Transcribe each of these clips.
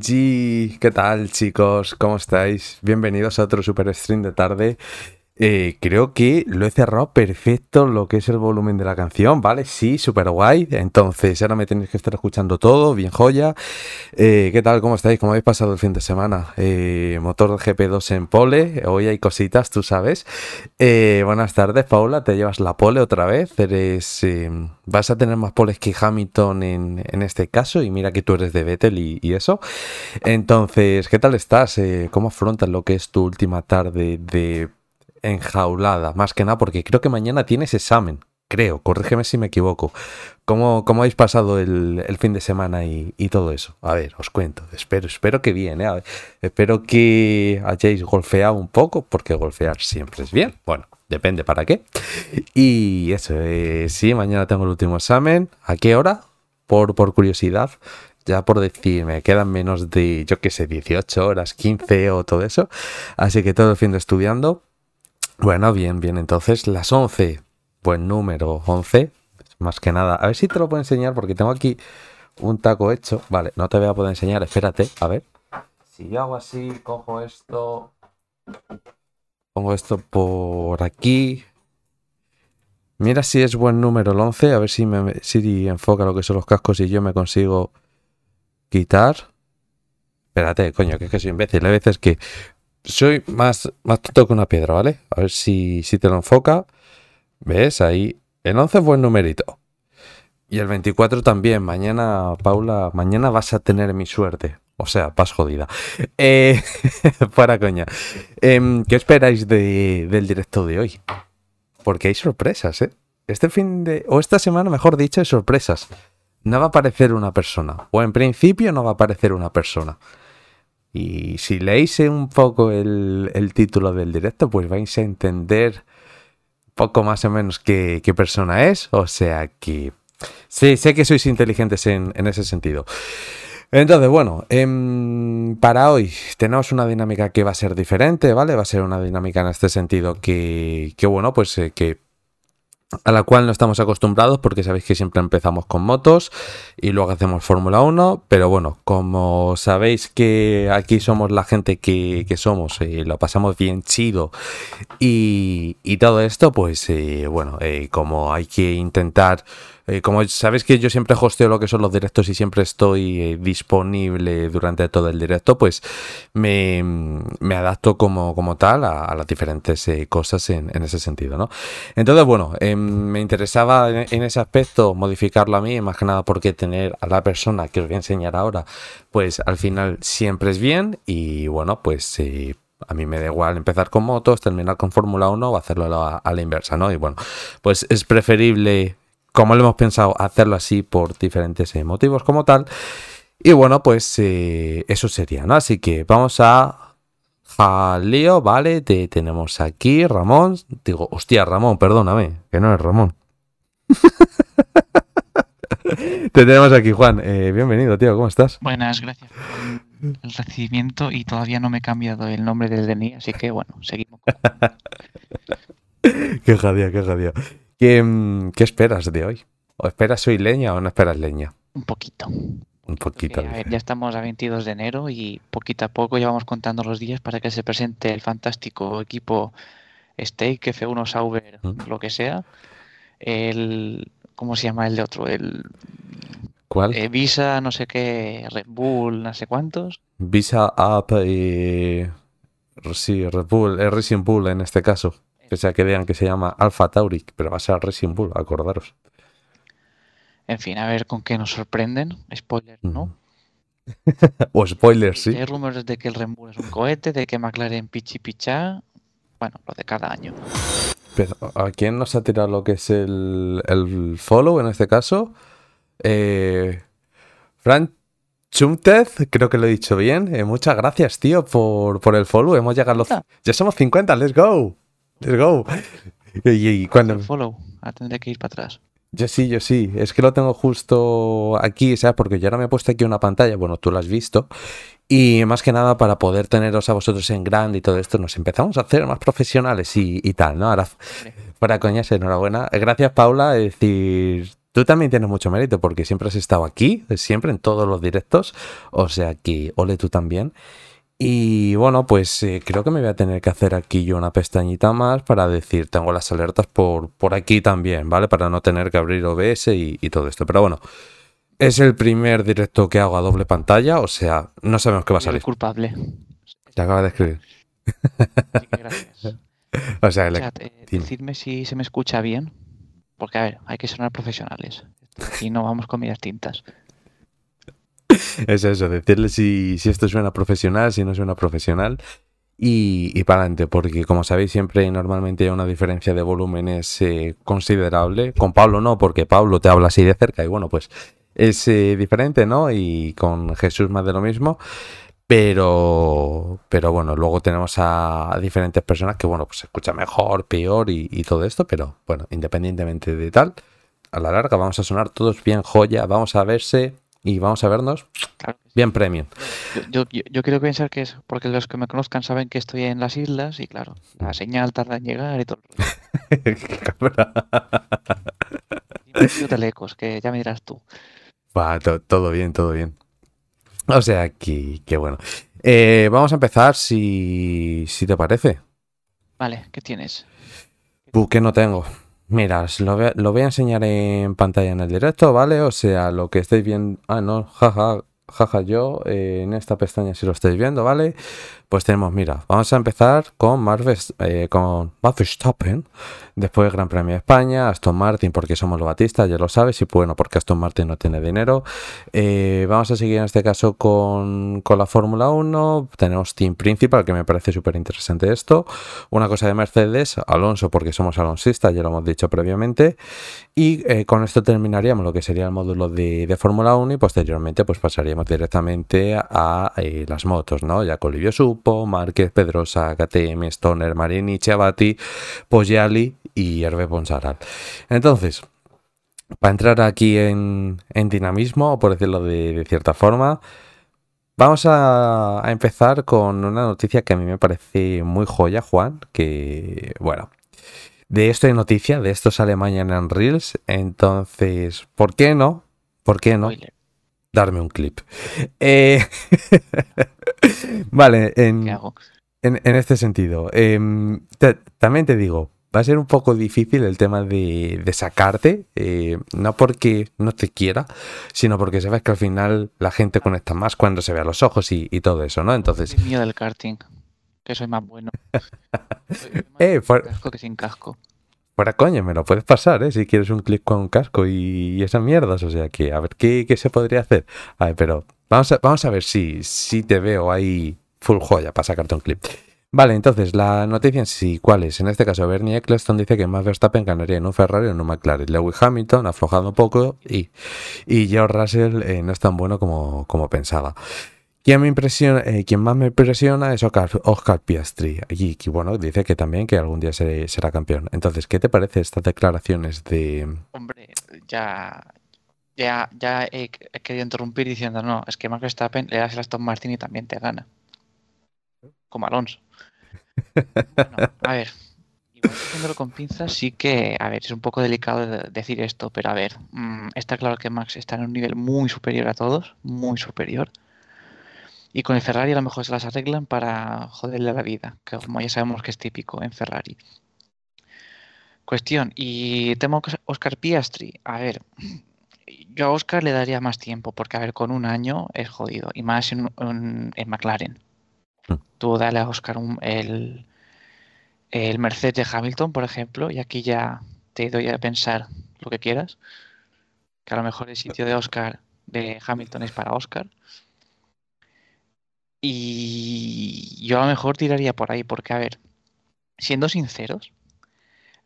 G, ¿qué tal chicos? ¿Cómo estáis? Bienvenidos a otro super stream de tarde. Eh, creo que lo he cerrado perfecto lo que es el volumen de la canción, ¿vale? Sí, súper guay. Entonces, ahora me tenéis que estar escuchando todo, bien joya. Eh, ¿Qué tal? ¿Cómo estáis? ¿Cómo habéis pasado el fin de semana? Eh, motor de GP2 en pole. Hoy hay cositas, tú sabes. buenas tardes, Paula. Te llevas la pole otra vez. Eres. vas a tener más poles que Hamilton en, este caso. Y mira que tú eres de Vettel y, y eso. Entonces, ¿qué tal estás? ¿Cómo afrontas lo que es tu última tarde de enjaulada, más que nada porque creo que mañana tienes examen, creo, corrígeme si me equivoco. ¿Cómo, cómo habéis pasado el, fin de semana y, todo eso? A ver, os cuento, espero, espero que bien, ¿eh? espero que hayáis golfeado un poco, porque golfear siempre es bien, bueno, depende para qué. Y eso, eh, sí, mañana tengo el último examen, ¿a qué hora? Por, por curiosidad, ya por decir, me quedan menos de, yo qué sé, 18 horas, 15 o todo eso. Así que todo el fin de estudiando. Bueno, bien, bien. Entonces, las 11. Buen número, 11. Más que nada. A ver si te lo puedo enseñar porque tengo aquí un taco hecho. Vale, no te voy a poder enseñar. Espérate, a ver. Si yo hago así, cojo esto. Pongo esto por aquí. Mira si es buen número el 11. A ver si me si enfoca lo que son los cascos y yo me consigo quitar. Espérate, coño, que es que soy imbécil. Hay veces que soy más, más tonto que una piedra, ¿vale? A ver si, si te lo enfoca. ¿Ves? Ahí. El 11 es buen numerito. Y el 24 también. Mañana, Paula, mañana vas a tener mi suerte. O sea, vas jodida. Eh, para coña. Em, ¿Qué esperáis del directo de hoy? Porque hay sorpresas, ¿eh? Este fin de... O esta semana, mejor dicho, hay sorpresas. No va a aparecer una persona. O en principio no va a aparecer una persona. Y si leéis un poco el, título del directo, pues vais a entender poco más o menos qué, persona es. O sea que sí, sé que sois inteligentes en, ese sentido. Entonces, bueno, em, para hoy tenemos una dinámica que va a ser diferente, ¿vale? Va a ser una dinámica en este sentido que, que bueno, pues eh, que a la cual no estamos acostumbrados porque sabéis que siempre empezamos con motos y luego hacemos Fórmula 1, pero bueno, como sabéis que aquí somos la gente que, somos, y eh, lo pasamos bien chido y, todo esto, pues eh, bueno, eh, como hay que intentar eh, como sabéis que yo siempre hosteo lo que son los directos y siempre estoy eh, disponible durante todo el directo, pues me, adapto como, como tal a, las diferentes eh, cosas en, ese sentido, ¿no? Entonces, bueno, em, me interesaba en, ese aspecto modificarlo a mí, más que nada porque tener a la persona que os voy a enseñar ahora, pues al final siempre es bien y bueno, pues... a mí me da igual empezar con motos, terminar con Fórmula 1 o hacerlo a, a, la inversa, ¿no? Y bueno, pues es preferible como lo hemos pensado, hacerlo así por diferentes eh, motivos como tal. Y bueno, pues eh, eso sería, ¿no? Así que vamos a jaleo, ¿vale? Te tenemos aquí, Ramón. Digo, hostia, Ramón, perdóname, que no es Ramón. Te tenemos aquí, Juan. Eh, bienvenido, tío, ¿cómo estás? Buenas, gracias por el recibimiento y todavía no me he cambiado el nombre del DNI, así que bueno, seguimos. qué jadía, qué jadía. Mm, ¿Qué, esperas de hoy? ¿O esperas hoy leña o no esperas leña? Un poquito. Un poquito. ya estamos a 22 de enero y poquito a poco ya vamos contando los días para que se presente el fantástico equipo Stake, F1 Sauber, lo que sea. El. ¿Cómo se llama el de otro? El. ¿Cuál? Eh, Visa, no sé qué, Red Bull, no sé cuántos. Visa App y. Sí, Red Bull, es Racing Bull en este caso. Que sea que vean que se llama Alpha Tauric, pero va a ser Racing Bull, acordaros. En fin, a ver con qué nos sorprenden. Spoilers, ¿no? o spoilers, sí. Hay rumores de que el Red Bull es un cohete, de que McLaren pichi picha. Bueno, lo de cada año. Pero, ¿a quién nos ha tirado lo que es el, el follow en este caso? Eh, Fran Chumtez, creo que lo he dicho bien. Eh, muchas gracias, tío, por, por el follow. Hemos llegado a los... Ya somos 50, let's go. Let's go. Y, cuando... Follow. Ah, tendré que ir para atrás. Yo sí, yo sí. Es que lo tengo justo aquí, ¿sabes? Porque yo ahora me he puesto aquí una pantalla, bueno, tú lo has visto. Y más que nada para poder teneros a vosotros en grande y todo esto, nos empezamos a hacer más profesionales y, tal, ¿no? Ahora, para coñas, enhorabuena. Gracias, Paula. Es decir, tú también tienes mucho mérito porque siempre has estado aquí, siempre en todos los directos, o sea que ole tú también. Y bueno, pues eh, creo que me voy a tener que hacer aquí yo una pestañita más para decir, tengo las alertas por, por aquí también, ¿vale? Para no tener que abrir OBS y, todo esto. Pero bueno, es el primer directo que hago a doble pantalla, o sea, no sabemos qué va a salir. culpable. Te acaba de escribir. gracias. o sea, eh, decidme si se me escucha bien, porque a ver, hay que sonar profesionales. Y no vamos con medias tintas. Es eso, decirle si, esto suena profesional, si no suena profesional. Y, para adelante, porque como sabéis, siempre normalmente hay una diferencia de volúmenes eh, considerable. Con Pablo no, porque Pablo te habla así de cerca y bueno, pues es eh, diferente, ¿no? Y con Jesús más de lo mismo. Pero, pero bueno, luego tenemos a, diferentes personas que, bueno, pues se escucha mejor, peor y, y todo esto, pero bueno, independientemente de tal, a la larga vamos a sonar todos bien joya, vamos a verse y vamos a vernos bien premium. Yo, yo, quiero pensar que es porque los que me conozcan saben que estoy en las islas y claro, la mm. señal tarda en llegar y todo. Qué telecos, que ya me dirás tú. Va, todo bien, todo bien. O sea, que, que bueno. Eh, vamos a empezar si, si te parece. Vale, ¿qué tienes? ¿Qué no tengo? Mira, lo voy, a, lo voy a enseñar en pantalla en el directo, ¿vale? O sea, lo que estáis viendo... Ah, no, jaja, jaja, yo eh, en esta pestaña si lo estáis viendo, ¿vale? Pues tenemos, mira, vamos a empezar con Max eh, con Verstappen, después Gran Premio de España, Aston Martin porque somos los batistas, ya lo sabes, y bueno, porque Aston Martin no tiene dinero. Eh, vamos a seguir en este caso con, con la Fórmula 1, tenemos Team Principal, que me parece súper interesante esto, una cosa de Mercedes, Alonso porque somos alonsistas, ya lo hemos dicho previamente, y eh, con esto terminaríamos lo que sería el módulo de, de Fórmula 1 y posteriormente pues pasaríamos directamente a, las motos, ¿no? Ya con Livio Sub, Márquez, Pedrosa, KTM, Stoner, Marini, Chavati, Poggiali y Hervé Ponsaral. Entonces, para entrar aquí en, dinamismo, por decirlo de, cierta forma, vamos a, empezar con una noticia que a mí me parece muy joya, Juan, que, bueno, de esto hay noticia, de esto sale mañana en Reels, entonces, ¿por qué no? ¿Por qué no? Darme un clip. Eh, vale, en, en, este sentido, em, también te digo, va a ser un poco difícil el tema de, sacarte, eh, no porque no te quiera, sino porque sabes que al final la gente conecta más cuando se ve a los ojos y, todo eso, ¿no? Entonces... mío del karting, que soy más bueno. eh, casco que sin casco. Fuera coño, me lo puedes pasar, ¿eh? Si quieres un clip con un casco y, esas mierdas. O sea que, a ver, ¿qué, se podría hacer? A ver, pero vamos a, vamos a ver si, si te veo ahí full joya para sacarte un clip. Vale, entonces, la noticia en sí, ¿cuál es? En este caso, Bernie Eccleston dice que Max Verstappen ganaría en un Ferrari o en un McLaren. Lewis Hamilton ha aflojado un poco y, y George Russell eh, no es tan bueno como, como pensaba. Quien, me impresiona, eh, quien más me impresiona es Oscar, Piastri. Y, bueno, dice que también que algún día será campeón. Entonces, ¿qué te parece estas declaraciones de...? Hombre, ya, ya, ya he, querido interrumpir diciendo, no, es que Max Verstappen le das el Aston Martin y también te gana. Como Alonso. bueno, a ver, igual con pinzas sí que, a ver, es un poco delicado decir esto, pero a ver, mm, está claro que Max está en un nivel muy superior a todos, muy superior. Y con el Ferrari a lo mejor se las arreglan para joderle la vida, que como ya sabemos que es típico en Ferrari. Cuestión, y temo Oscar Piastri. A ver, yo a Oscar le daría más tiempo, porque a ver, con un año es jodido, y más en, en, McLaren. Hmm. Tú dale a Oscar el, el Mercedes de Hamilton, por ejemplo, y aquí ya te doy a pensar lo que quieras, que a lo mejor el sitio de Oscar de Hamilton es para Oscar. Y yo a lo mejor tiraría por ahí, porque, a ver, siendo sinceros,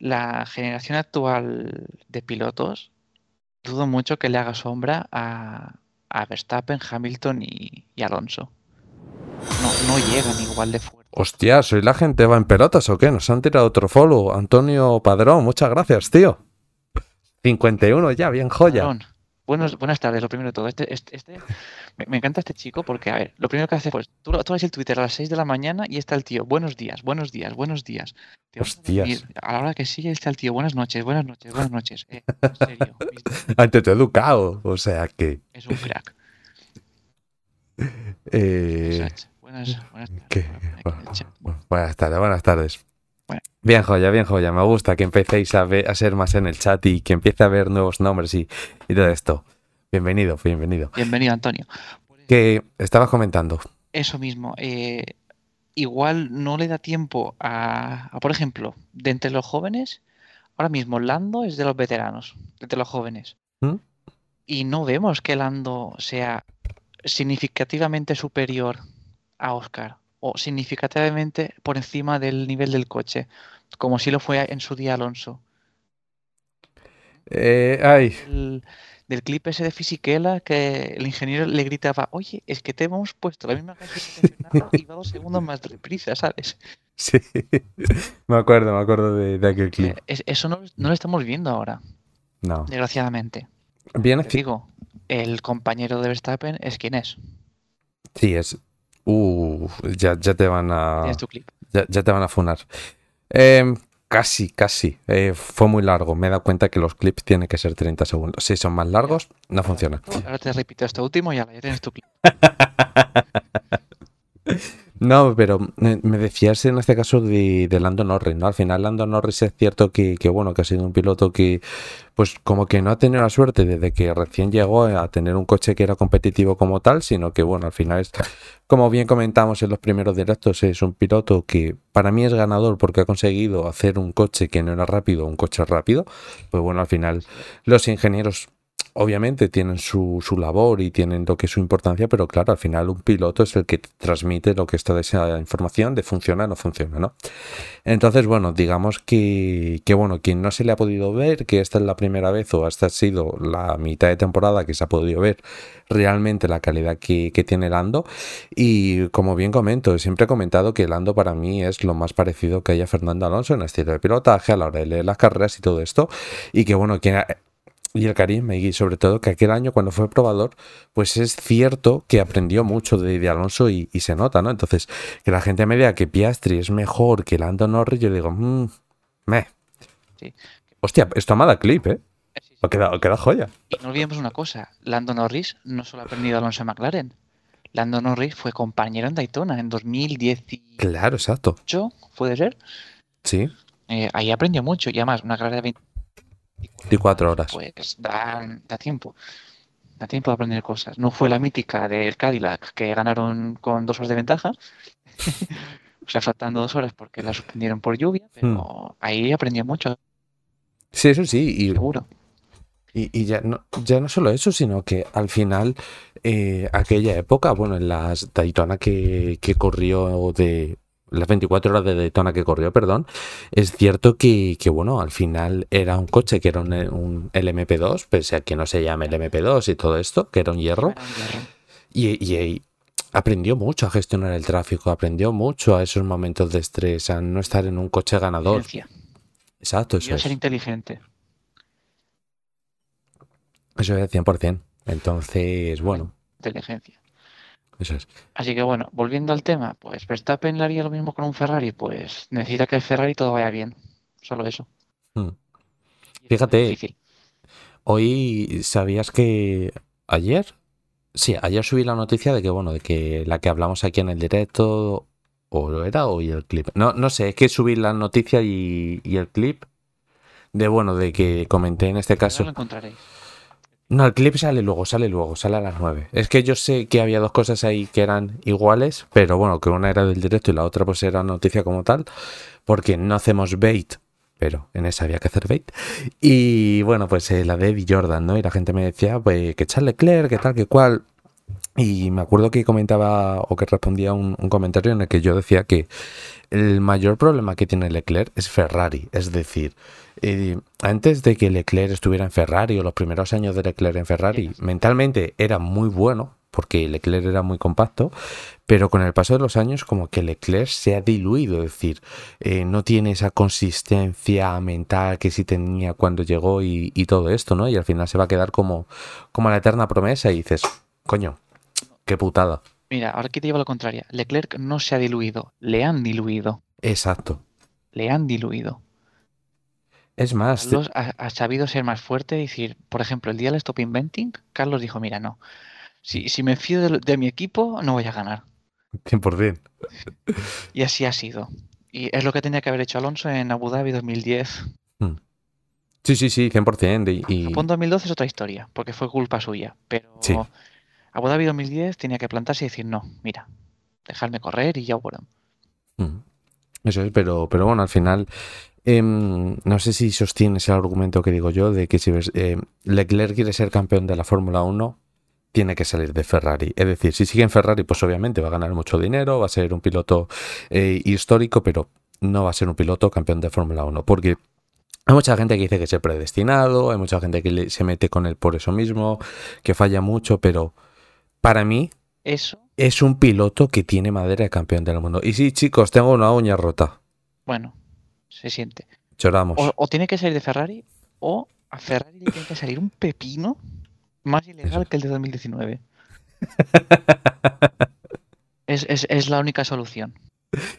la generación actual de pilotos, dudo mucho que le haga sombra a, Verstappen, Hamilton y, Alonso. No, no llegan igual de fuerte. Hostia, ¿soy la gente va en pelotas o qué? Nos han tirado otro follow. Antonio Padrón, muchas gracias, tío. 51 ya, bien joya. Buenos, buenas tardes, lo primero de todo. Este, este, este me, encanta este chico porque, a ver, lo primero que hace, pues, tú, tú ves el Twitter a las 6 de la mañana y está el tío, buenos días, buenos días, buenos días. Hostias. A, la hora que sigue está el tío, buenas noches, buenas noches, buenas noches. Eh, en serio. Antes te he educado, o sea que... Es un crack. Eh, buenas, buenas tardes. buenas tardes, buenas tardes. Bien, joya, bien, joya. Me gusta que empecéis a, ver, a ser más en el chat y que empiece a ver nuevos nombres y, todo esto. Bienvenido, bienvenido. Bienvenido, Antonio. Que estabas comentando. Eso mismo. Eh, igual no le da tiempo a, por ejemplo, de entre los jóvenes, ahora mismo Lando es de los veteranos, de entre los jóvenes. ¿Mm? Y no vemos que Lando sea significativamente superior a Oscar o significativamente por encima del nivel del coche, como si lo fue en su día Alonso. Eh, ay. del clip ese de Fisichella que el ingeniero le gritaba, oye, es que te hemos puesto la misma canción y va dos segundos más de prisa, ¿sabes? Sí, me acuerdo, me acuerdo de, aquel clip. Eh, eso no, lo estamos viendo ahora. No. Desgraciadamente. Bien, digo, el compañero de Verstappen es quien es. Sí, es Uh, ya, ya te van a. Ya, ya, te van a funar. Em, casi, casi. Eh, fue muy largo. Me he dado cuenta que los clips tienen que ser 30 segundos. Si son más largos, no funciona. Ahora te repito esto último y ya, ya tienes tu clip. No, pero me decías en este caso de, de, Lando Norris, ¿no? Al final Lando Norris es cierto que, que, bueno, que ha sido un piloto que, pues como que no ha tenido la suerte desde que recién llegó a tener un coche que era competitivo como tal, sino que, bueno, al final es, como bien comentamos en los primeros directos, es un piloto que para mí es ganador porque ha conseguido hacer un coche que no era rápido, un coche rápido. Pues bueno, al final los ingenieros obviamente tienen su, su, labor y tienen lo que es su importancia, pero claro, al final un piloto es el que transmite lo que está esa información de funciona o no funciona, ¿no? Entonces, bueno, digamos que, que, bueno, quien no se le ha podido ver, que esta es la primera vez o esta ha sido la mitad de temporada que se ha podido ver realmente la calidad que, que tiene Lando y como bien comento, siempre he comentado que Lando para mí es lo más parecido que haya Fernando Alonso en estilo de pilotaje a la hora de leer las carreras y todo esto y que bueno, quien y el Karim y sobre todo que aquel año cuando fue probador, pues es cierto que aprendió mucho de, Alonso y, se nota, ¿no? Entonces, que la gente me diga que Piastri es mejor que Lando Norris, yo digo, mmm, me. Hostia, esto amada clip, ¿eh? Ha quedado, queda joya. Y no olvidemos una cosa, Lando Norris no solo ha aprendido a Alonso en McLaren, Lando Norris fue compañero en Daytona en 2010. Claro, exacto. ¿Puede ser? Sí. Eh, ahí aprendió mucho y además una carrera de 20 24 horas. Pues da, da tiempo. Da tiempo de aprender cosas. No fue la mítica del Cadillac que ganaron con dos horas de ventaja. o sea, faltando dos horas porque la suspendieron por lluvia, pero hmm. ahí aprendió mucho. Sí, eso sí. Y, Seguro. Y, ya, no, ya no solo eso, sino que al final, eh, aquella época, bueno, en las Daytona que, que corrió de las 24 horas de Daytona que corrió, perdón, es cierto que, bueno, al final era un coche que era un, LMP2, pese a que no se llame LMP2 y todo esto, que era un hierro. Y, aprendió mucho a gestionar el tráfico, aprendió mucho a esos momentos de estrés, a no estar en un coche ganador. Exacto, eso es. ser inteligente. Eso es 100%. Entonces, bueno. Inteligencia. Eso es. Así que bueno, volviendo al tema, pues Verstappen le haría lo mismo con un Ferrari, pues necesita que el Ferrari todo vaya bien. Solo eso. Hmm. Fíjate, hoy sabías que ayer, sí, ayer subí la noticia de que, bueno, de que la que hablamos aquí en el directo, o lo era hoy el clip. No, no sé, es que subí la noticia y, y el clip de, bueno, de que comenté en este caso. lo encontraréis. No, el clip sale luego, sale luego, sale a las 9. Es que yo sé que había dos cosas ahí que eran iguales, pero bueno, que una era del directo y la otra pues era noticia como tal, porque no hacemos bait, pero en esa había que hacer bait. Y bueno, pues eh, la de Eddie Jordan, ¿no? Y la gente me decía, pues que Charles Leclerc, que tal, que cual. Y me acuerdo que comentaba o que respondía un, un comentario en el que yo decía que el mayor problema que tiene Leclerc es Ferrari, es decir, eh, antes de que Leclerc estuviera en Ferrari o los primeros años de Leclerc en Ferrari, mentalmente era muy bueno, porque Leclerc era muy compacto, pero con el paso de los años como que Leclerc se ha diluido, es decir, eh, no tiene esa consistencia mental que sí tenía cuando llegó y, todo esto, ¿no? Y al final se va a quedar como, como la eterna promesa y dices, coño, qué putada. Mira, ahora aquí te llevo la contraria. Leclerc no se ha diluido, le han diluido. Exacto. Le han diluido. Es más. Carlos ha, sabido ser más fuerte y decir, por ejemplo, el día del Stop Inventing, Carlos dijo, mira, no, si, si me fío de, mi equipo, no voy a ganar. 100%. Y así ha sido. Y es lo que tenía que haber hecho Alonso en Abu Dhabi 2010. Hmm. Sí, sí, sí, 100%. Y, Japón 2012 es otra historia, porque fue culpa suya. Pero Abu Dhabi 2010 tenía que plantarse y decir, no, mira, dejarme correr y ya bueno. Hmm. Eso es, pero, pero bueno, al final em, no sé si sostienes el argumento que digo yo de que si eh, Leclerc quiere ser campeón de la Fórmula 1, tiene que salir de Ferrari. Es decir, si sigue en Ferrari, pues obviamente va a ganar mucho dinero, va a ser un piloto eh, histórico, pero no va a ser un piloto campeón de Fórmula 1, porque hay mucha gente que dice que es predestinado, hay mucha gente que se mete con él por eso mismo, que falla mucho, pero para mí eso es un piloto que tiene madera de campeón del mundo. Y sí, chicos, tengo una uña rota. Bueno, se siente. Lloramos. O, tiene que salir de Ferrari o a Ferrari le tiene que salir un pepino más ilegal que el de 2019. es, la única solución.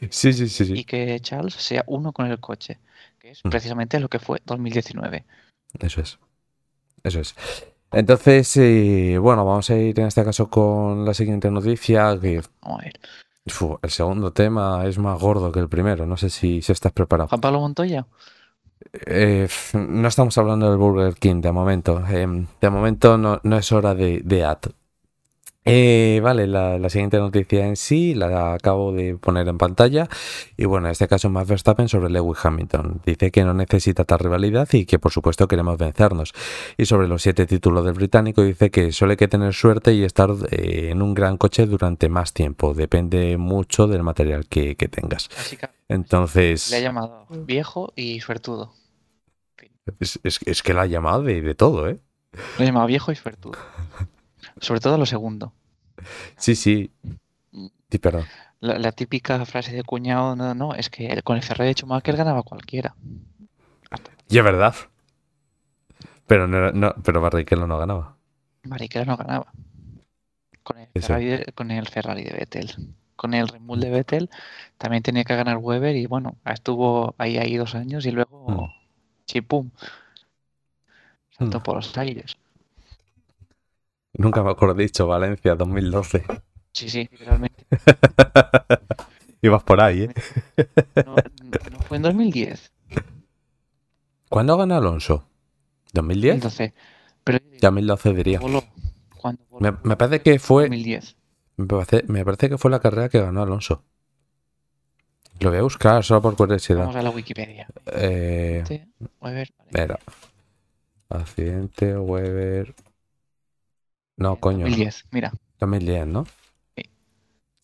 Sí, sí, sí, sí. Y que Charles sea uno con el coche, que es mm. precisamente lo que fue 2019. Eso es. Eso es. Entonces, eh, bueno, vamos a ir en este caso con la siguiente noticia. Que, el segundo tema es más gordo que el primero. No sé si, si estás preparado. Juan Pablo Montoya. Eh, no estamos hablando del Burger King de momento. Em, de momento no, no, es hora de, de ad. Eh, vale, la, siguiente noticia en sí la acabo de poner en pantalla. Y bueno, en este caso Max Verstappen sobre Lewis Hamilton. Dice que no necesita tal rivalidad y que por supuesto queremos vencernos. Y sobre los siete títulos del británico dice que solo hay que tener suerte y estar eh, en un gran coche durante más tiempo. Depende mucho del material que, tengas. Entonces... Le ha llamado viejo y suertudo. Es, es, que la ha llamado de, de todo, ¿eh? Le ha llamado viejo y suertudo. Sobre todo lo segundo. Sí, sí. Sí, perdón. La, típica frase de cuñado, no, no, es que con el Ferrari de Schumacher ganaba cualquiera. Y es verdad. Pero, no, pero Barrichello no ganaba. Barrichello no ganaba. Con el, Ferrari de, con el Ferrari de Vettel. Con el Red Bull de Vettel también tenía que ganar Weber y bueno, estuvo ahí, ahí dos años y luego mm. chipum. Saltó mm. por los aires. Nunca me acuerdo dicho Valencia 2012. Sí, sí, literalmente. Ibas por ahí, ¿eh? No, fue en 2010. ¿Cuándo ganó Alonso? ¿2010? 2012. Pero, 2012 diría. Me, parece que fue. 2010. Me parece, me parece que fue la carrera que ganó Alonso. Lo voy a buscar solo por curiosidad. Vamos a la Wikipedia. Eh, Weber. Accidente, Weber. No, coño. 2010, mira. 2010, ¿no? Sí.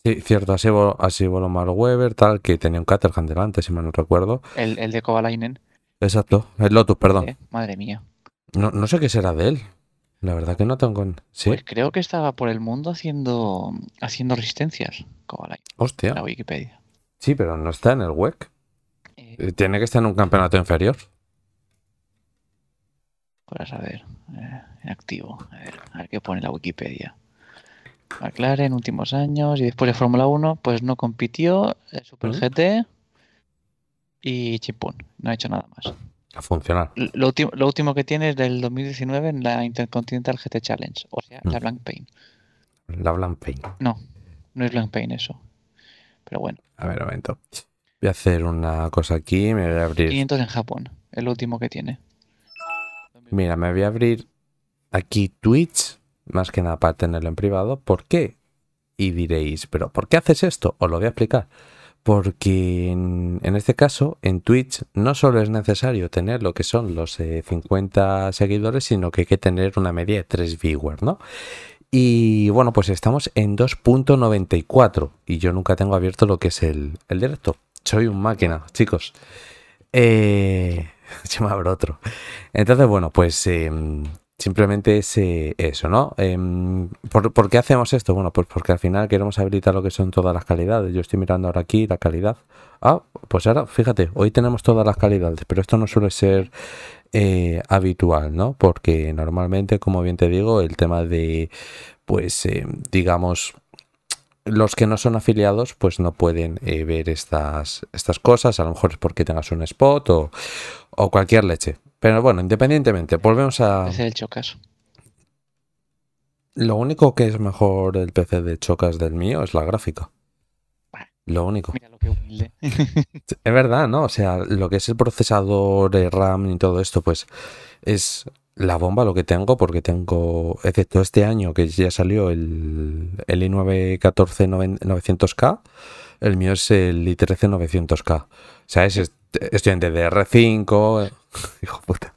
Sí, cierto, así, así voló Mark Weber, tal, que tenía un Caterham delante, si mal no recuerdo. El, el de Kovalainen. Exacto, el Lotus, perdón. Madre mía. No, no sé qué será de él. La verdad que no tengo. ¿Sí? Pues creo que estaba por el mundo haciendo haciendo resistencias. Kovalainen. Hostia. la Wikipedia. Sí, pero no está en el WEC. Eh. Tiene que estar en un campeonato inferior. Para saber. Eh, en activo. A ver, a ver qué pone la Wikipedia. McLaren, últimos años. Y después de Fórmula 1, pues no compitió. Super GT. Y Chipón. No ha hecho nada más. A funcionar. Lo, lo, último que tiene es del 2019 en la Intercontinental GT Challenge. O sea, la mm. Blank Pain. La Blank Pain. No, no es Blank Pain eso. Pero bueno. A ver, un momento. Voy a hacer una cosa aquí. Me voy a abrir. 500 en Japón. Es lo último que tiene. Mira, me voy a abrir aquí Twitch, más que nada para tenerlo en privado. ¿Por qué? Y diréis, ¿pero por qué haces esto? Os lo voy a explicar. Porque en, este caso, en Twitch, no solo es necesario tener lo que son los 50 eh, seguidores, sino que hay que tener una media de 3 viewers, ¿no? Y bueno, pues estamos en 2.94 y yo nunca tengo abierto lo que es el, directo. Soy un máquina, chicos. Eh, yo me abro otro. Entonces, bueno, pues em, Simplemente es eh, eso, ¿no? Em, ¿por, qué hacemos esto? Bueno, pues porque al final queremos habilitar lo que son todas las calidades. Yo estoy mirando ahora aquí la calidad. Ah, pues ahora, fíjate, hoy tenemos todas las calidades, pero esto no suele ser eh, habitual, ¿no? Porque normalmente, como bien te digo, el tema de, pues, eh, digamos, los que no son afiliados, pues no pueden ver estas, estas cosas. A lo mejor es porque tengas un spot o, o cualquier leche. Pero bueno, independientemente, volvemos a. PC del Chocas. Lo único que es mejor el PC de Chocas del mío es la gráfica. Lo único. Mira lo que humilde. es verdad, ¿no? O sea, lo que es el procesador, el RAM y todo esto, pues es la bomba lo que tengo, porque tengo, excepto este año que ya salió el, el i9 14900K, el mío es el i13 900K. O sea, es estoy en DDR5, hijo puta.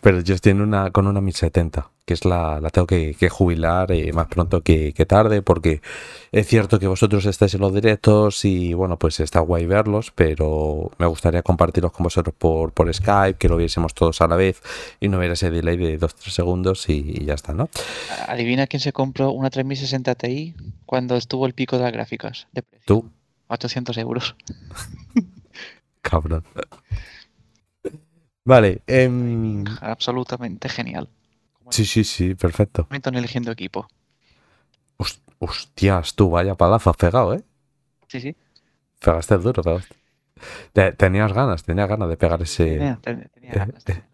Pero yo estoy una, con una 1070, que es la, la tengo que, jubilar eh, más pronto que, tarde, porque es cierto que vosotros estáis en los directos y bueno, pues está guay verlos, pero me gustaría compartirlos con vosotros por, por Skype, que lo viésemos todos a la vez y no hubiera ese delay de 2-3 segundos y, ya está, ¿no? Adivina quién se compró una 3060 Ti cuando estuvo el pico de las gráficas. De precio. Tú. 800 euros. Cabrón. Vale. Em, absolutamente genial. Sí, sí, sí, perfecto. Están eligiendo equipo. Hostias, tú, vaya palazo has pegado, ¿eh? Sí, sí. Pegaste duro, pegaste. Tenías ganas, tenías ganas de pegar ese, eh,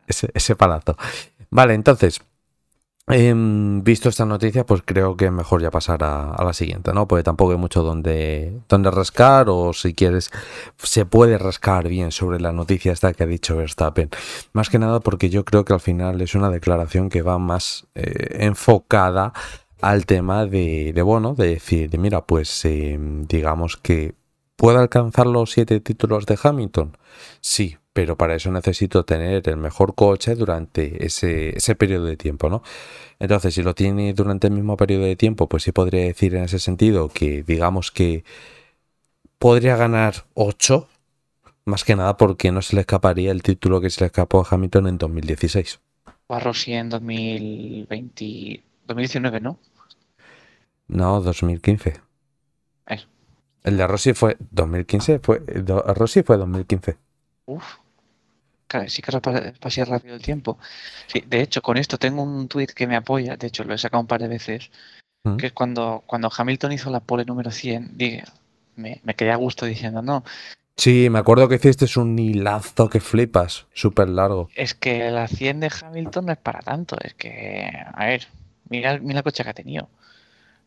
ese, ese palazo. Vale, entonces, Em, visto esta noticia, pues creo que es mejor ya pasar a, la siguiente, ¿no? Porque tampoco hay mucho donde, donde rascar o si quieres, se puede rascar bien sobre la noticia esta que ha dicho Verstappen. Más que nada porque yo creo que al final es una declaración que va más eh, enfocada al tema de, de, bueno, de decir, mira, pues em, digamos que puede alcanzar los siete títulos de Hamilton. Sí, pero para eso necesito tener el mejor coche durante ese, ese periodo de tiempo, ¿no? Entonces, si lo tiene durante el mismo periodo de tiempo, pues sí podría decir en ese sentido que digamos que podría ganar 8, más que nada porque no se le escaparía el título que se le escapó a Hamilton en 2016. O a Rossi en 2020, 2019, ¿no? No, 2015. Eso. El de Rossi fue 2015, fue Rossi fue 2015. Uf. Claro, sí que pasa rápido el tiempo. Sí, de hecho, con esto tengo un tweet que me apoya, de hecho lo he sacado un par de veces, mm. que es cuando, cuando Hamilton hizo la pole número 100, me, me quedé a gusto diciendo, no. Sí, me acuerdo que hiciste un hilazo que flipas, súper largo. Es que la 100 de Hamilton no es para tanto, es que, a ver, mira, mira el coche que ha tenido.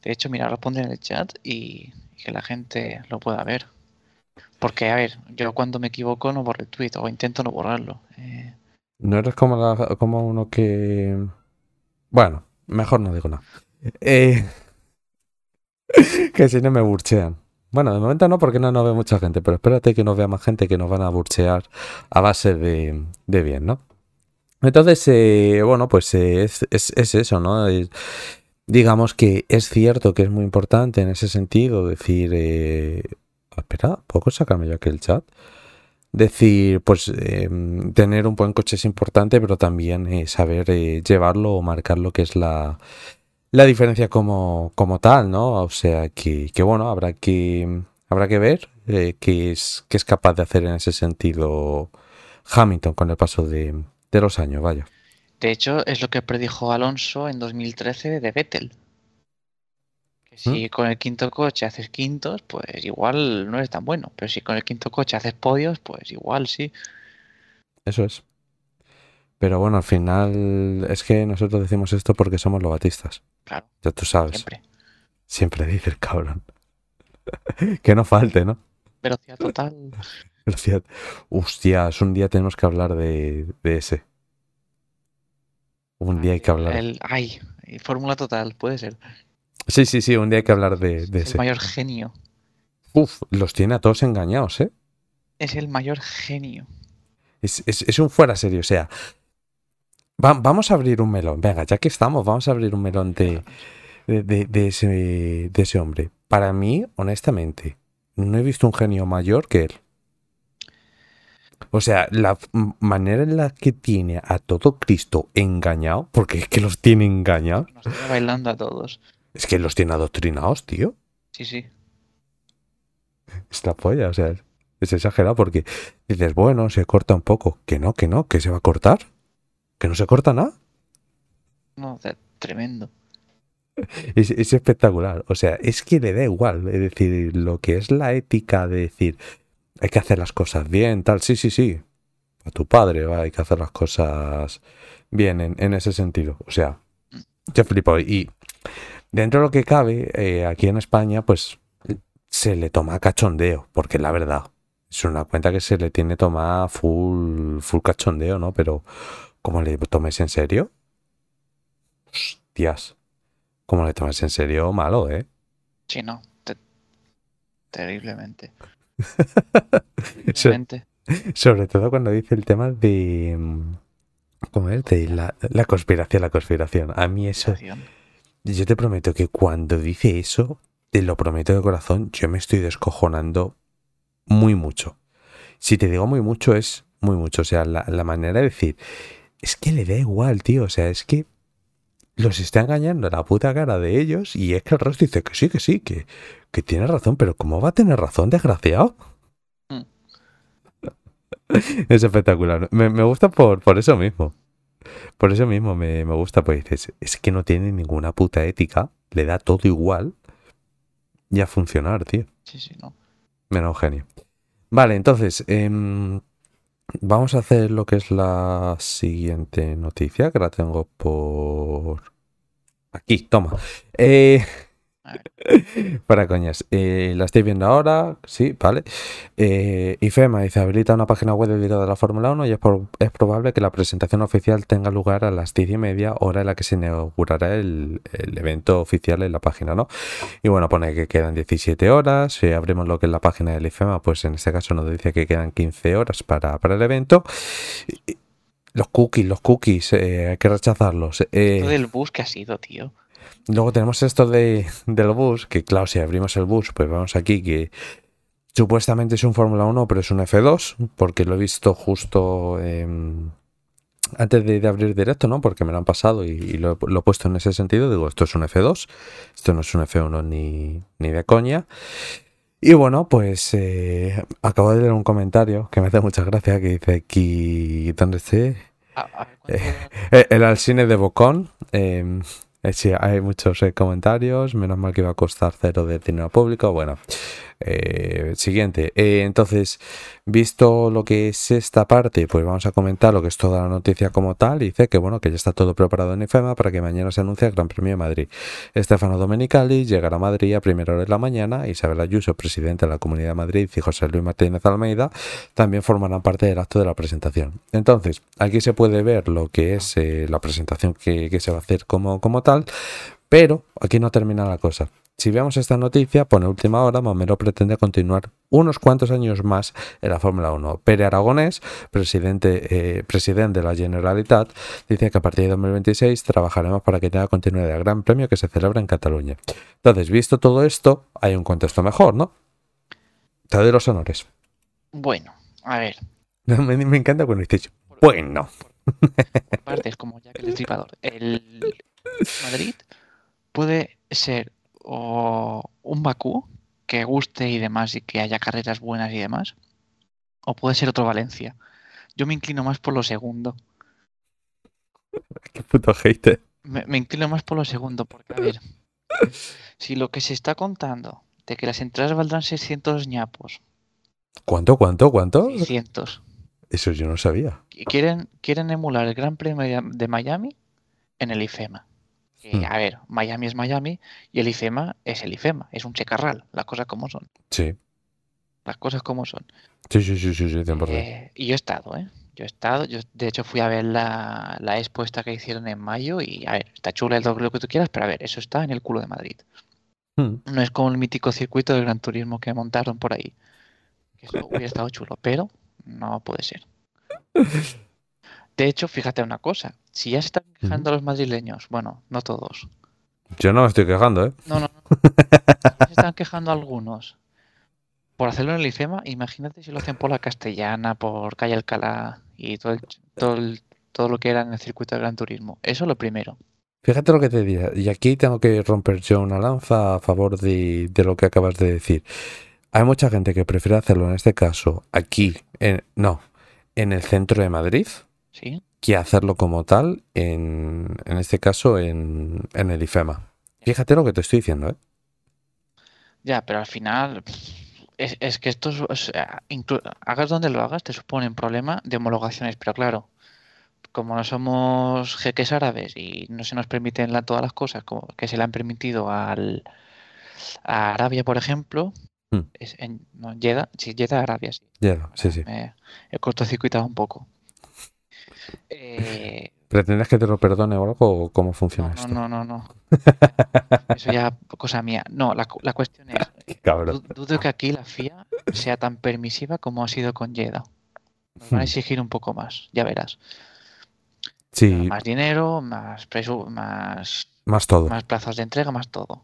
De hecho, mira, lo pondré en el chat y que la gente lo pueda ver. Porque, a ver, yo cuando me equivoco no borro el tweet o intento no borrarlo. Eh. No eres como, como uno que... Bueno, mejor no digo nada. Eh, que si no me burchean. Bueno, de momento no, porque no nos ve mucha gente, pero espérate que nos vea más gente que nos van a burchear a base de, bien, ¿no? Entonces, eh, bueno, pues es, es, eso, ¿no? digamos que es cierto que es muy importante en ese sentido decir, espera, ¿puedo sacarme yo aquí el chat? Decir, pues em, tener un buen coche es importante, pero también eh, saber eh, llevarlo o marcar lo que es la, la diferencia como, como tal, ¿no? O sea que, que bueno, habrá que, habrá que ver eh, qué, es, qué es capaz de hacer en ese sentido Hamilton con el paso de, de los años, vaya. De hecho, es lo que predijo Alonso en 2013 de Vettel. Si con el quinto coche haces quintos, pues igual no es tan bueno. Pero si con el quinto coche haces podios, pues igual sí. Eso es. Pero bueno, al final es que nosotros decimos esto porque somos los batistas. Claro. Ya tú sabes. Siempre. Siempre dice el cabrón. que no falte, ¿no? Velocidad total. Velocidad. Hostias, un día tenemos que hablar de, ese. Un día hay que hablar. El, ay, fórmula total, puede ser. Sí, sí, sí, un día hay que hablar de, de es ese. El mayor genio. Uf, los tiene a todos engañados, ¿eh? Es el mayor genio. Es, un fuera serio, o sea. vamos a abrir un melón. Venga, ya que estamos, vamos a abrir un melón de, de, ese, de ese hombre. Para mí, honestamente, no he visto un genio mayor que él. O sea, la manera en la que tiene a todo Cristo engañado, porque es que los tiene engañados. Nos tiene bailando a todos. Es que los tiene adoctrinados, tío. Sí, sí. Es la polla, o sea, es exagerado porque dices, bueno, se corta un poco. Que no, que no, que se va a cortar. Que no se corta nada. No, tremendo. Es, es, espectacular. O sea, es que le da igual. Es decir, lo que es la ética de decir, hay que hacer las cosas bien, tal. Sí, sí, sí. A tu padre ¿va? hay que hacer las cosas bien en, en ese sentido. O sea, yo flipo. Y dentro de lo que cabe, eh, aquí en España, pues se le toma cachondeo, porque la verdad, es una cuenta que se le tiene tomada full, full cachondeo, ¿no? Pero, ¿cómo le tomes en serio? Hostias. ¿Cómo le tomes en serio? Malo, ¿eh? Sí, no. terriblemente. terriblemente. Sobre todo cuando dice el tema de. ¿Cómo es? De la, la conspiración, la conspiración. A mí eso. Yo te prometo que cuando dice eso, te lo prometo de corazón, yo me estoy descojonando muy mucho. Si te digo muy mucho, es muy mucho. O sea, la, la manera de decir, es que le da igual, tío. O sea, es que los está engañando a la puta cara de ellos y es que el resto dice que sí, que sí, que, que tiene razón, pero ¿cómo va a tener razón, desgraciado? Mm. es espectacular. Me, me gusta por, por, eso mismo. Por eso mismo me, me, gusta, pues dices, es que no tiene ninguna puta ética, le da todo igual y a funcionar, tío. Sí, sí, no. Menos genio. Vale, entonces, eh, Vamos a hacer lo que es la siguiente noticia, que la tengo por aquí, toma. Eh, para coñas. Eh, la estoy viendo ahora, sí, vale. Eh, IFEMA dice, habilita una página web dedicada a la Fórmula 1 y es, probable que la presentación oficial tenga lugar a las 10 y media, hora en la que se inaugurará el, evento oficial en la página, ¿no? Y bueno, pone que quedan 17 horas. Si abrimos lo que es la página del IFEMA, pues en este caso nos dice que quedan 15 horas para, para el evento. Los cookies, los cookies, eh, hay que rechazarlos. Eh, Todo el bus que ha sido, tío. Luego tenemos esto de, del bus, que claro, si abrimos el bus, pues vamos aquí que supuestamente es un Fórmula 1, pero es un F2, porque lo he visto justo antes de, abrir directo, ¿no? Porque me lo han pasado y, lo, he puesto en ese sentido. Digo, esto es un F2, esto no es un F1 ni, ni de coña. Y bueno, pues eh, acabo de leer un comentario que me hace mucha gracia que dice aquí, ¿dónde esté? Ah, ah, eh, el Alcine de Bocón. Eh, sí, hay muchos eh, comentarios. Menos mal que iba a costar cero de dinero público. Bueno, eh, siguiente. entonces, visto lo que es esta parte, pues vamos a comentar lo que es toda la noticia como tal. Dice que bueno, que ya está todo preparado en IFEMA para que mañana se anuncie el Gran Premio de Madrid. Estefano Domenicali llegará a Madrid a primera hora de la mañana. Isabel Ayuso, presidente de la Comunidad de Madrid, y José Luis Martínez Almeida también formarán parte del acto de la presentación. Entonces, aquí se puede ver lo que es la presentación que, que se va a hacer como, como tal pero aquí no termina la cosa. Si vemos esta noticia, pone última hora, Mamero pretende continuar unos cuantos años más en la Fórmula 1. Pere Aragonés, presidente, eh, presidente de la Generalitat, dice que a partir de 2026 trabajaremos para que tenga continuidad el Gran Premio que se celebra en Cataluña. Entonces, visto todo esto, hay un contexto mejor, ¿no? Te doy los honores. Bueno, a ver. Me, encanta cuando dices, bueno. Por partes, como ya que el Destripador. El Madrid puede ser o un Bakú que guste y demás y que haya carreras buenas y demás, o puede ser otro Valencia. Yo me inclino más por lo segundo. Qué puto hater. Me, me inclino más por lo segundo, porque a ver, si lo que se está contando de que las entradas valdrán 600 ñapos. ¿Cuánto, cuánto, cuánto? 600. Eso yo no sabía. Quieren, quieren emular el Gran Premio de Miami en el IFEMA. Hmm. A ver, Miami es Miami y el IFEMA es el IFEMA, es un checarral, las cosas como son. Sí. Las cosas como son. Sí, sí, sí, sí, sí eh, y yo he estado, ¿eh? Yo he estado, yo de hecho fui a ver la, la expuesta que hicieron en mayo y, a ver, está chula el doble lo que tú quieras, pero a ver, eso está en el culo de Madrid. Hmm. No es como el mítico circuito del Gran Turismo que montaron por ahí. Eso hubiera estado chulo, pero no puede ser. De hecho, fíjate una cosa, si ya se están quejando los madrileños, bueno, no todos. Yo no me estoy quejando, ¿eh? No, no, no. se están quejando algunos por hacerlo en el IFEMA, imagínate si lo hacen por la Castellana, por Calle Alcalá y todo, todo, todo lo que era en el circuito de Gran Turismo. Eso lo primero. Fíjate lo que te diría, y aquí tengo que romper yo una lanza a favor de, lo que acabas de decir. Hay mucha gente que prefiere hacerlo en este caso aquí, en, no, en el centro de Madrid, ¿Sí? que hacerlo como tal, en, en este caso, en, en el IFEMA. Fíjate lo que te estoy diciendo, ¿eh? Ya, pero al final es, que esto, hagas donde lo hagas, te supone un problema de homologaciones, pero claro, como no somos jeques árabes y no se nos permiten todas las cosas como que se le han permitido al, a Arabia, por ejemplo, hmm. es en no, Jeddah, sí, Jeddah, Arabia, sí. Jeddah, sí, sí. he cortocircuitado un poco. Eh, ¿Pretendes que te lo perdone o algo o cómo funciona no, esto? No, no, no. Eso ya cosa mía. No, la, la cuestión es, dudo que aquí la FIA sea tan permisiva como ha sido con Jeddah. Nos van a hmm. exigir un poco más, ya verás. Más dinero, más preso, más. Más todo. Más plazos de entrega, más todo.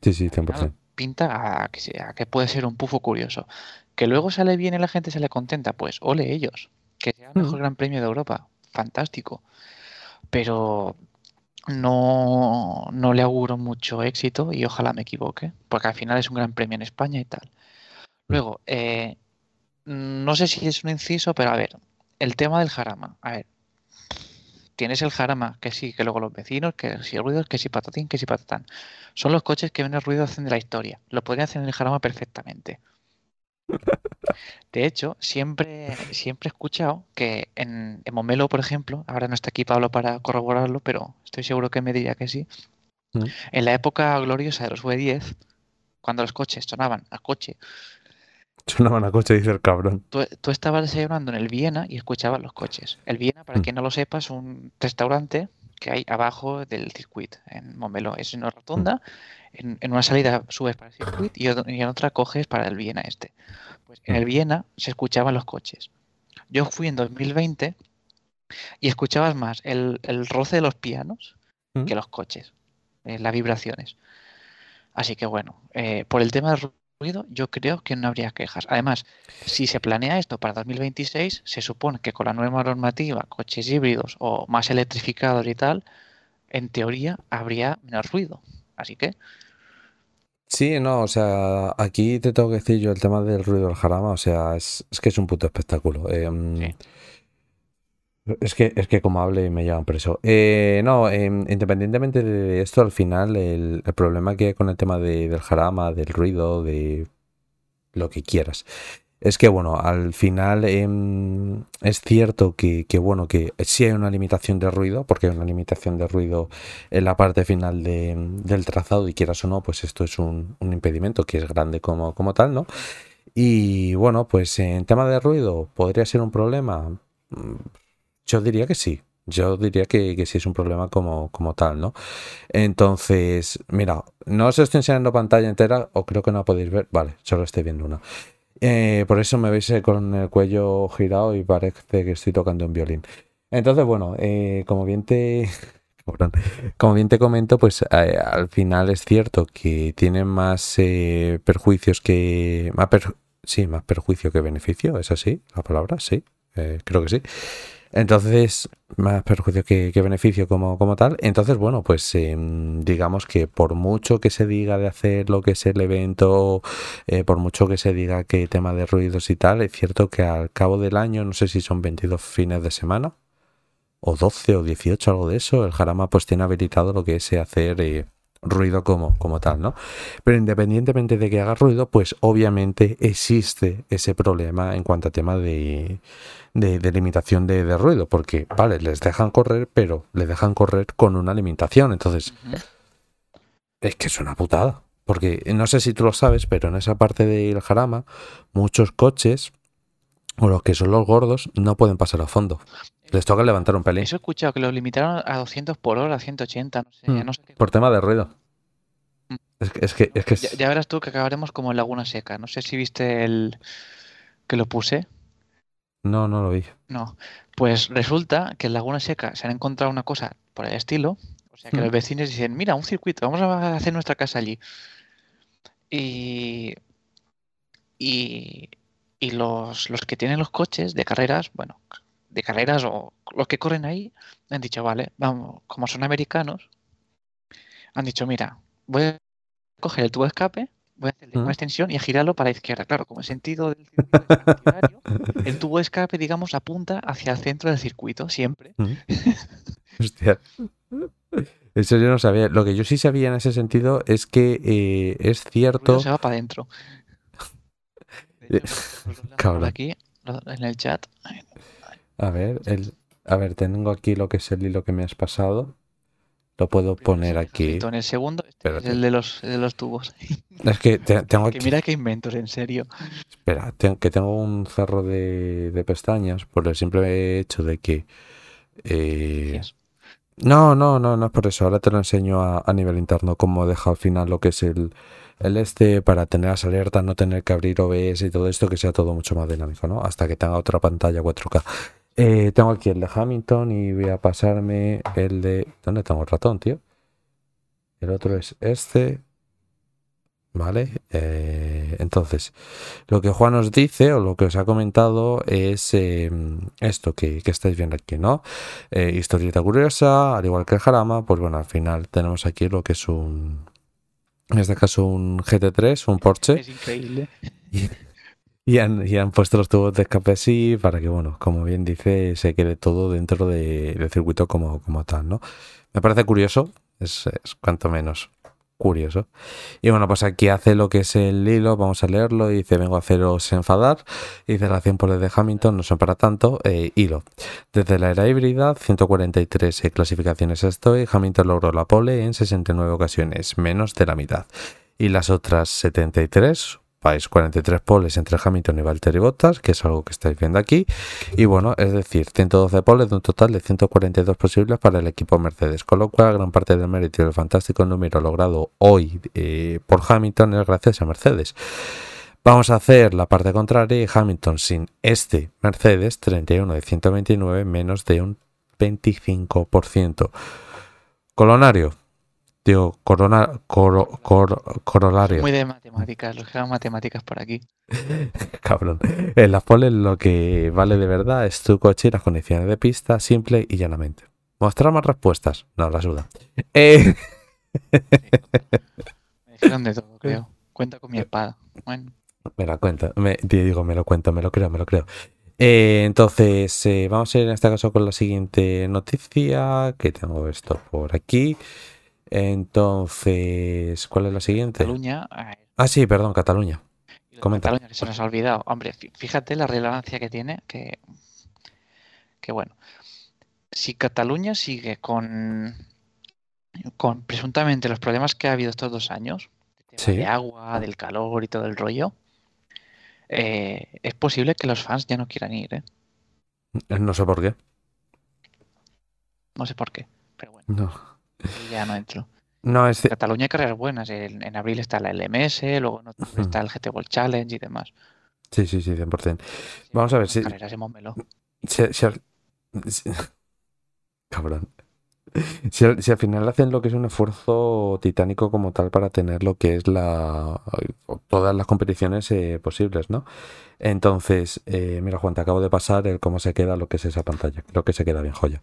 Sí, sí, 100%. pinta a que, que puede ser un pufo curioso. Que luego sale bien y la gente se le contenta, pues ole ellos. Que sea el mejor Gran Premio de Europa. Fantástico. Pero no, no le auguro mucho éxito y ojalá me equivoque, porque al final es un gran premio en España y tal. Luego, eh, no sé si es un inciso, pero a ver, el tema del jarama. A ver, tienes el jarama, que sí, que luego los vecinos, que si ruidos, que si patatín, que si patatán. Son los coches que menos ruido hacen de la historia. Lo podrían hacer en el jarama perfectamente. De hecho, siempre, siempre he escuchado que en, Momelo, por ejemplo, ahora no está aquí Pablo para corroborarlo, pero estoy seguro que me diría que sí. Mm. En la época gloriosa de los V10, cuando los coches sonaban a coche, Sonaban a coche, dice el cabrón. Tú, estabas desayunando en el Viena y escuchabas los coches. El Viena, para mm. quien no lo sepa, es un restaurante que hay abajo del circuito, en Momelo. Es una rotonda, en, una salida subes para el circuito y, en otra coges para el Viena este. Pues en el mm. Viena se escuchaban los coches. Yo fui en 2020 y escuchabas más el, roce de los pianos mm. que los coches, eh, las vibraciones. Así que bueno, eh, por el tema del yo creo que no habría quejas. Además, si se planea esto para 2026, se supone que con la nueva normativa, coches híbridos o más electrificados y tal, en teoría habría menos ruido. Así que... Sí, no, o sea, aquí te tengo que decir yo el tema del ruido del jarama, o sea, es, que es un puto espectáculo. Em, es que, es que como hable me llevan preso. Eh, no, em, independientemente de esto, al final el, problema que hay con el tema del jarama, del ruido, de lo que quieras, es que bueno, al final em, es cierto que, bueno, que sí hay una limitación de ruido, porque hay una limitación de ruido en la parte final del trazado y quieras o no, pues esto es un, un impedimento que es grande como, como tal, ¿no? Y bueno, pues en tema de ruido, ¿podría ser un problema? Yo diría que sí. Yo diría que, que sí es un problema como, como tal, ¿no? Entonces, mira, no os estoy enseñando pantalla entera, o creo que no podéis ver. Vale, solo estoy viendo una. Eh, por eso me veis con el cuello girado y parece que estoy tocando un violín. Entonces, bueno, eh, como bien te. Como bien te comento, pues eh, al final es cierto que tiene más perjuicios que. Más sí, más perjuicio que beneficio, ¿es así la palabra? Sí, creo que sí. Entonces, más perjuicio que, beneficio como, como, tal. Entonces, bueno, pues em, digamos que por mucho que se diga de hacer lo que es el evento, eh, por mucho que se diga que tema de ruidos y tal, es cierto que al cabo del año, no sé si son 22 fines de semana, o 12 o 18, algo de eso, el Jarama pues tiene habilitado lo que es hacer... Eh, ruido como, como tal, ¿no? Pero independientemente de que haga ruido, pues obviamente existe ese problema en cuanto a tema de, de, limitación de, ruido, porque, vale, les dejan correr, pero les dejan correr con una limitación. Entonces, es que es una putada. Porque no sé si tú lo sabes, pero en esa parte del jarama, muchos coches, o los que son los gordos, no pueden pasar a fondo. Les toca levantar un pelín. Eso he escuchado, que lo limitaron a 200 por hora, a 180, no sé, mm, Por tema de ruido. Mm. Es que, es que, Ya, verás tú que acabaremos como en Laguna Seca. No sé si viste el que lo puse. No, no lo vi. No. Pues resulta que en Laguna Seca se han encontrado una cosa por el estilo. O sea, que los hmm. vecinos dicen, mira, un circuito, vamos a hacer nuestra casa allí. Y y, los, los que tienen los coches de carreras, bueno, de carreras o los que corren ahí, han dicho, vale, vamos, como son americanos, han dicho, mira, voy a coger el tubo de escape, voy a hacerle una extensión y a girarlo para la izquierda. Claro, como el sentido del circuito el tubo de escape, digamos, apunta hacia el centro del circuito, siempre. Hostia. Eso yo no sabía. Lo que yo sí sabía en ese sentido es que eh, es cierto. Se va para adentro. Aquí, en el chat. A ver, el, a ver, tengo aquí lo que es el hilo que me has pasado. Lo puedo poner aquí. En el segundo, este es el de los, de los tubos. Es que tengo aquí... mira qué inventos, en serio. Espera, que tengo un cerro de, de, pestañas por el simple hecho de que... Eh... No, no, no, no es por eso. Ahora te lo enseño a, a nivel interno cómo deja al final lo que es el, el este para tener las alertas, no tener que abrir OBS y todo esto, que sea todo mucho más dinámico, ¿no? Hasta que tenga otra pantalla 4K. Eh, tengo aquí el de Hamilton y voy a pasarme el de... ¿Dónde tengo el ratón, tío? El otro es este. ¿Vale? Eh, entonces, lo que Juan os dice o lo que os ha comentado es em, esto que, estáis viendo aquí, ¿no? Eh, historieta curiosa, al igual que el Jarama, pues bueno, al final tenemos aquí lo que es un... En este caso un GT3, un Porsche. Es increíble. Y han, puesto los tubos de escape así para que, bueno, como bien dice, se quede todo dentro del circuito como, tal, ¿no? Me parece curioso, es, cuanto menos curioso. Y bueno, pues aquí hace lo que es el hilo, vamos a leerlo, y dice, vengo a haceros enfadar, y dice la 100 poles de Hamilton, no son para tanto, eh, hilo. Desde la era híbrida, 143 clasificaciones estoy, Hamilton logró la pole en 69 ocasiones, menos de la mitad. Y las otras 73, país 43 poles entre Hamilton y Valtteri Bottas, que es algo que estáis viendo aquí. Y bueno, es decir, 112 poles de un total de 142 posibles para el equipo Mercedes, con lo cual gran parte del mérito del fantástico número logrado hoy eh, por Hamilton es gracias a Mercedes. Vamos a hacer la parte contraria y Hamilton sin este Mercedes 31 de 129 menos de un 25%. Colonario, Digo, corona, corolario. Muy de matemáticas, los que hagan matemáticas por aquí. Cabrón. En las poles lo que vale de verdad es tu coche y las condiciones de pista, simple y llanamente. Mostrar más respuestas. No, las duda. Eh... Me dijeron de todo, creo. Cuenta con mi espada. Bueno. Me la cuento. Me, digo, me lo cuento, me lo creo, me lo creo. Eh, entonces, eh, vamos a ir en este caso con la siguiente noticia. Que tengo esto por aquí. Entonces, ¿cuál es la siguiente? Cataluña. Ah, sí, perdón, Cataluña. Comenta. Cataluña, que se nos ha olvidado. Hombre, fíjate la relevancia que tiene, que, que bueno. Si Cataluña sigue con, con presuntamente los problemas que ha habido estos dos años, de agua, del calor y todo el rollo, eh, es posible que los fans ya no quieran ir. ¿eh? No sé por qué. No sé por qué, pero bueno. No ya no entro. No, es... En Cataluña hay carreras buenas. En, abril está la LMS, luego está el GT World Challenge y demás. Sí, sí, sí, 100%. Vamos a ver si... Carreras Cabrón. Si al, final hacen lo que es un esfuerzo titánico como tal para tener lo que es la todas las competiciones eh, posibles, ¿no? Entonces, eh, mira Juan, te acabo de pasar el cómo se queda lo que es esa pantalla. Creo que se queda bien joya.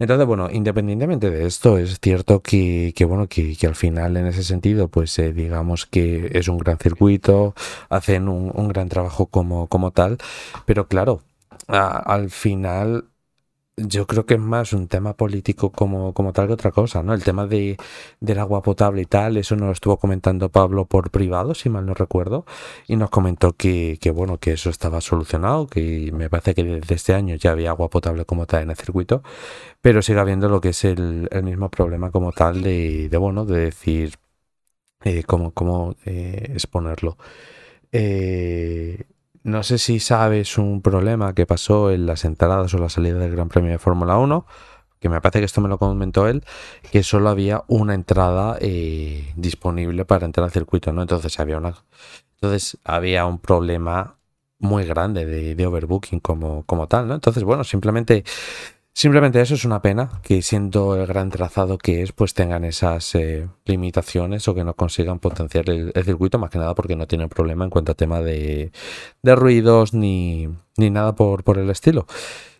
Entonces, bueno, independientemente de esto, es cierto que, bueno, que, al final en ese sentido, pues eh, digamos que es un gran circuito, hacen un, gran trabajo como, como tal, pero claro, al final yo creo que es más un tema político como, como tal que otra cosa, ¿no? El tema de, del agua potable y tal, eso nos lo estuvo comentando Pablo por privado, si mal no recuerdo, y nos comentó que, que, bueno, que eso estaba solucionado, que me parece que desde este año ya había agua potable como tal en el circuito, pero sigue habiendo lo que es el, el mismo problema como tal de, de bueno, de decir eh, cómo, cómo eh, exponerlo. Eh, no sé si sabes un problema que pasó en las entradas o la salida del Gran Premio de Fórmula 1, que me parece que esto me lo comentó él, que solo había una entrada eh, disponible para entrar al circuito, ¿no? Entonces había una. Entonces había un problema muy grande de, overbooking como, como tal, ¿no? Entonces, bueno, simplemente Simplemente eso es una pena, que siendo el gran trazado que es, pues tengan esas eh, limitaciones o que no consigan potenciar el, circuito, más que nada porque no tienen problema en cuanto a tema de, ruidos ni, nada por, por, el estilo.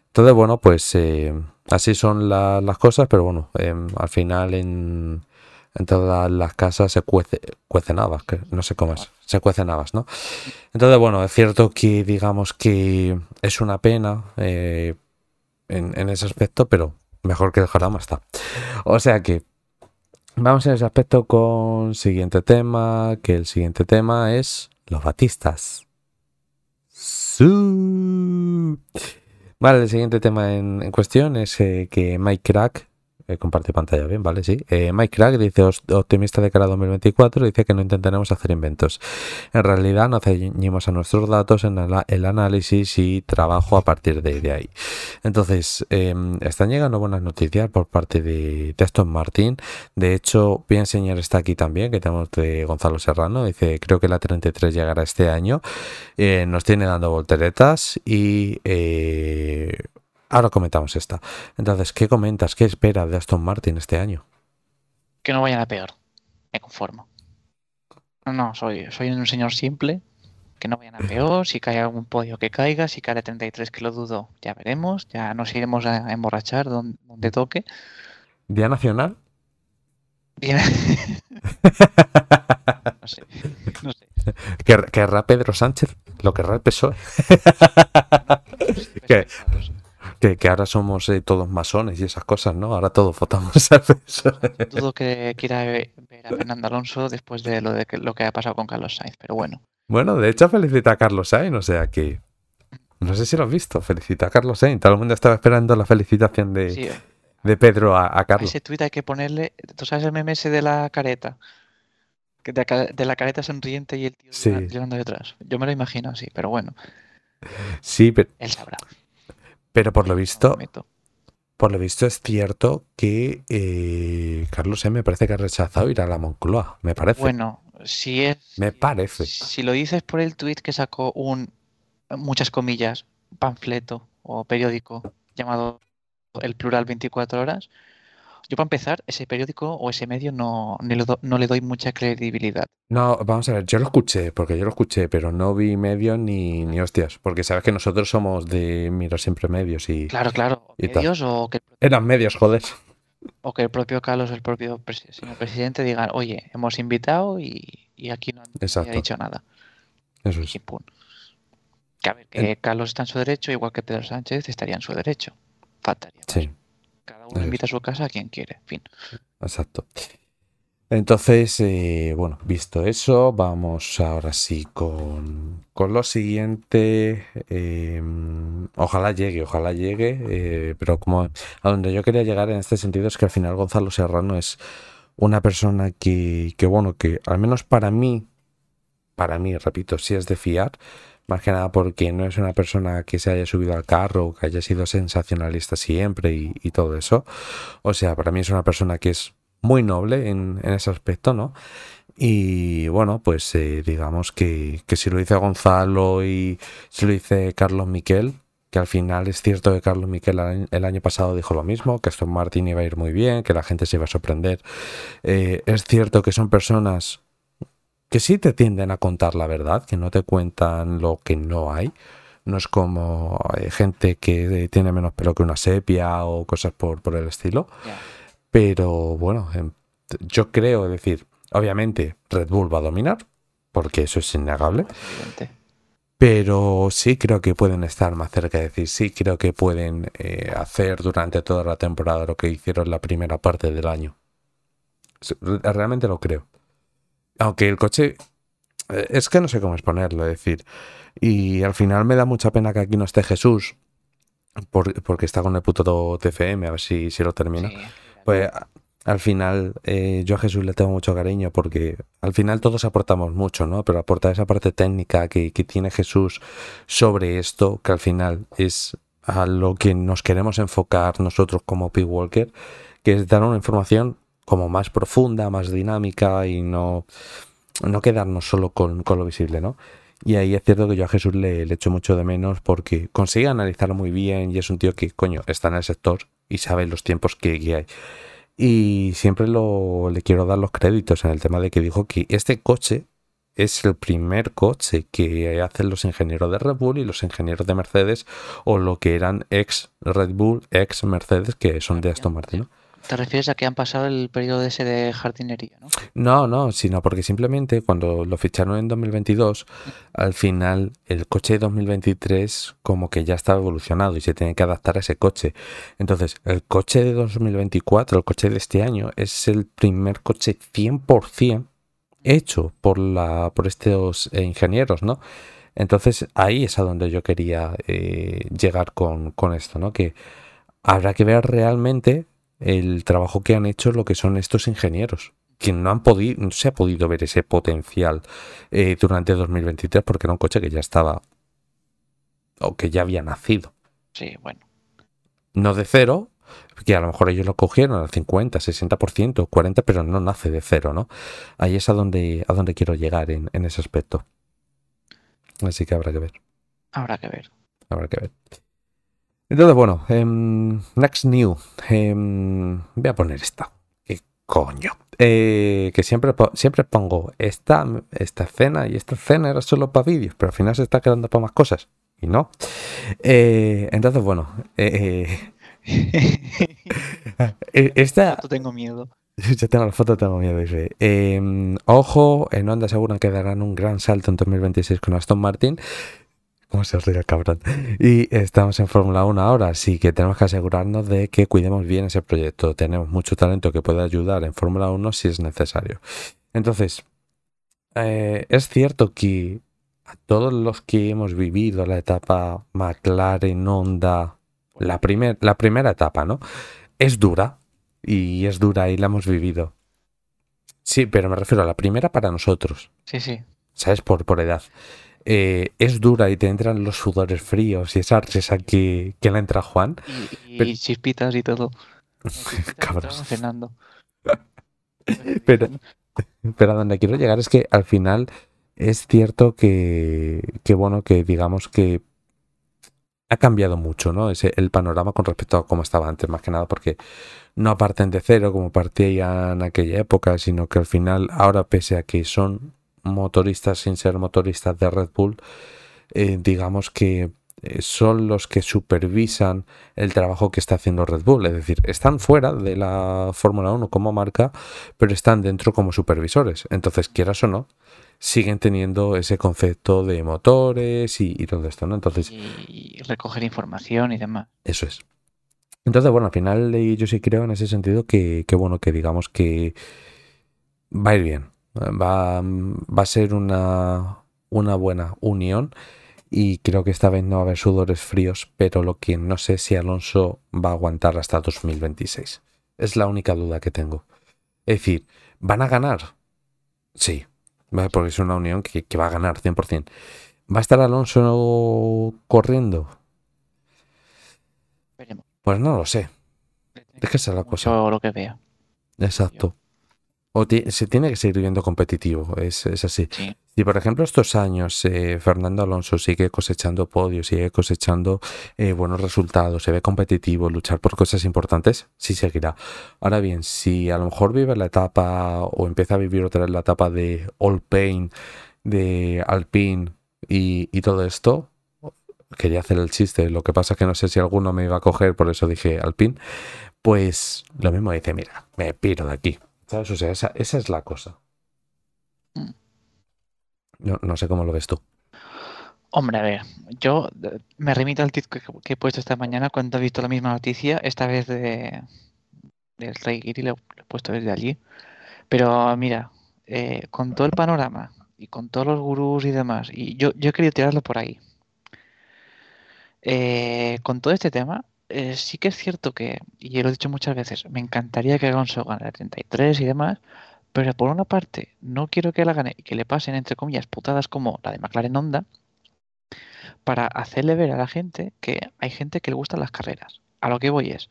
Entonces, bueno, pues eh, así son las cosas, pero bueno, em, al final en, en todas las casas se cuece, cuecen habas, que no sé cómo es, se cuecen habas, ¿no? Entonces, bueno, es cierto que digamos que es una pena. Eh, en, ese aspecto, pero mejor que el Jarama está. O sea que vamos en ese aspecto con siguiente tema, que el siguiente tema es los batistas. Vale, el siguiente tema en, cuestión es eh, que Mike Crack eh, comparte pantalla bien, ¿vale? Sí. Eh, Mike Crack dice, optimista de cara a 2024, dice que no intentaremos hacer inventos. En realidad no ceñimos a nuestros datos en el, análisis y trabajo a partir de, ahí. Entonces, em, están llegando buenas noticias por parte de, de, Aston Martin. De hecho, voy a enseñar esta aquí también, que tenemos de Gonzalo Serrano. Dice, creo que la 33 llegará este año. Eh, nos tiene dando volteretas y Ahora comentamos esta. Entonces, ¿qué comentas? ¿Qué esperas de Aston Martin este año? Que no vayan a peor. Me conformo. No, soy, soy un señor simple. Que no vayan a peor. Si cae algún podio que caiga. Si cae 33 que lo dudo, ya veremos. Ya nos iremos a emborrachar donde, toque. ¿Día nacional? Día... no sé. No sé. ¿Querrá Pedro Sánchez? ¿Lo querrá el PSOE? Que, ahora somos eh, todos masones y esas cosas, ¿no? Ahora todos votamos a Dudo que quiera ver a Fernando Alonso después de lo, de que, lo que ha pasado con Carlos Sainz, pero bueno. Bueno, de hecho felicita a Carlos Sainz, o sea que... No sé si lo has visto, felicita a Carlos Sainz. Todo el mundo estaba esperando la felicitación de, de Pedro a, Carlos. ese tuit hay que ponerle... ¿Tú sabes el meme ese de la careta? De, de la careta sonriente y el tío llorando detrás. Yo me lo imagino así, pero bueno. Sí, pero... Él sabrá. Pero por lo visto, por lo visto es cierto que eh, Carlos M. me parece que ha rechazado ir a la Moncloa, me parece. Bueno, si es... Me parece. Si lo dices por el tuit que sacó un, muchas comillas, panfleto o periódico llamado El Plural 24 Horas, yo para empezar, ese periódico o ese medio no, no le doy mucha credibilidad. No, vamos a ver, yo lo escuché, porque yo lo escuché, pero no vi medios ni, ni hostias, porque sabes que nosotros somos de miro siempre medios y... Claro, claro, medios o que... Eran medios, joder. O que el propio Carlos, el propio señor presidente digan, oye, hemos invitado y, aquí no han dicho nada. Eso es. Que a ver, que Carlos está en su derecho, igual que Pedro Sánchez estaría en su derecho. Faltaría. Sí. Cada uno invita a su casa a quien quiere. Fin. Exacto. Entonces, eh, bueno, visto eso, vamos ahora sí con, lo siguiente. Em, ojalá llegue, ojalá llegue, eh, pero como a donde yo quería llegar en este sentido es que al final Gonzalo Serrano es una persona que, que bueno, que al menos para mí, para mí, repito, sí es de fiar, más que nada porque no es una persona que se haya subido al carro, que haya sido sensacionalista siempre y, todo eso. O sea, para mí es una persona que es muy noble en, ese aspecto, ¿no? Y bueno, pues eh, digamos que, si lo dice Gonzalo y si lo dice Carlos Miquel, que al final es cierto que Carlos Miquel el año pasado dijo lo mismo, que Aston Martin iba a ir muy bien, que la gente se iba a sorprender. Eh, es cierto que son personas que sí te tienden a contar la verdad, que no te cuentan lo que no hay. No es como eh, gente que tiene menos pelo que una sepia o cosas por, por el estilo. Pero bueno, em, yo creo, es decir, obviamente Red Bull va a dominar, porque eso es innegable. Pero sí creo que pueden estar más cerca, es decir, sí creo que pueden eh, hacer durante toda la temporada lo que hicieron la primera parte del año. Realmente lo creo. Aunque el coche. Eh, es que no sé cómo exponerlo, es decir. Y al final me da mucha pena que aquí no esté Jesús. porque está con el puto TFM, a ver si, si lo termina. pues al final eh, yo a Jesús le tengo mucho cariño porque al final todos aportamos mucho, ¿no? Pero aportar esa parte técnica que, que tiene Jesús sobre esto, que al final es a lo que nos queremos enfocar nosotros como P-Walker, que es dar una información como más profunda, más dinámica y no, no quedarnos solo con, lo visible, ¿no? Y ahí es cierto que yo a Jesús le, le echo mucho de menos porque consigue analizarlo muy bien y es un tío que, coño, está en el sector y sabe los tiempos que, hay. Y siempre lo, le quiero dar los créditos en el tema de que dijo que este coche es el primer coche que hacen los ingenieros de Red Bull y los ingenieros de Mercedes o lo que eran ex Red Bull, ex Mercedes, que son de Aston Martin. ¿Te refieres a que han pasado el periodo ese de jardinería, no? No, no, sino porque simplemente cuando lo ficharon en 2022, al final el coche de 2023 como que ya estaba evolucionado y se tiene que adaptar a ese coche. Entonces, el coche de 2024, el coche de este año, es el primer coche 100% hecho por, la, por estos ingenieros, ¿no? Entonces ahí es a donde yo quería eh, llegar con, con esto, ¿no? Que habrá que ver realmente el trabajo que han hecho lo que son estos ingenieros que no han podido, no se ha podido ver ese potencial eh, durante 2023 porque era un coche que ya estaba o que ya había nacido. Sí, bueno. No de cero, que a lo mejor ellos lo cogieron al 50, 60%, 40%, pero no nace de cero, ¿no? Ahí es a donde, a donde quiero llegar en, en ese aspecto. Así que habrá que ver. Habrá que ver. Habrá que ver. Entonces, bueno, em, Next New. em, voy a poner esta. ¿Qué coño? Eh, que siempre, siempre pongo esta, esta escena y esta escena era solo para vídeos, pero al final se está quedando para más cosas. Y no. Eh, entonces, bueno. eh, eh, esta, Yo tengo miedo. yo tengo la foto, tengo miedo. Dice, em, ojo, en Honda aseguran que darán un gran salto en 2026 con Aston Martin. ¿Cómo se ríe el cabrón? Y estamos en Fórmula 1 ahora, así que tenemos que asegurarnos de que cuidemos bien ese proyecto. Tenemos mucho talento que puede ayudar en Fórmula 1 si es necesario. Entonces, eh, es cierto que a todos los que hemos vivido la etapa McLaren, Honda, la, primer, la primera etapa, ¿no? Es dura, y es dura y la hemos vivido. Sí, pero me refiero a la primera para nosotros, Sí, sí. ¿sabes? Por, por edad. Eh, es dura y te entran los sudores fríos y esa risa que, que le entra Juan. Y, y Pero- chispitas y todo. Estaban cenando. Pero, pero a donde quiero llegar es que al final es cierto que, que bueno, que digamos que ha cambiado mucho, ¿no? Ese, el panorama con respecto a cómo estaba antes, más que nada porque no parten de cero como partían en aquella época, sino que al final, ahora pese a que son motoristas sin ser motoristas de Red Bull, eh, digamos que eh, son los que supervisan el trabajo que está haciendo Red Bull. Es decir, están fuera de la Fórmula 1 como marca, pero están dentro como supervisores. Entonces, quieras o no, siguen teniendo ese concepto de motores y, y todo esto, ¿no? Entonces, Y recoger información y demás. eso es. Entonces, bueno, al final eh, yo sí creo en ese sentido que, que, bueno, que digamos que va a ir bien. Va, va a ser una, una buena unión y creo que esta vez no va a haber sudores fríos, pero lo que no sé si Alonso va a aguantar hasta 2026. Es la única duda que tengo. Es decir, ¿van a ganar? Sí, porque es una unión que, que va a ganar 100%. ¿Va a estar Alonso corriendo? Veremos. Pues no lo sé. Es que esa es la cosa. lo que vea. Exacto. O se tiene que seguir viendo competitivo, es, es así. Sí. Si por ejemplo estos años eh, Fernando Alonso sigue cosechando podios, sigue cosechando eh, buenos resultados, se ve competitivo, luchar por cosas importantes, sí seguirá. Ahora bien, si a lo mejor vive la etapa o empieza a vivir otra vez la etapa de All Pain, de Alpine y, y todo esto, quería hacer el chiste, lo que pasa es que no sé si alguno me iba a coger, por eso dije Alpine, pues lo mismo dice, mira, me piro de aquí. ¿Sabes? O sea, esa, esa es la cosa. Mm. No, no sé cómo lo ves tú. Hombre, a ver, yo eh, me remito al tweet que, que he puesto esta mañana cuando he visto la misma noticia, esta vez de del Rey Giri, lo, lo he puesto desde allí. Pero mira, eh, con todo el panorama y con todos los gurús y demás, y yo, yo he querido tirarlo por ahí. Eh, con todo este tema, eh, sí que es cierto que, y lo he dicho muchas veces, me encantaría que Alonso ganara 33 y demás, pero por una parte no quiero que la gane y que le pasen, entre comillas, putadas como la de McLaren Honda, para hacerle ver a la gente que hay gente que le gustan las carreras. A lo que voy es,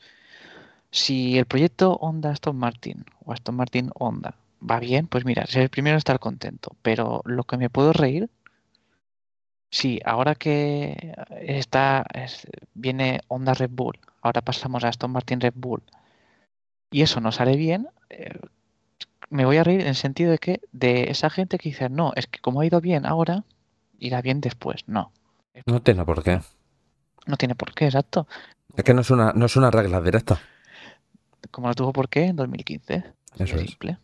si el proyecto Honda Aston Martin o Aston Martin Honda va bien, pues mira, ser el primero estar contento, pero lo que me puedo reír Sí, ahora que está, viene Honda Red Bull, ahora pasamos a Aston Martin Red Bull, y eso no sale bien, eh, me voy a reír en el sentido de que de esa gente que dice, no, es que como ha ido bien ahora, irá bien después. No. No tiene por qué. No tiene por qué, exacto. Es que no es una, no es una regla directa. Como no tuvo por qué en 2015. Eso es. Simple.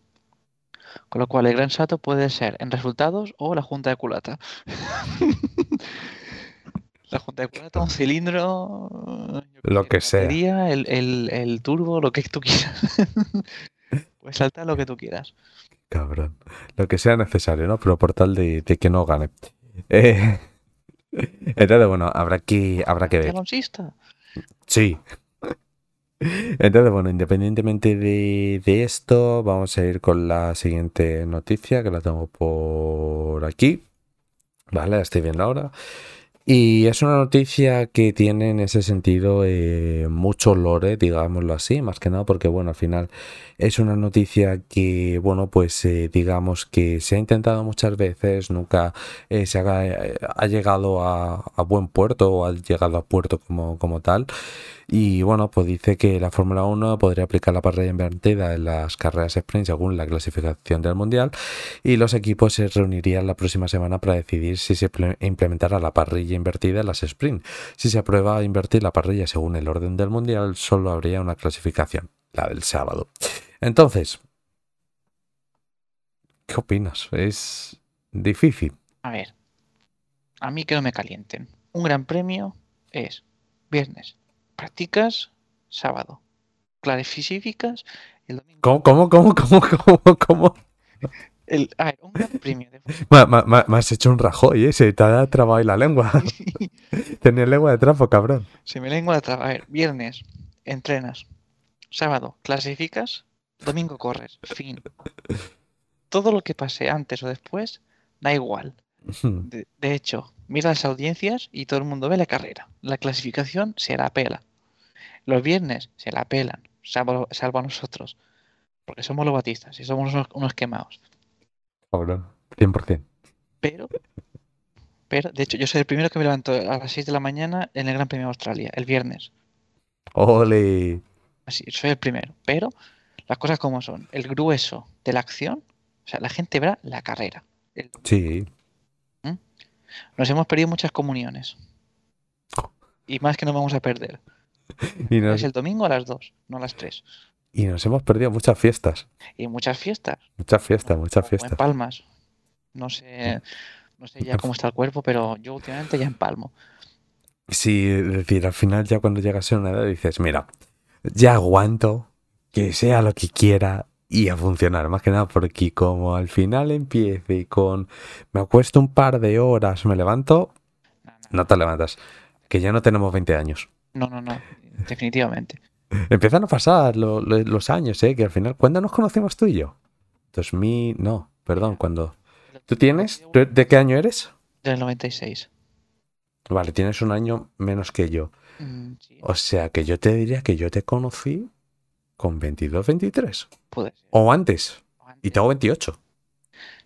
Con lo cual el gran salto puede ser en resultados o la junta de culata. la junta de culata, un cilindro. Lo que sea. El, el, el, turbo, lo que tú quieras. Puedes saltar lo que tú quieras. Cabrón. Lo que sea necesario, ¿no? Pero por tal de, que no gane. Eh, entonces, bueno, habrá que, habrá que ver. Sí. Entonces, bueno, independientemente de, de, esto, vamos a ir con la siguiente noticia que la tengo por aquí. Vale, la estoy viendo ahora. Y es una noticia que tiene en ese sentido eh, mucho lore, digámoslo así, más que nada porque, bueno, al final es una noticia que, bueno, pues eh, digamos que se ha intentado muchas veces, nunca eh, se ha, llegado a, a, buen puerto o ha llegado a puerto como, como tal. Y bueno, pues dice que la Fórmula 1 podría aplicar la parrilla invertida en las carreras sprint según la clasificación del Mundial y los equipos se reunirían la próxima semana para decidir si se implementará la parrilla invertida en las sprint. Si se aprueba invertir la parrilla según el orden del Mundial, solo habría una clasificación, la del sábado. Entonces, ¿qué opinas? Es difícil. A ver, a mí que no me calienten. Un gran premio es viernes, Practicas sábado. Clarificas el domingo. ¿Cómo, cómo, cómo, cómo, cómo, cómo? El, a ver, un gran premio. De... Me, has hecho un rajoy, ¿eh? Se te ha trabado ahí la lengua. Tenía lengua de trapo, cabrón. Se me lengua de trapo. A ver, viernes, entrenas. Sábado, clasificas. Domingo, corres. Fin. Todo lo que pase antes o después, da igual. De, de hecho, mira las audiencias y todo el mundo ve la carrera. La clasificación se la pela. Los viernes se la pelan, salvo, a nosotros. Porque somos los batistas y somos unos, quemados. Cabrón, 100%. Pero, pero, de hecho, yo soy el primero que me levanto a las 6 de la mañana en el Gran Premio de Australia, el viernes. ¡Ole! Así, soy el primero. Pero las cosas como son. El grueso de la acción, o sea, la gente verá la carrera. sí. Nos hemos perdido muchas comuniones. Y más que nos vamos a perder. Es el domingo a las 2, no a las 3. Y nos hemos perdido muchas fiestas. Y muchas fiestas. Muchas fiestas, muchas fiestas. En palmas. No sé, no sé ya cómo está el cuerpo, pero yo últimamente ya empalmo. Sí, es decir, al final ya cuando llegas a una edad dices, mira, ya aguanto, que sea lo que quiera, y a funcionar. Más que nada porque como al final empiece con me acuesto un par de horas, me levanto, no te levantas. Que ya no tenemos 20 años. No, no, no, definitivamente. Empiezan a pasar los años, ¿eh? Que al final, ¿cuándo nos conocemos tú y yo? 2000, no, perdón, cuando... ¿Tú tienes? ¿De qué año eres? Del 96. Vale, tienes un año menos que yo. Mm, o sea que yo te diría que yo te conocí con 22, 23. Puede O antes. Y tengo 28.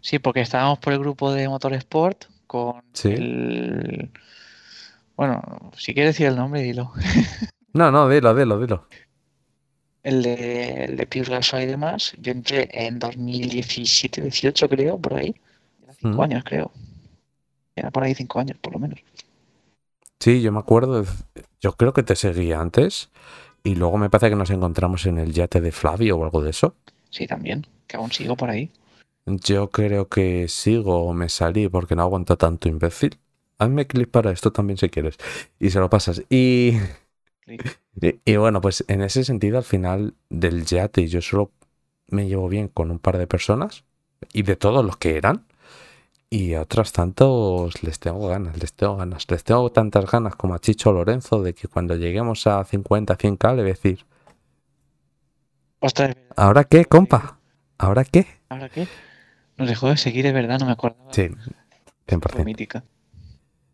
Sí, porque estábamos por el grupo de Motorsport con el... Bueno, si quieres decir el nombre, dilo. no, no, dilo, dilo, dilo. El de, el de Pure y demás. Yo entré en 2017, 18 creo, por ahí. Era cinco mm. años, creo. Era por ahí cinco años, por lo menos. Sí, yo me acuerdo. Yo creo que te seguía antes. Y luego me parece que nos encontramos en el yate de Flavio o algo de eso. Sí, también, que aún sigo por ahí. Yo creo que sigo o me salí porque no aguanta tanto imbécil. Hazme clic para esto también si quieres. Y se lo pasas. Y... y, bueno, pues en ese sentido, al final del yate, yo solo me llevo bien con un par de personas. Y de todos los que eran. Y a otros tantos les tengo ganas, les tengo ganas. Les tengo tantas ganas como a Chicho Lorenzo de que cuando lleguemos a 50, 100k le decir... Ostras, ¿Ahora qué, compa? ¿Ahora qué? ¿Ahora qué? Nos dejó de seguir, es verdad, no me acuerdo. Sí, 100%. Mítica.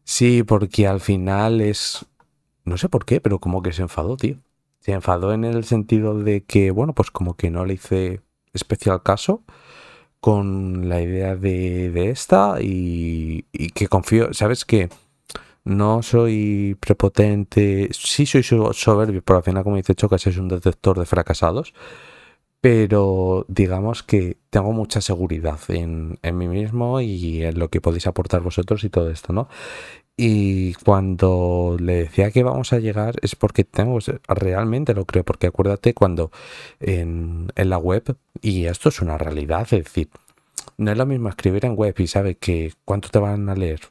Sí, porque al final es... No sé por qué, pero como que se enfadó, tío. Se enfadó en el sentido de que, bueno, pues como que no le hice especial caso con la idea de, esta y, que confío, ¿sabes que No soy prepotente, sí soy soberbio, pero al final, como dice Chocas, es un detector de fracasados. Pero digamos que tengo mucha seguridad en, en mí mismo y en lo que podéis aportar vosotros y todo esto, ¿no? Y cuando le decía que vamos a llegar es porque tengo, realmente lo creo, porque acuérdate cuando en, la web, y esto es una realidad, es decir, no es lo mismo escribir en web y sabe que cuánto te van a leer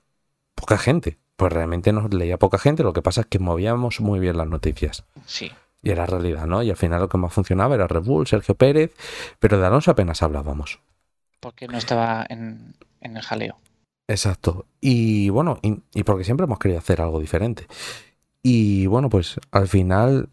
poca gente. Pues realmente nos leía poca gente, lo que pasa es que movíamos muy bien las noticias. Sí. Y era realidad, ¿no? Y al final lo que más funcionaba era Red Bull, Sergio Pérez, pero de Alonso apenas hablábamos. Porque no estaba en, en el jaleo. Exacto. Y bueno, y, porque siempre hemos querido hacer algo diferente. Y bueno, pues al final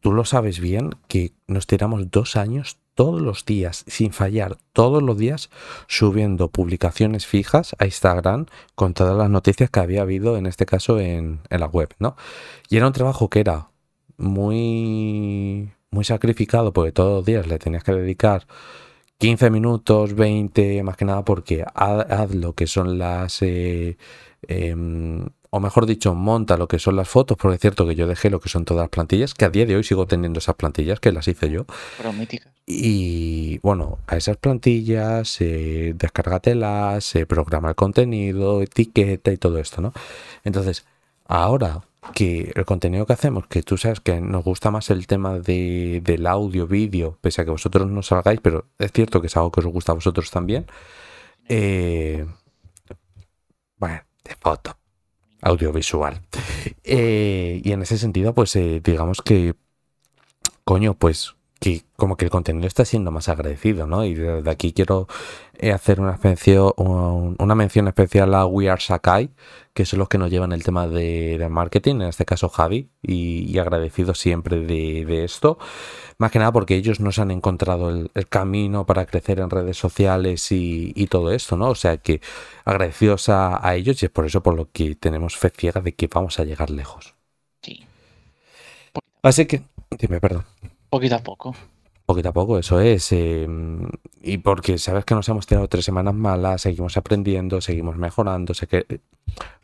tú lo sabes bien que nos tiramos dos años todos los días, sin fallar, todos los días, subiendo publicaciones fijas a Instagram con todas las noticias que había habido, en este caso, en, en la web, ¿no? Y era un trabajo que era muy, muy sacrificado porque todos los días le tenías que dedicar 15 minutos, 20, más que nada porque haz, lo que son las... Eh, em, o mejor dicho, monta lo que son las fotos, porque es cierto que yo dejé lo que son todas las plantillas, que a día de hoy sigo teniendo esas plantillas, que las hice yo. Y bueno, a esas plantillas, eh, descárgatelas, eh, programa el contenido, etiqueta y todo esto, ¿no? Entonces, ahora que el contenido que hacemos, que tú sabes que nos gusta más el tema de, del audio, vídeo, pese a que vosotros no salgáis, pero es cierto que es algo que os gusta a vosotros también. Eh, bueno, de foto, audiovisual. Eh, y en ese sentido, pues eh, digamos que, coño, pues que como que el contenido está siendo más agradecido, ¿no? Y desde aquí quiero hacer una mención, una mención especial a We Are Sakai, que son los que nos llevan el tema de, marketing, en este caso Javi, y, agradecido siempre de, esto. Más que nada porque ellos nos han encontrado el, camino para crecer en redes sociales y, todo esto, ¿no? O sea que agradecidos a, ellos y es por eso por lo que tenemos fe ciega de que vamos a llegar lejos. Sí. Así que, dime, perdón. Poquito a poco. Poquito a poco, eso es. Eh, y porque sabes que nos hemos tirado tres semanas malas, seguimos aprendiendo, seguimos mejorando. Sé que,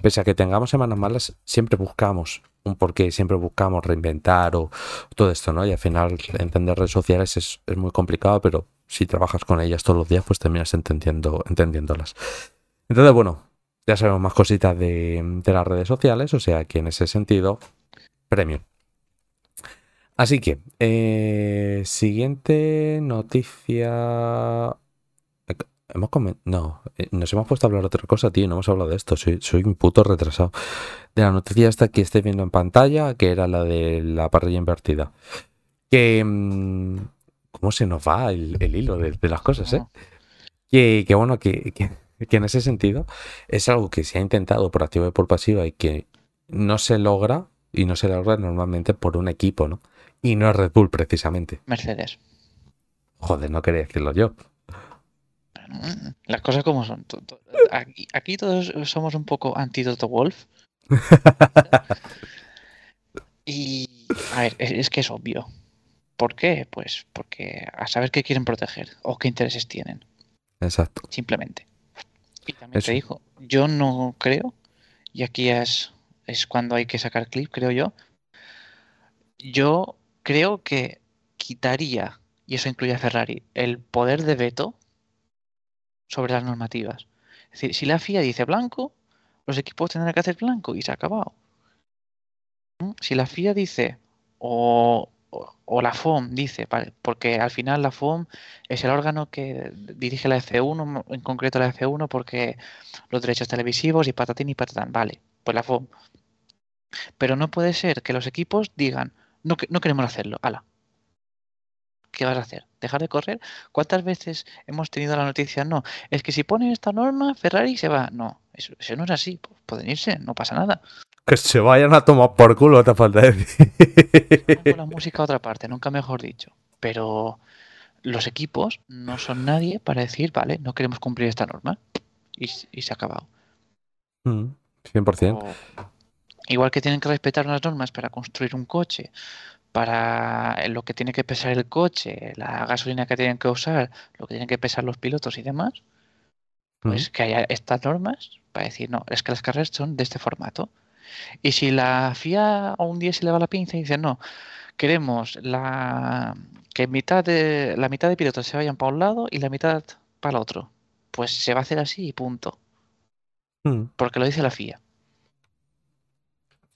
pese a que tengamos semanas malas, siempre buscamos un porqué, siempre buscamos reinventar o todo esto, ¿no? Y al final entender redes sociales es, muy complicado, pero si trabajas con ellas todos los días, pues terminas entendiendo, entendiéndolas. Entonces, bueno, ya sabemos más cositas de, de las redes sociales, o sea que en ese sentido, premio. Así que, eh, siguiente noticia. Hemos No, eh, nos hemos puesto a hablar de otra cosa, tío. No hemos hablado de esto. Soy, un puto retrasado. De la noticia esta que esté viendo en pantalla, que era la de la parrilla invertida. Mm, ¿Cómo se nos va el, hilo de, las cosas, eh? Que bueno, que, que, en ese sentido es algo que se ha intentado por activa y por pasiva y que no se logra y no se logra normalmente por un equipo, ¿no? Y no es Red Bull, precisamente. Mercedes. Joder, no quería decirlo yo. Las cosas como son. Aquí, todos somos un poco antídoto Wolf. y, a ver, es, que es obvio. ¿Por qué? Pues porque a saber qué quieren proteger o qué intereses tienen. Exacto. Simplemente. Y también te dijo, yo no creo, y aquí es, es cuando hay que sacar clip, creo yo. Yo creo que quitaría, y eso incluye a Ferrari, el poder de veto sobre las normativas. Es decir, si la FIA dice blanco, los equipos tendrán que hacer blanco y se ha acabado. ¿Mm? Si la FIA dice, o, la FOM dice, porque al final la FOM es el órgano que dirige la F1, en concreto la F1, porque los derechos televisivos y patatín y patatán, vale, pues la FOM. Pero no puede ser que los equipos digan, no, no queremos hacerlo. Ala. ¿Qué vas a hacer? ¿Dejar de correr? ¿Cuántas veces hemos tenido la noticia? No, es que si ponen esta norma, Ferrari se va. No, eso, no es así. pueden irse, no pasa nada. Que se vayan a tomar por culo, te falta decir. la música a otra parte, nunca mejor dicho. Pero los equipos no son nadie para decir, vale, no queremos cumplir esta norma. Y, se ha acabado. 100%. Mm, Igual que tienen que respetar unas normas para construir un coche, para lo que tiene que pesar el coche, la gasolina que tienen que usar, lo que tienen que pesar los pilotos y demás, pues que haya estas normas para decir, no, es que las carreras son de este formato. Y si la FIA un día se le va la pinza y dice, no, queremos la que mitad de la mitad de pilotos se vayan para un lado y la mitad para el otro, pues se va a hacer así y punto. Hmm. Porque lo dice la FIA.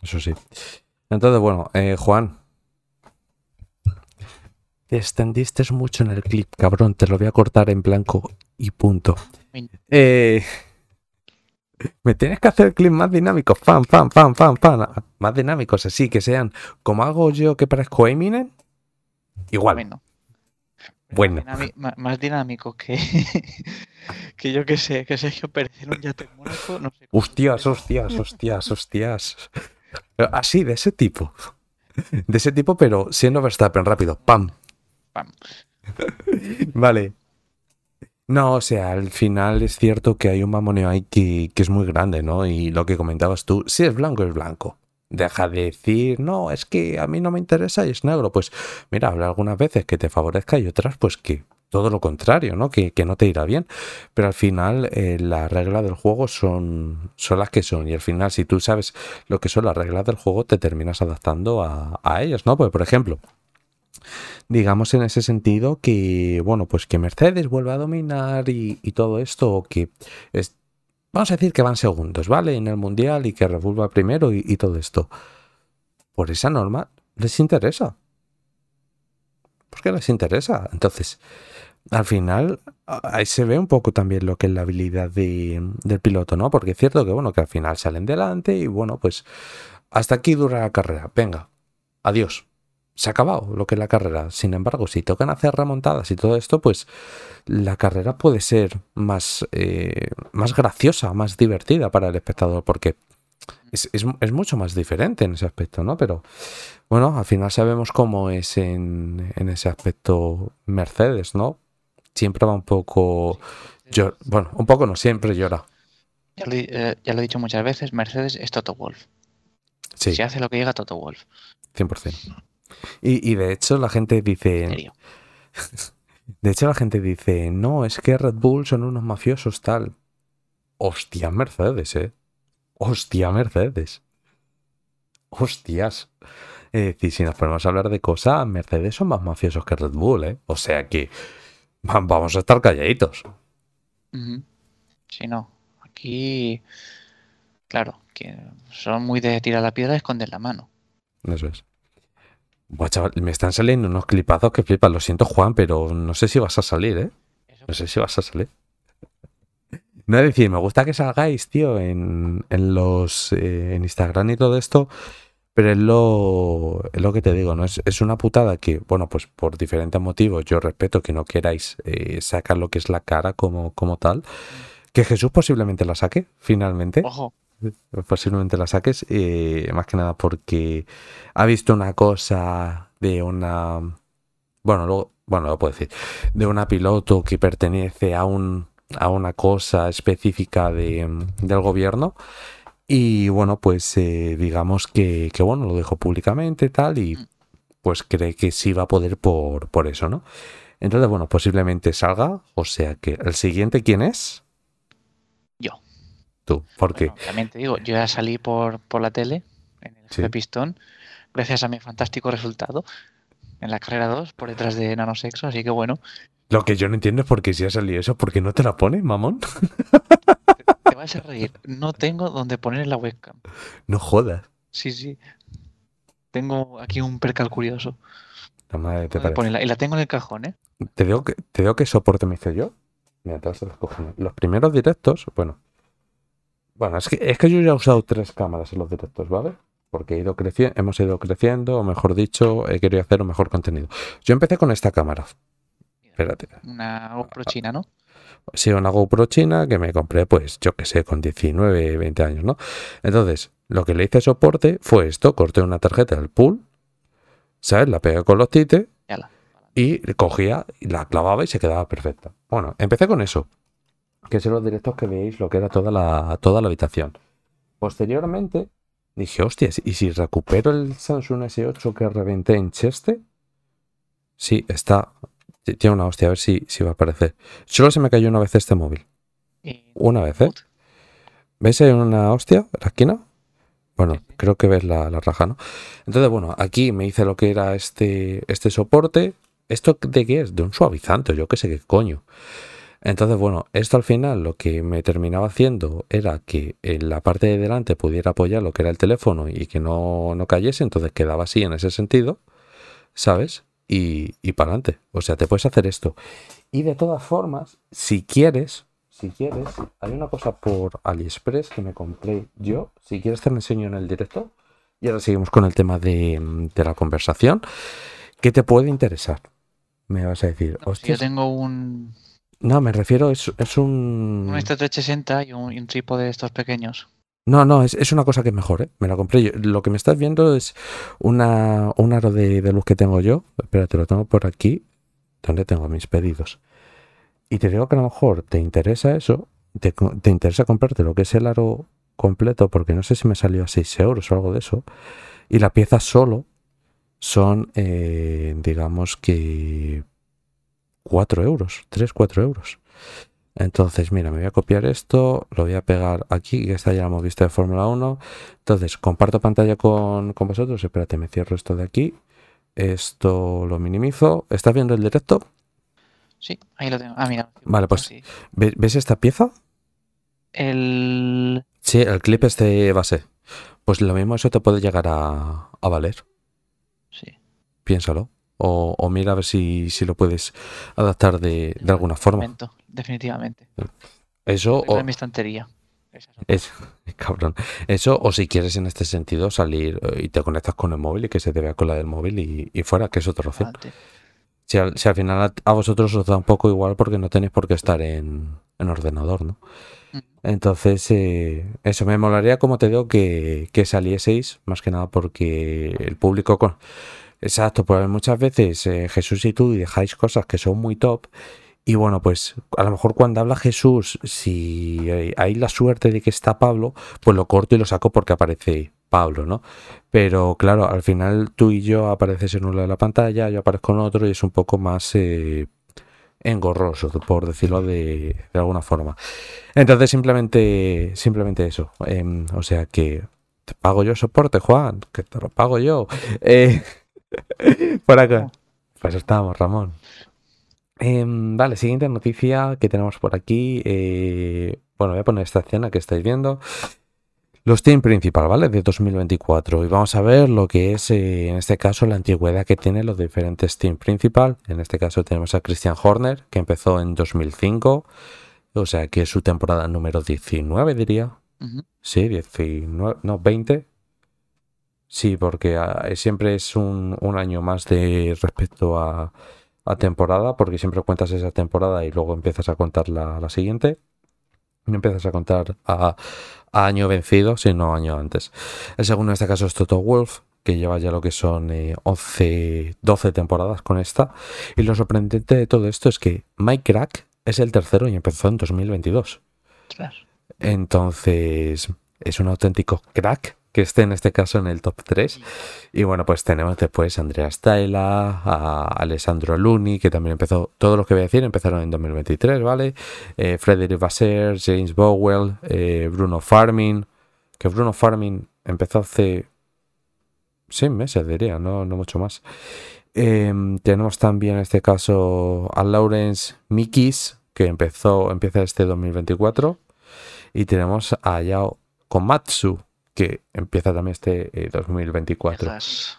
Eso sí. Entonces, bueno, eh, Juan, te extendiste mucho en el clip, cabrón. Te lo voy a cortar en blanco y punto. Eh, me tienes que hacer clips más dinámicos. Fan, fan, fan, fan, fan. Más dinámicos, así que sean como hago yo que parezco Eminem. Igual. Bueno. bueno. Más, dinámico que, que yo que sé, que Sergio Pérez en un yate No sé hostias, hostias, hostias, hostias. Así, de ese tipo. De ese tipo, pero siendo Verstappen rápido. ¡Pam! vale. No, o sea, al final es cierto que hay un mamoneo ahí que, es muy grande, ¿no? Y lo que comentabas tú, si es blanco, es blanco. Deja de decir, no, es que a mí no me interesa y es negro. Pues mira, habrá algunas veces que te favorezca y otras pues que todo lo contrario, ¿no? Que, no te irá bien. Pero al final eh, las reglas del juego son, son las que son. Y al final si tú sabes lo que son las reglas del juego, te terminas adaptando a, a ellas, ¿no? Pues por ejemplo, digamos en ese sentido que, bueno, pues que Mercedes vuelve a dominar y, todo esto, que es, vamos a decir que van segundos, ¿vale? En el Mundial y que revuelva primero y, todo esto. Por esa norma les interesa. ¿Por qué les interesa? Entonces, al final, ahí se ve un poco también lo que es la habilidad del piloto, ¿no? Porque es cierto que, bueno, que al final salen delante y, bueno, pues hasta aquí dura la carrera. Venga, adiós se ha acabado lo que es la carrera. Sin embargo, si tocan hacer remontadas y todo esto, pues la carrera puede ser más, eh, más graciosa, más divertida para el espectador, porque es, mucho más diferente en ese aspecto, ¿no? Pero bueno, al final sabemos cómo es en, ese aspecto Mercedes, ¿no? Siempre va un poco... bueno, un poco no, siempre llora. Ya lo, eh, ya lo, he dicho muchas veces, Mercedes es Toto Wolf. Sí. Se hace lo que llega Toto Wolf. 100%. Y, de hecho la gente dice... De hecho la gente dice, no, es que Red Bull son unos mafiosos tal. Hostia Mercedes, eh. Hostia Mercedes. Hostias. Es decir, si nos ponemos a hablar de cosas, Mercedes son más mafiosos que Red Bull, ¿eh? O sea que vamos a estar calladitos. Sí, no. Aquí, claro, que son muy de tirar la piedra y esconder la mano. Eso es me están saliendo unos clipazos que flipan. Lo siento, Juan, pero no sé si vas a salir, ¿eh? No sé si vas a salir. No es decir, me gusta que salgáis, tío, en, los eh, en Instagram y todo esto, pero es lo, es lo que te digo, ¿no? Es, es, una putada que, bueno, pues por diferentes motivos, yo respeto que no queráis eh, sacar lo que es la cara como, como tal, que Jesús posiblemente la saque, finalmente. Ojo posiblemente la saques, eh, más que nada porque ha visto una cosa de una, bueno, luego, bueno, lo puedo decir, de una piloto que pertenece a un, a una cosa específica de, del gobierno. Y bueno, pues eh, digamos que, que, bueno, lo dejó públicamente tal y pues cree que sí va a poder por, por eso, ¿no? Entonces, bueno, posiblemente salga, o sea que el siguiente, ¿quién es? tú? ¿Por qué? también te digo, yo ya salí por, por la tele en el pistón gracias a mi fantástico resultado en la carrera 2 por detrás de Nanosexo, así que bueno. Lo que yo no entiendo es por qué si ha salido eso, ¿por qué no te la pone, mamón? Vas a reír. No tengo donde poner la webcam. No jodas. Sí, sí. Tengo aquí un percal curioso. La madre te y la tengo en el cajón, ¿eh? Te digo que, te digo que soporte me hice yo. Mira, te vas a los Los primeros directos, bueno, bueno, es que, es que yo ya he usado tres cámaras en los directos, ¿vale? Porque he ido creciendo, hemos ido creciendo, o mejor dicho, he querido hacer un mejor contenido. Yo empecé con esta cámara. Espérate. Una GoPro china, ¿no? Sí, una GoPro china que me compré, pues, yo qué sé, con 19, 20 años, ¿no? Entonces, lo que le hice soporte fue esto, corté una tarjeta del pool, ¿sabes? La pegué con los tites y cogía, y la clavaba y se quedaba perfecta. Bueno, empecé con eso que son los directos que veis lo que era toda la, toda la habitación. Posteriormente, Dije, hostias, ¿y si recupero el Samsung S8 que reventé en Cheste? Sí, está. Tiene una hostia, a ver si, si va a aparecer. Solo se me cayó una vez este móvil. Una vez, ¿eh? ¿Ves ahí una hostia en la esquina? Bueno, creo que ves la, la, raja, ¿no? Entonces, bueno, aquí me hice lo que era este, este soporte. ¿Esto de qué es? De un suavizante, yo qué sé qué coño. Entonces, bueno, esto al final lo que me terminaba haciendo era que en la parte de delante pudiera apoyar lo que era el teléfono y que no, no cayese, entonces quedaba así en ese sentido, ¿sabes? Y, y para adelante. O sea, te puedes hacer esto. Y de todas formas, si quieres, si quieres, hay una cosa por AliExpress que me compré yo. Si quieres te lo enseño en el directo. Y ahora seguimos con el tema de, de la conversación. ¿Qué te puede interesar? Me vas a decir. Hostia, yo tengo un, no, me refiero, es, es un... Un este 360 y un, un trípode de estos pequeños. No, no, es, es, una cosa que es mejor, ¿eh? Me la compré yo. Lo que me estás viendo es una, un aro de, de luz que tengo yo. Espérate, lo tengo por aquí, donde tengo mis pedidos. Y te digo que a lo mejor te interesa eso, te, te interesa comprarte lo que es el aro completo, porque no sé si me salió a 6 euros o algo de eso. Y la pieza solo son, eh, digamos que 4 euros, 3, 4 euros. Entonces, mira, me voy a copiar esto, lo voy a pegar aquí, que esta ya la hemos visto de Fórmula 1. Entonces, comparto pantalla con, con, vosotros. Espérate, me cierro esto de aquí. Esto lo minimizo. ¿Estás viendo el directo? Sí, ahí lo tengo. Ah, mira. Vale, pues, sí. ¿ves esta pieza? El... Sí, el clip este base. Pues lo mismo eso te puede llegar a, a valer. Sí. Piénsalo. O, o, mira a ver si, si lo puedes adaptar de, de alguna forma. Definitivamente. Eso o... mi estantería. Es, cabrón. Eso, o si quieres en este sentido salir eh, y te conectas con el móvil y que se te vea con la del móvil y, y fuera, que es otra opción. Si al, si al, final a, vosotros os da un poco igual porque no tenéis por qué estar en, en ordenador, ¿no? Mm. Entonces, eh, eso me molaría, como te digo, que, que salieseis, más que nada porque el público con Exacto, pues muchas veces eh, Jesús y tú dejáis cosas que son muy top. Y bueno, pues a lo mejor cuando habla Jesús, si hay la suerte de que está Pablo, pues lo corto y lo saco porque aparece Pablo, ¿no? Pero claro, al final tú y yo apareces en uno de la pantalla, yo aparezco en otro y es un poco más eh, engorroso, por decirlo de, alguna forma. Entonces simplemente, simplemente eso. Eh, o sea que te pago yo soporte, Juan, que te lo pago yo. Eh, Por acá. Pues estamos, Ramón. Eh, vale, siguiente noticia que tenemos por aquí. Eh, bueno, voy a poner esta escena que estáis viendo. Los Team Principal, ¿vale? De 2024. Y vamos a ver lo que es, eh, en este caso, la antigüedad que tienen los diferentes Team Principal. En este caso tenemos a Christian Horner, que empezó en 2005. O sea, que es su temporada número 19, diría. Uh -huh. Sí, 19, no, 20. Sí, porque uh, siempre es un, un, año más de respecto a, a, temporada, porque siempre cuentas esa temporada y luego empiezas a contar la, la siguiente. No empiezas a contar a, a, año vencido, sino año antes. El segundo en este caso es Toto Wolf, que lleva ya lo que son eh, 11, 12 temporadas con esta. Y lo sorprendente de todo esto es que Mike Crack es el tercero y empezó en 2022. Claro. Entonces, es un auténtico crack que esté en este caso en el top 3. Y bueno, pues tenemos después a Andrea Stella, a Alessandro Luni, que también empezó, todo lo que voy a decir empezaron en 2023, ¿vale? Eh, Frederick Basser, James Bowell, eh, Bruno Farming, que Bruno Farming empezó hace seis meses, diría, no, no mucho más. Eh, tenemos también en este caso a Lawrence Mikis, que empezó, empieza este 2024. Y tenemos a Yao Komatsu, que empieza también este eh, 2024. El hash.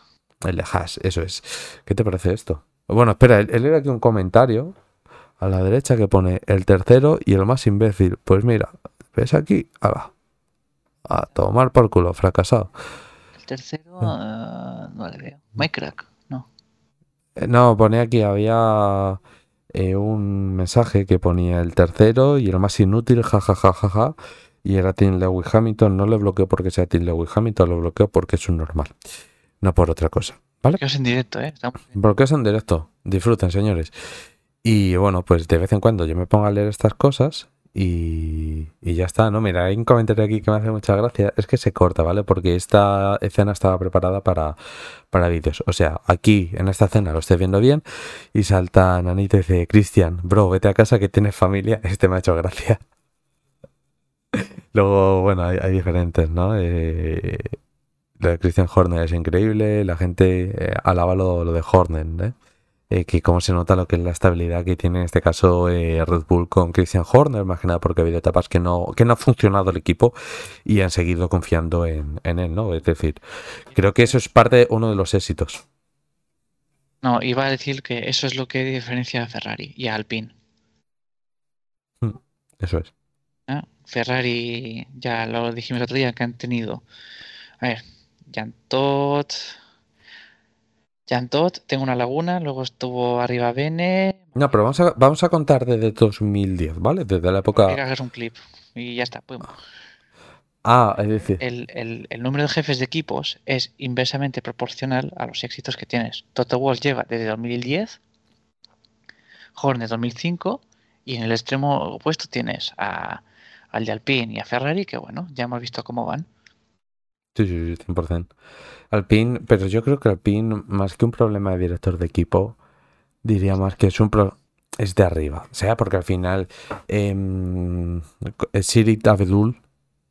El de hash, eso es. ¿Qué te parece esto? Bueno, espera, he leído aquí un comentario a la derecha que pone el tercero y el más imbécil. Pues mira, ¿ves aquí? Ah, a tomar por culo, fracasado. El tercero uh, no le veo. Minecraft, no. Eh, no, pone aquí, había eh, un mensaje que ponía el tercero y el más inútil, jajajajaja. Ja, ja, ja, y era Tim Lewis Hamilton. No le bloqueo porque sea Tim Lewis Hamilton, lo bloqueo porque es un normal. No por otra cosa. ¿Vale? Bloqueos en directo, ¿eh? Bloqueos en directo. Disfruten, señores. Y bueno, pues de vez en cuando yo me pongo a leer estas cosas Y, ya está, ¿no? Mira, hay un comentario aquí que me hace mucha gracia. Es que se corta, ¿vale? Porque esta escena estaba preparada para, para vídeos. O sea, aquí en esta escena lo estoy viendo bien y salta Nanita y dice, Cristian, bro, vete a casa que tienes familia. Este me ha hecho gracia. Luego, bueno, hay, diferentes, ¿no? Eh, lo de Christian Horner es increíble. La gente eh, alaba lo, lo de Horner, ¿eh? Eh, que como se nota lo que es la estabilidad que tiene en este caso Red Bull con Christian Horner, más que nada porque ha habido etapas que no, que no ha funcionado el equipo y han seguido confiando en, él, ¿no? Es decir, creo que eso es parte de uno de los éxitos. No, iba a decir que eso es lo que diferencia a Ferrari y a Alpine. Hmm, eso es. Ferrari, ya lo dijimos el otro día, que han tenido, a ver, Jan Todt, Jantot, tengo una laguna, luego estuvo arriba Bene. No, pero vamos a, vamos a contar desde 2010, ¿vale? Desde la época. Que hacer un clip y ya está. Ah, es decir. El, número de jefes de equipos es inversamente proporcional a los éxitos que tienes. Toto Wolff lleva desde 2010, Hornet 2005, y en el extremo opuesto tienes a, al de Alpine y a Ferrari, que bueno, ya hemos visto cómo van. Sí, sí, sí, 100%. Alpine, pero yo creo que Alpine, más que un problema de director de equipo, diría más que es un pro es de arriba. O sea, porque al final eh, Sirit Abedul,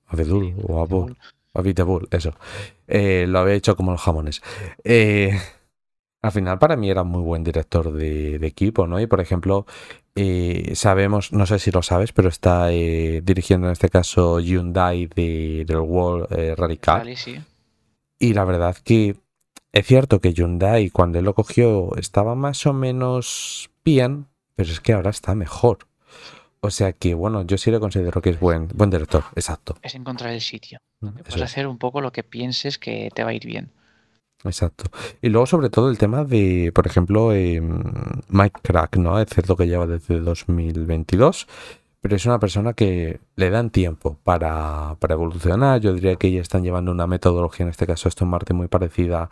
Abedul o Abul, Abedul, eso, eh, lo había hecho como los jamones. Eh, al final para mí era muy buen director de, equipo, ¿no? Y por ejemplo, eh, sabemos, no sé si lo sabes, pero está dirigiendo en este caso Hyundai de, del World Radical. sí. Y la verdad que es cierto que Hyundai cuando él lo cogió estaba más o menos bien, pero es que ahora está mejor. O sea que, bueno, yo sí le considero que es buen, buen director, exacto. Es encontrar el sitio. Puedes hacer un poco lo que pienses que te va a ir bien. Exacto. Y luego, sobre todo, el tema de, por ejemplo, eh, Mike Crack, ¿no? Es cierto que lleva desde 2022 pero es una persona que le dan tiempo para, evolucionar. Yo diría que ya están llevando una metodología, en este caso Aston Martin, muy parecida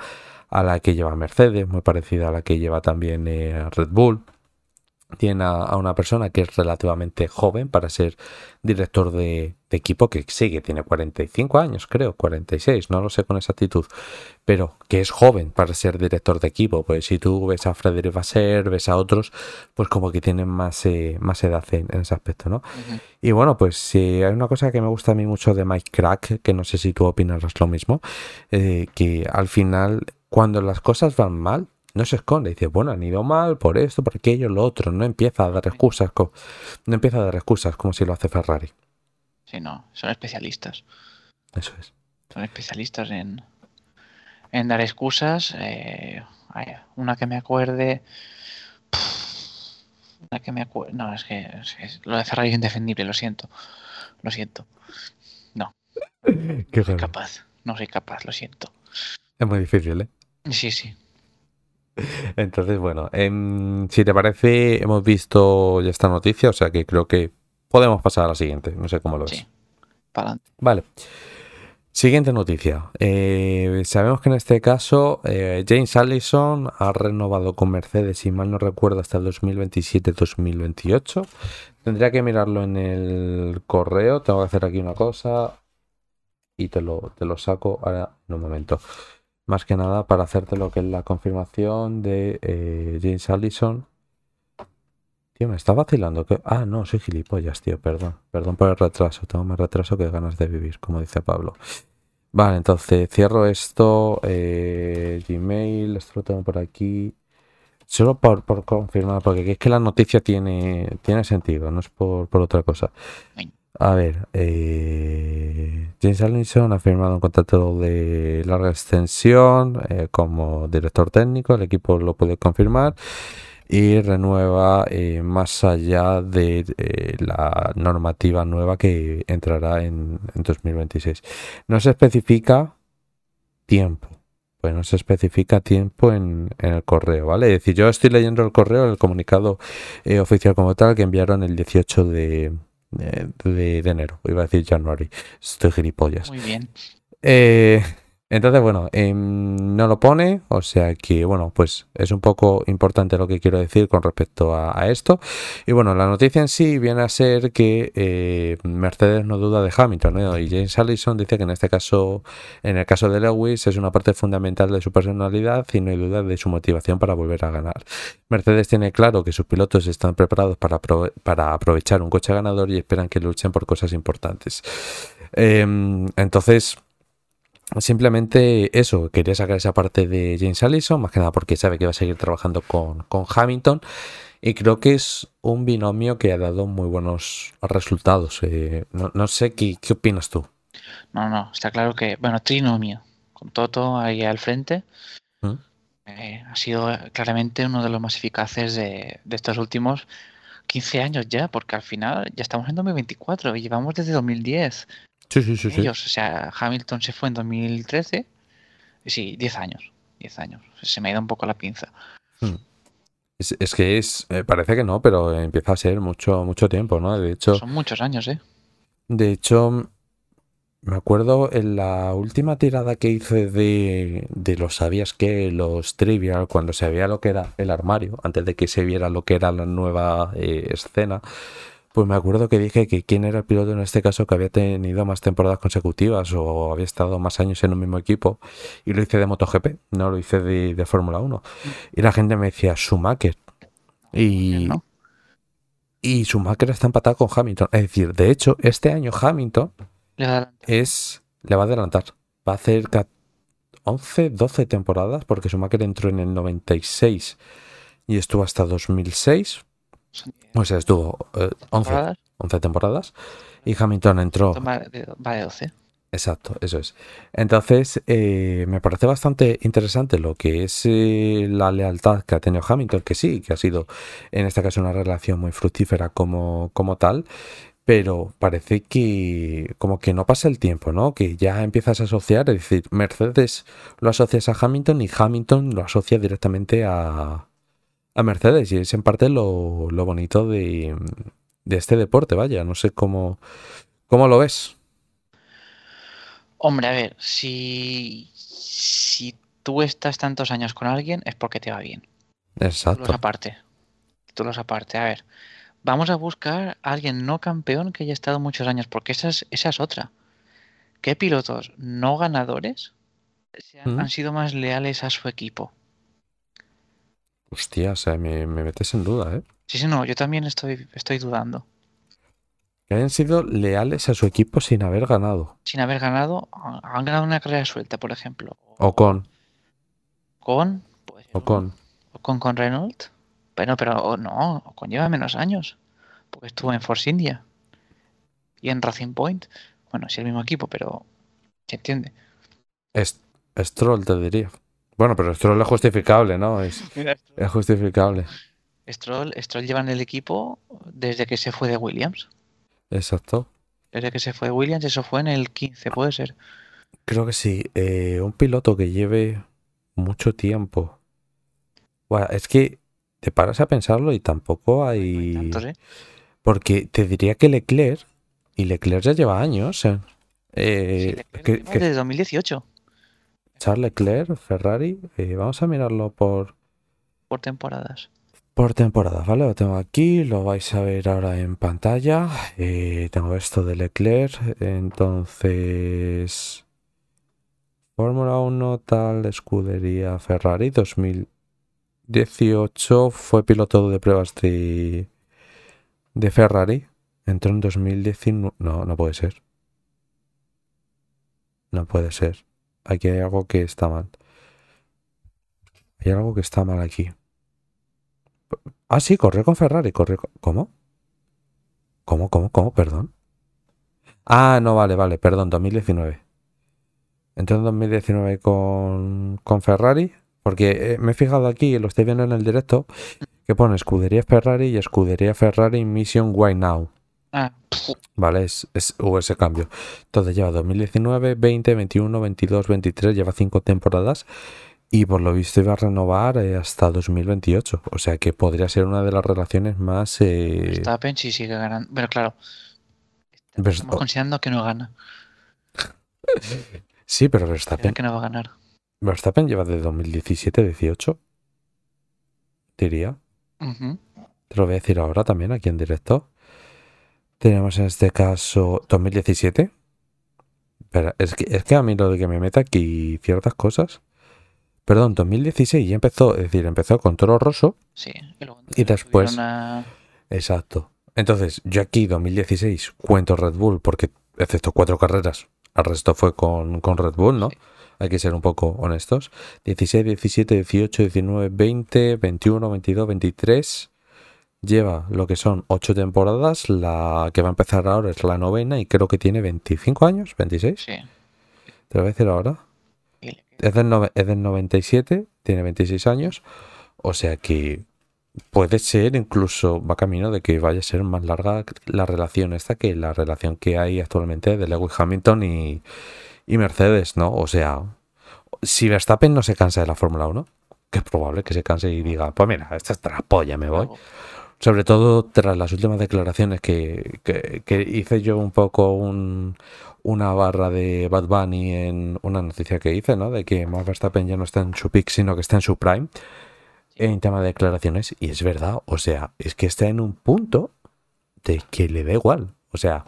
a la que lleva Mercedes, muy parecida a la que lleva también eh, Red Bull tiene a, una persona que es relativamente joven para ser director de, equipo, que sigue, tiene 45 años, creo, 46, no lo sé con exactitud, pero que es joven para ser director de equipo. Pues si tú ves a Frederic Vasser, ves a otros, pues como que tienen más, eh, más edad en, ese aspecto, ¿no? Y bueno, pues si hay una cosa que me gusta a mí mucho de Mike Crack, que no sé si tú opinarás lo mismo, eh, que al final, cuando las cosas van mal, no se esconde, dice, bueno, han ido mal por esto, por aquello, lo otro, no empieza a dar excusas, no empieza a dar excusas como si lo hace Ferrari. Sí, no, son especialistas. Eso es. Son especialistas en, en dar excusas. Eh, una que me acuerde. Una que me acuerde. No, es que, lo de Ferrari es indefendible, lo siento. Lo siento. No. no soy capaz. No soy capaz, lo siento. Es muy difícil, ¿eh? Sí, sí. Entonces, bueno, em, si te parece, hemos visto ya esta noticia, o sea que creo que podemos pasar a la siguiente. No sé cómo lo ves. Sí. Para vale. Siguiente noticia. Eh, sabemos que en este caso eh, James Allison ha renovado con Mercedes, si mal no recuerdo, hasta el 2027-2028. Tendría que mirarlo en el correo. Tengo que hacer aquí una cosa y te lo, te lo saco ahora en un momento más que nada para hacerte lo que es la confirmación de eh, James Allison. Tío, me está vacilando. Que... Ah, no, soy gilipollas, tío, perdón. Perdón por el retraso. Tengo más retraso que ganas de vivir, como dice Pablo. Vale, entonces cierro esto. Eh, Gmail, esto lo tengo por aquí. Solo por, confirmar, porque es que la noticia tiene, tiene sentido, no es por, por otra cosa. A ver, eh, James Allison ha firmado un contrato de larga extensión eh, como director técnico, el equipo lo puede confirmar y renueva eh, más allá de la normativa nueva que entrará en, 2026. No se especifica tiempo, pues no se especifica tiempo en, en, el correo, ¿vale? Es decir, yo estoy leyendo el correo, el comunicado oficial como tal que enviaron el 18 de de, enero. Iba a decir January. Estoy gilipollas. Muy bien. Eh, Entonces, bueno, em, no lo pone, o sea que, bueno, pues es un poco importante lo que quiero decir con respecto a, esto. Y bueno, la noticia en sí viene a ser que eh, Mercedes no duda de Hamilton, ¿no? Y James Allison dice que en este caso, en el caso de Lewis, es una parte fundamental de su personalidad y no hay duda de su motivación para volver a ganar. Mercedes tiene claro que sus pilotos están preparados para, para aprovechar un coche ganador y esperan que luchen por cosas importantes. Em, entonces, Simplemente eso, quería sacar esa parte de James Allison, más que nada porque sabe que va a seguir trabajando con, Hamilton. Y creo que es un binomio que ha dado muy buenos resultados. Eh, no, sé ¿qué, qué opinas tú. No, no, está claro que, bueno, trinomio, con Toto ahí al frente, ¿Mm? eh, ha sido claramente uno de los más eficaces de, de, estos últimos 15 años ya, porque al final ya estamos en 2024 y llevamos desde 2010. Sí, sí, sí, Ellos, o sea, Hamilton se fue en 2013. Sí, 10 años. 10 años. Se me ha ido un poco la pinza. Hmm. Es, que es, eh, parece que no, pero empieza a ser mucho, mucho tiempo, ¿no? De hecho. Son muchos años, ¿eh? De hecho, me acuerdo en la última tirada que hice de, de los sabías que, los trivial, cuando se veía lo que era el armario, antes de que se viera lo que era la nueva eh, escena, pues me acuerdo que dije que quién era el piloto en este caso que había tenido más temporadas consecutivas o había estado más años en un mismo equipo y lo hice de MotoGP, no lo hice de, Fórmula 1. Y la gente me decía Schumacher. Y, y Schumacher está empatado con Hamilton. Es decir, de hecho, este año Hamilton es, le va a adelantar. Va a hacer 11, 12 temporadas porque Schumacher entró en el 96 y estuvo hasta 2006 o sea, estuvo 11, eh, temporadas y Hamilton entró. Va de 12. Exacto, eso es. Entonces, eh, me parece bastante interesante lo que es eh, la lealtad que ha tenido Hamilton, que sí, que ha sido en este caso una relación muy fructífera como, como tal, pero parece que como que no pasa el tiempo, ¿no? Que ya empiezas a asociar, es decir, Mercedes lo asocias a Hamilton y Hamilton lo asocia directamente a, a Mercedes y es en parte lo, lo bonito de, de, este deporte, vaya, no sé cómo, cómo lo ves. Hombre, a ver, si, si tú estás tantos años con alguien es porque te va bien. Exacto. Tú aparte. Tú los aparte. A ver, vamos a buscar a alguien no campeón que haya estado muchos años, porque esa es, esa es otra. ¿Qué pilotos no ganadores han ¿Mm? sido más leales a su equipo? Hostia, o sea, me, metes en duda, ¿eh? Sí, sí, no, yo también estoy, estoy dudando. Que hayan sido leales a su equipo sin haber ganado. Sin haber ganado, han ganado una carrera suelta, por ejemplo. O con. Con. Pues, o con. O con, con Renault. Pero, pero no, con lleva menos años. Porque estuvo en Force India. Y en Racing Point. Bueno, sí, el mismo equipo, pero. ¿Se entiende? Es, Stroll, te diría. Bueno, pero Stroll es justificable, ¿no? Es, es justificable. Stroll, Stroll lleva en el equipo desde que se fue de Williams. Exacto. Desde que se fue de Williams, eso fue en el 15, puede ser. Creo que sí. Eh, un piloto que lleve mucho tiempo. Bueno, es que te paras a pensarlo y tampoco hay. ¿eh? Porque te diría que Leclerc, y Leclerc ya lleva años. ¿eh? eh desde 2018. Charles Leclerc, Ferrari, eh, vamos a mirarlo por... Por temporadas. Por temporadas, ¿vale? Lo tengo aquí, lo vais a ver ahora en pantalla. Eh, tengo esto de Leclerc, entonces... Fórmula 1, tal, escudería Ferrari, 2018 fue piloto de pruebas de, de Ferrari. Entró en 2019. No, no puede ser. No puede ser. Aquí hay algo que está mal. Hay algo que está mal aquí. Ah, sí, corrió con Ferrari, corrió con... ¿Cómo? ¿Cómo, cómo, cómo? Perdón. Ah, no, vale, vale, perdón, 2019. Entró en 2019 con, con Ferrari, porque eh, me he fijado aquí, lo estoy viendo en el directo, que pone escudería Ferrari y escudería Ferrari Mission Why Now. Ah. Vale, es, hubo ese cambio. Entonces lleva 2019, 20, 21, 22, 23, lleva cinco temporadas y por lo visto iba a renovar eh, hasta 2028. O sea que podría ser una de las relaciones más... Eh... Verstappen sí sigue ganando. Pero claro, estamos considerando que no gana. Sí, pero Verstappen, que no va a ganar. Verstappen lleva de 2017-18, diría. Ujú. Te lo voy a decir ahora también aquí en directo. Tenemos en este caso 2017. Espera, es que, es que a mí lo de que me meta aquí ciertas cosas. Perdón, 2016 ya empezó, es decir, empezó con Toro Rosso. Sí. Y, luego Y después- a- Exacto. Entonces, yo aquí 2016 cuento Red Bull porque, excepto cuatro carreras, el resto fue con, con Red Bull, ¿no? Sí. Hay que ser un poco honestos. 16, 17, 18, 19, 20, 21, 22, 23. Lleva lo que son ocho temporadas. La que va a empezar ahora es la novena y creo que tiene 25 años, 26. Sí. Te lo voy a decir ahora. Es del, nove- es del 97, tiene 26 años. O sea que puede ser, incluso va camino de que vaya a ser más larga la relación esta que la relación que hay actualmente de Lewis Hamilton y, y Mercedes, ¿no? O sea, si Verstappen no se cansa de la Fórmula 1, que es probable que se canse y diga, pues mira, esta es la polla, me voy. Sobre todo tras las últimas declaraciones que, que- que hice yo un poco un- una barra de Bad Bunny en una noticia que hice, ¿no? De que Max Verstappen ya no está en su peak, sino que está en su prime en tema de declaraciones. Y es verdad, o sea, es que está en un punto de que le da igual. O sea,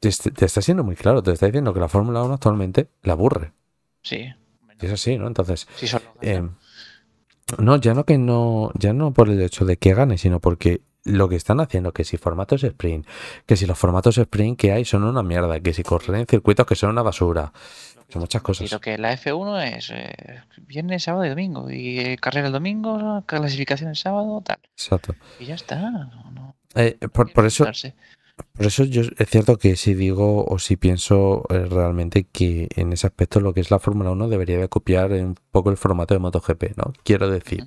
te, est- te está siendo muy claro, te está diciendo que la Fórmula 1 actualmente le aburre. Sí. Y es así, ¿no? Entonces, Sí, solo eh, no, ya no que no, ya no por el hecho de que gane, sino porque lo que están haciendo, que si formatos sprint, que si los formatos sprint que hay son una mierda, que si correr en circuitos que son una basura, son muchas Y cosas. lo que la F1 es eh, viernes, sábado y domingo. Y eh, carrera el domingo, clasificación el sábado, tal. Exacto. Y ya está. No, no Eh, por, por eso, por eso yo es cierto que si digo o si pienso eh, realmente que en ese aspecto lo que es la Fórmula 1 debería de copiar un poco el formato de MotoGP, ¿no? Quiero decir,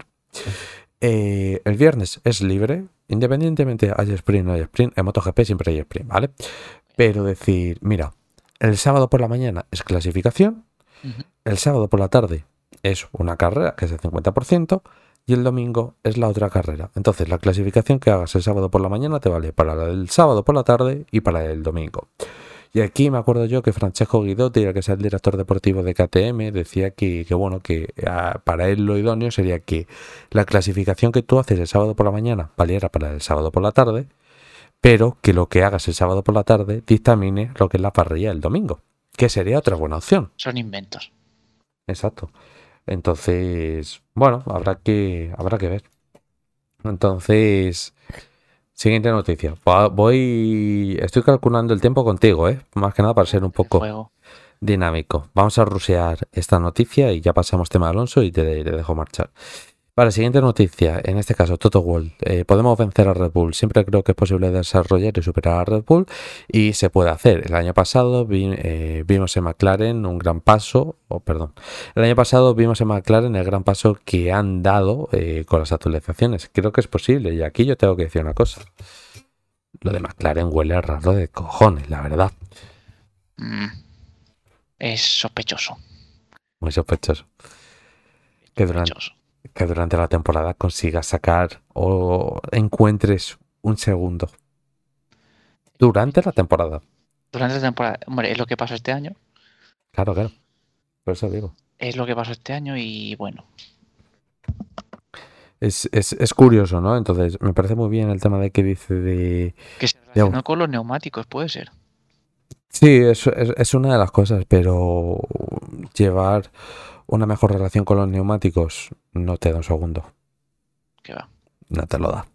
eh, el viernes es libre, independientemente haya sprint o no haya sprint, en MotoGP siempre hay sprint, ¿vale? Pero decir, mira, el sábado por la mañana es clasificación, el sábado por la tarde es una carrera que es el 50% y el domingo es la otra carrera. Entonces la clasificación que hagas el sábado por la mañana te vale para la del sábado por la tarde y para el domingo. Y aquí me acuerdo yo que Francesco Guidotti, el que es el director deportivo de KTM, decía que, que bueno, que ah, para él lo idóneo sería que la clasificación que tú haces el sábado por la mañana valiera para el sábado por la tarde, pero que lo que hagas el sábado por la tarde dictamine lo que es la parrilla el domingo, que sería otra buena opción. Son inventos. Exacto. Entonces, bueno, habrá que, habrá que ver. Entonces, siguiente noticia. Voy, estoy calculando el tiempo contigo, ¿eh? Más que nada para ser un poco dinámico. Vamos a rusear esta noticia y ya pasamos tema Alonso y te, te dejo marchar. Vale, siguiente noticia, en este caso Toto Wolff. Eh, podemos vencer a Red Bull. Siempre creo que es posible desarrollar y superar a Red Bull y se puede hacer. El año pasado vi- eh, vimos en McLaren un gran paso, o perdón, el año pasado vimos en McLaren el gran paso que han dado eh, con las actualizaciones. Creo que es posible y aquí yo tengo que decir una cosa. Lo de McLaren huele raro de cojones, la verdad. Mm. Es sospechoso. Muy sospechoso. Que durante. Que durante la temporada consigas sacar o encuentres un segundo. Durante la temporada. Durante la temporada, hombre, es lo que pasó este año. Claro, claro. Por eso digo. Es lo que pasó este año y bueno, Es, es, es curioso, ¿no? Entonces, me parece muy bien el tema de que dice de... que se relacionó con los neumáticos, puede ser. Sí, es, es, es una de las cosas, pero llevar una mejor relación con los neumáticos no te da un segundo. Que va. No te lo da.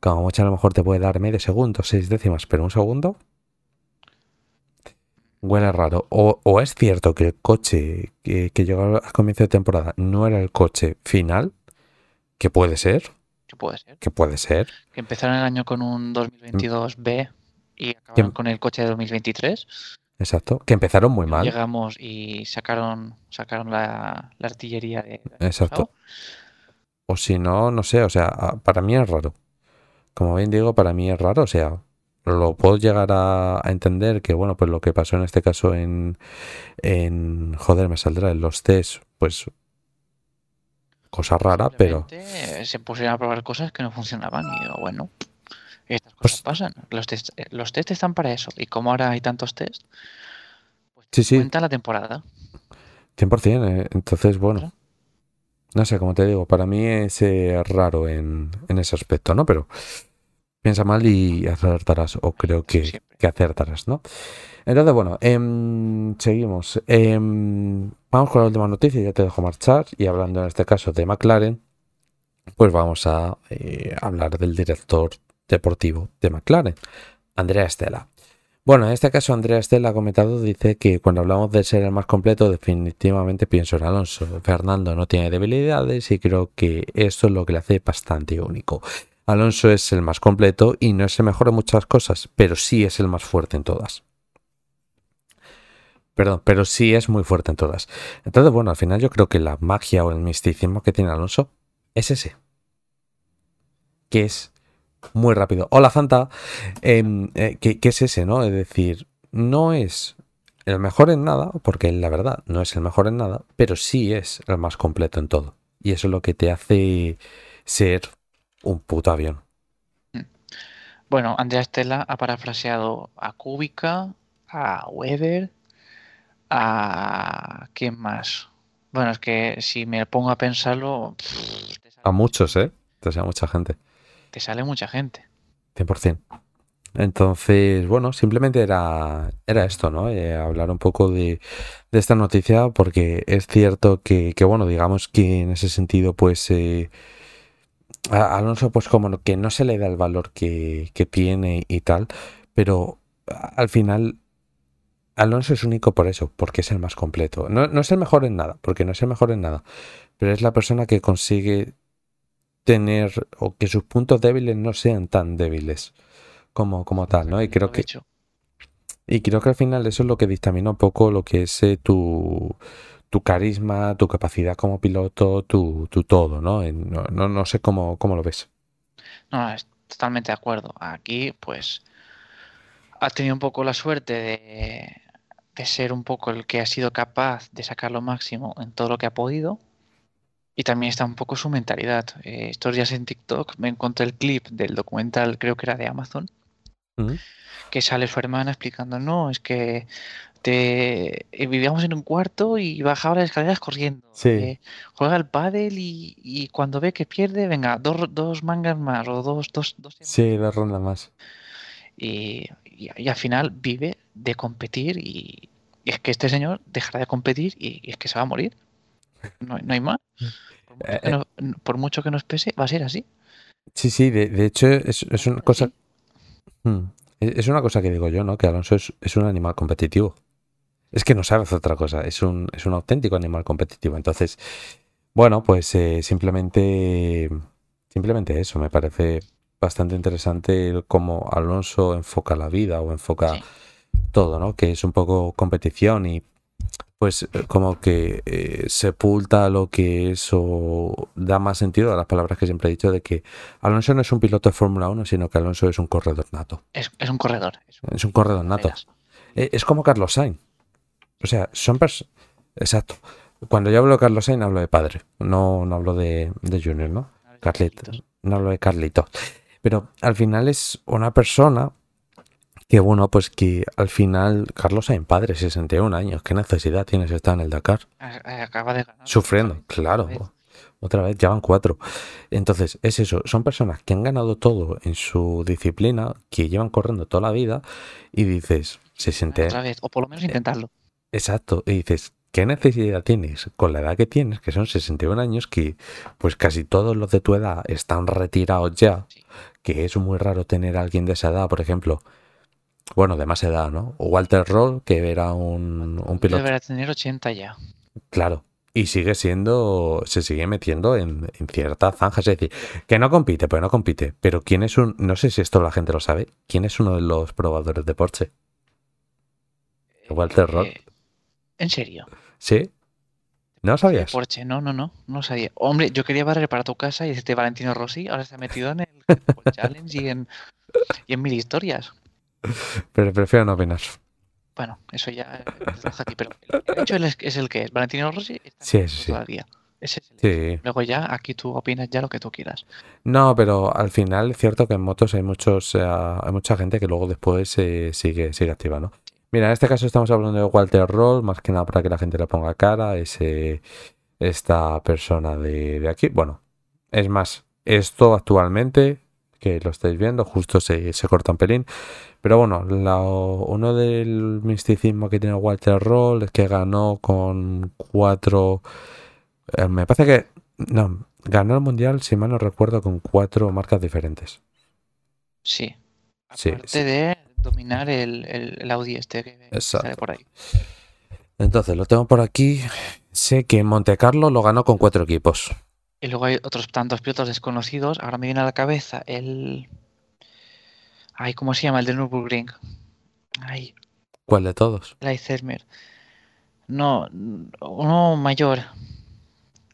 Como mucho a lo mejor te puede dar medio segundo, seis décimas, pero un segundo huele raro. O, o es cierto que el coche que, que llegó al comienzo de temporada no era el coche final, que puede ser, Que puede ser. que puede ser. Que empezaron el año con un 2022B y acabaron Que- con el coche de 2023. Exacto. Que empezaron muy mal. Llegamos y sacaron sacaron la, la artillería de. Exacto. O si no, no sé, o sea, para mí es raro. Como bien digo, para mí es raro, o sea, lo puedo llegar a, a entender que, bueno, pues lo que pasó en este caso en, en joder, me saldrá en los test, pues, cosa rara, pero Simplemente Se pusieron a probar cosas que no funcionaban y digo, bueno, estas Pues- cosas pasan. Los test, eh, los test están para eso. Y como ahora hay tantos test, pues sí. cuenta la temporada. 100%. eh, Entonces, bueno. No sé, como te digo, para mí es eh, raro en, en ese aspecto, ¿no? Pero piensa mal y acertarás, o creo que, que acertarás, ¿no? Entonces, bueno, em, seguimos. Em, vamos con la última noticia, ya te dejo marchar. Y hablando en este caso de McLaren, pues vamos a hablar del director deportivo de McLaren, Andrea Stella. Bueno, en este caso Andrea Stella ha comentado, dice que cuando hablamos de ser el más completo, definitivamente pienso en Alonso. Fernando no tiene debilidades y creo que esto es lo que le hace bastante único. Alonso es el más completo y no es el mejor en muchas cosas, pero sí es el más fuerte en todas. Perdón, pero sí es muy fuerte en todas. Entonces, bueno, al final yo creo que la magia o el misticismo que tiene Alonso es ese. Que es muy rápido. Hola, Fanta. Em, eh, que, que es ese, ¿no? Es decir, no es el mejor en nada, porque la verdad no es el mejor en nada, pero sí es el más completo en todo. Y eso es lo que te hace ser un puto avión. Bueno, Andrea Stella ha parafraseado a Kubica, a Weber, a... ¿Quién más? Bueno, es que si me pongo a pensarlo, pff, A muchos, ¿eh? Entonces a mucha gente. Te sale mucha gente. 100%. Entonces, bueno, simplemente era, era esto, ¿no? Eh, hablar un poco de, esta noticia porque es cierto que, bueno, digamos que en ese sentido, pues, eh, Alonso, pues como que no se le da el valor que, tiene y tal, pero al final Alonso es único por eso, porque es el más completo. No es el mejor en nada, porque no es el mejor en nada, pero es la persona que consigue tener o que sus puntos débiles no sean tan débiles como, como tal, ¿no? Y creo que, y creo que al final eso es lo que dictamina un poco lo que es eh, tu, tu carisma, tu capacidad como piloto, tu, tu todo, ¿no? No, no, no sé cómo, cómo lo ves. No, es totalmente de acuerdo. Aquí, pues, ha tenido un poco la suerte de, de ser un poco el que ha sido capaz de sacar lo máximo en todo lo que ha podido. Y también está un poco su mentalidad. Eh, estos días en TikTok me encontré el clip del documental, creo que era de Amazon, ¿Mm? que sale su hermana explicando, no, es que te, eh, vivíamos en un cuarto y bajaba las escaleras corriendo. Sí. eh, juega al pádel y, y cuando ve que pierde, venga, dos, dos mangas más o dos, dos, dos Sí, dos rondas más. y, y- y al final vive de competir y, es que este señor dejará de competir y es que se va a morir. No, no hay más. Por mucho, Eh, por mucho que nos pese, va a ser así. Sí, sí, de, de hecho es, es una cosa... Sí. Mm. Es una cosa que digo yo, ¿no? Que Alonso es, es un animal competitivo. Es que no sabe hacer otra cosa, es un, es un auténtico animal competitivo. Entonces, bueno, pues eh, simplemente, simplemente eso, me parece bastante interesante cómo Alonso enfoca la vida o enfoca Sí. todo, ¿no? Que es un poco competición y pues eh, como que eh, sepulta lo que es o da más sentido a las palabras que siempre he dicho de que Alonso no es un piloto de Fórmula 1, sino que Alonso es un corredor nato. Es, es un corredor. es un- Es un corredor nato. Eh, Es como Carlos Sainz. O sea, son personas... Exacto. Cuando yo hablo de Carlos Sainz hablo de padre, no, no hablo de, de Junior, ¿no? Carlitos. No hablo de Carlitos. Pero al final es una persona que, bueno, pues que al final Carlos Sainz, padre, 61 años, ¿qué necesidad tienes de estar en el Dakar? Acaba de ganar. Sufriendo, otra claro. otra vez. Otra vez, ya van cuatro. Entonces, es eso, son personas que han ganado todo en su disciplina, que llevan corriendo toda la vida, y dices, se siente... Otra vez. O por lo menos intentarlo. Exacto, y dices, ¿qué necesidad tienes con la edad que tienes, que son 61 años, que pues casi todos los de tu edad están retirados ya, Sí. que es muy raro tener a alguien de esa edad, por ejemplo, bueno, de más edad, ¿no? O Walter Roll, que era un, un piloto, Deberá tener 80 ya. claro, y sigue siendo, se sigue metiendo en, en ciertas zanjas, es decir, que no compite, pues no compite, pero ¿quién es un, no sé si esto la gente lo sabe, ¿quién es uno de los probadores de Porsche? Walter Roll. Eh, ¿En serio? ¿Sí? ¿No lo sabías? Porsche, no, no, no, no sabía. Hombre, yo quería barrer para tu casa y decirte Valentino Rossi, ahora se ha metido en el Challenge y en, y en mil historias. Pero prefiero no opinar. Bueno, eso ya aquí, pero el hecho es, es el que es. Valentino Rossi está Sí, eso sí. todavía. Ese es el hecho. Sí. Luego ya aquí tú opinas ya lo que tú quieras. No, pero al final es cierto que en motos hay muchos, eh, hay mucha gente que luego después eh, sigue, sigue activa, ¿no? Mira, en este caso estamos hablando de Walter Roll, más que nada para que la gente le ponga cara, ese, esta persona de, de aquí. Bueno, es más, esto actualmente, que lo estáis viendo, justo se, se corta un pelín. Pero bueno, la- uno del misticismo que tiene Walter Roll es que ganó con cuatro. eh, me parece que. No, ganó el mundial, si mal no recuerdo, con cuatro marcas diferentes. Sí. Aparte sí. de dominar el, el, el Audi este que que Exacto. sale por ahí. Entonces, lo tengo por aquí. Sé que en Monte Carlo lo ganó con cuatro equipos. Y luego hay otros tantos pilotos desconocidos. Ahora me viene a la cabeza el. Ay, ¿cómo se llama? El de Nürburgring. Ay, ¿Cuál de todos? Leitzelmer. No, uno mayor.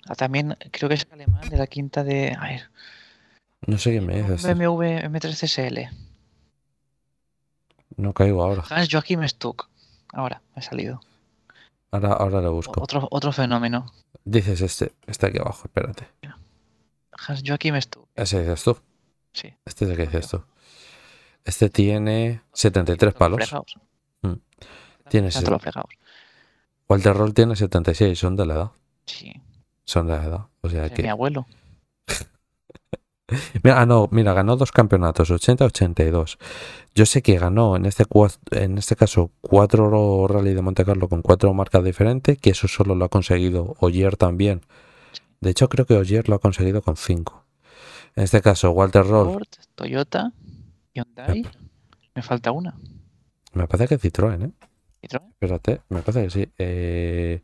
Ah, También creo que es alemán, de la quinta de. A ver, No sé quién me dices. BMW M3 SL. No caigo ahora. Hans Joachim Stuck. Ahora, me ha salido. Ahora, ahora lo busco. Otro, otro fenómeno. Dices este, este aquí abajo, espérate. Hans Joachim Stuck. Ese dices tú. Sí. Este es el que dices tú. Este tiene 73 palos. Mm. Tiene Tanto ese- los fregados. Walter Roll tiene 76, son de la edad. Sí. Son de la edad. O sea es que. Mi abuelo. Mira, ah, no, mira, ganó dos campeonatos, 80-82. Yo sé que ganó en este, en este caso cuatro rally de Monte Carlo con cuatro marcas diferentes, que eso solo lo ha conseguido Ogier también. De hecho, creo que Ogier lo ha conseguido con cinco. En este caso, Walter Roll, Ford, Toyota, Hyundai. Me falta una. me parece que Citroën, ¿eh? Citroën. Espérate, me parece que sí. Eh,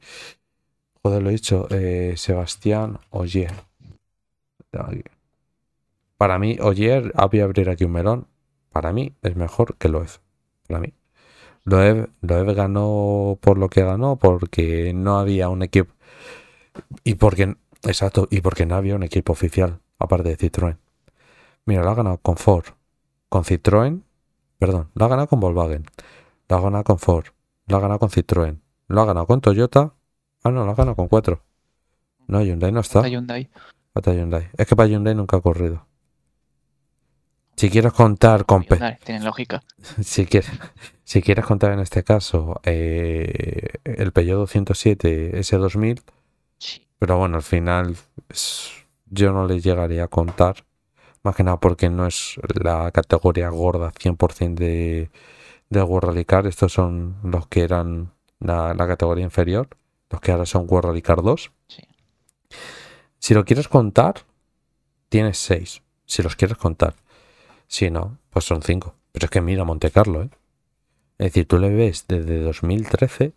joder, lo he dicho. eh, Sebastián Ogier. Para mí, Ogier, voy a abrir aquí un melón. Para mí es mejor que Loeb. Para mí. Loeb, Loeb ganó por lo que ganó, porque no había un equipo. Y porque. Exacto, y porque no había un equipo oficial, aparte de Citroën. Mira, lo ha ganado con Ford, con Citroën. Perdón, lo ha ganado con Volkswagen. Lo ha ganado con Ford. Lo ha ganado con Citroën. Lo ha ganado con Toyota. Ah, no, lo ha ganado con cuatro. No, Hyundai no está. Falta Hyundai. Falta Hyundai. Es que para Hyundai nunca ha corrido. Si quieres contar con... Hyundai, Tiene lógica. Si quieres, si quieres contar en este caso eh, el Peugeot 207 S2000, Sí. Pero bueno, al final es- yo no le llegaría a contar. Más que nada porque no es la categoría gorda 100% de, de World Rally Car. Estos son los que eran la, la categoría inferior. Los que ahora son World Rally Car 2. Sí. Si lo quieres contar, tienes 6. Si los quieres contar. Si no, pues son 5. Pero es que mira Monte Carlo, ¿eh? Es decir, tú le ves desde 2013,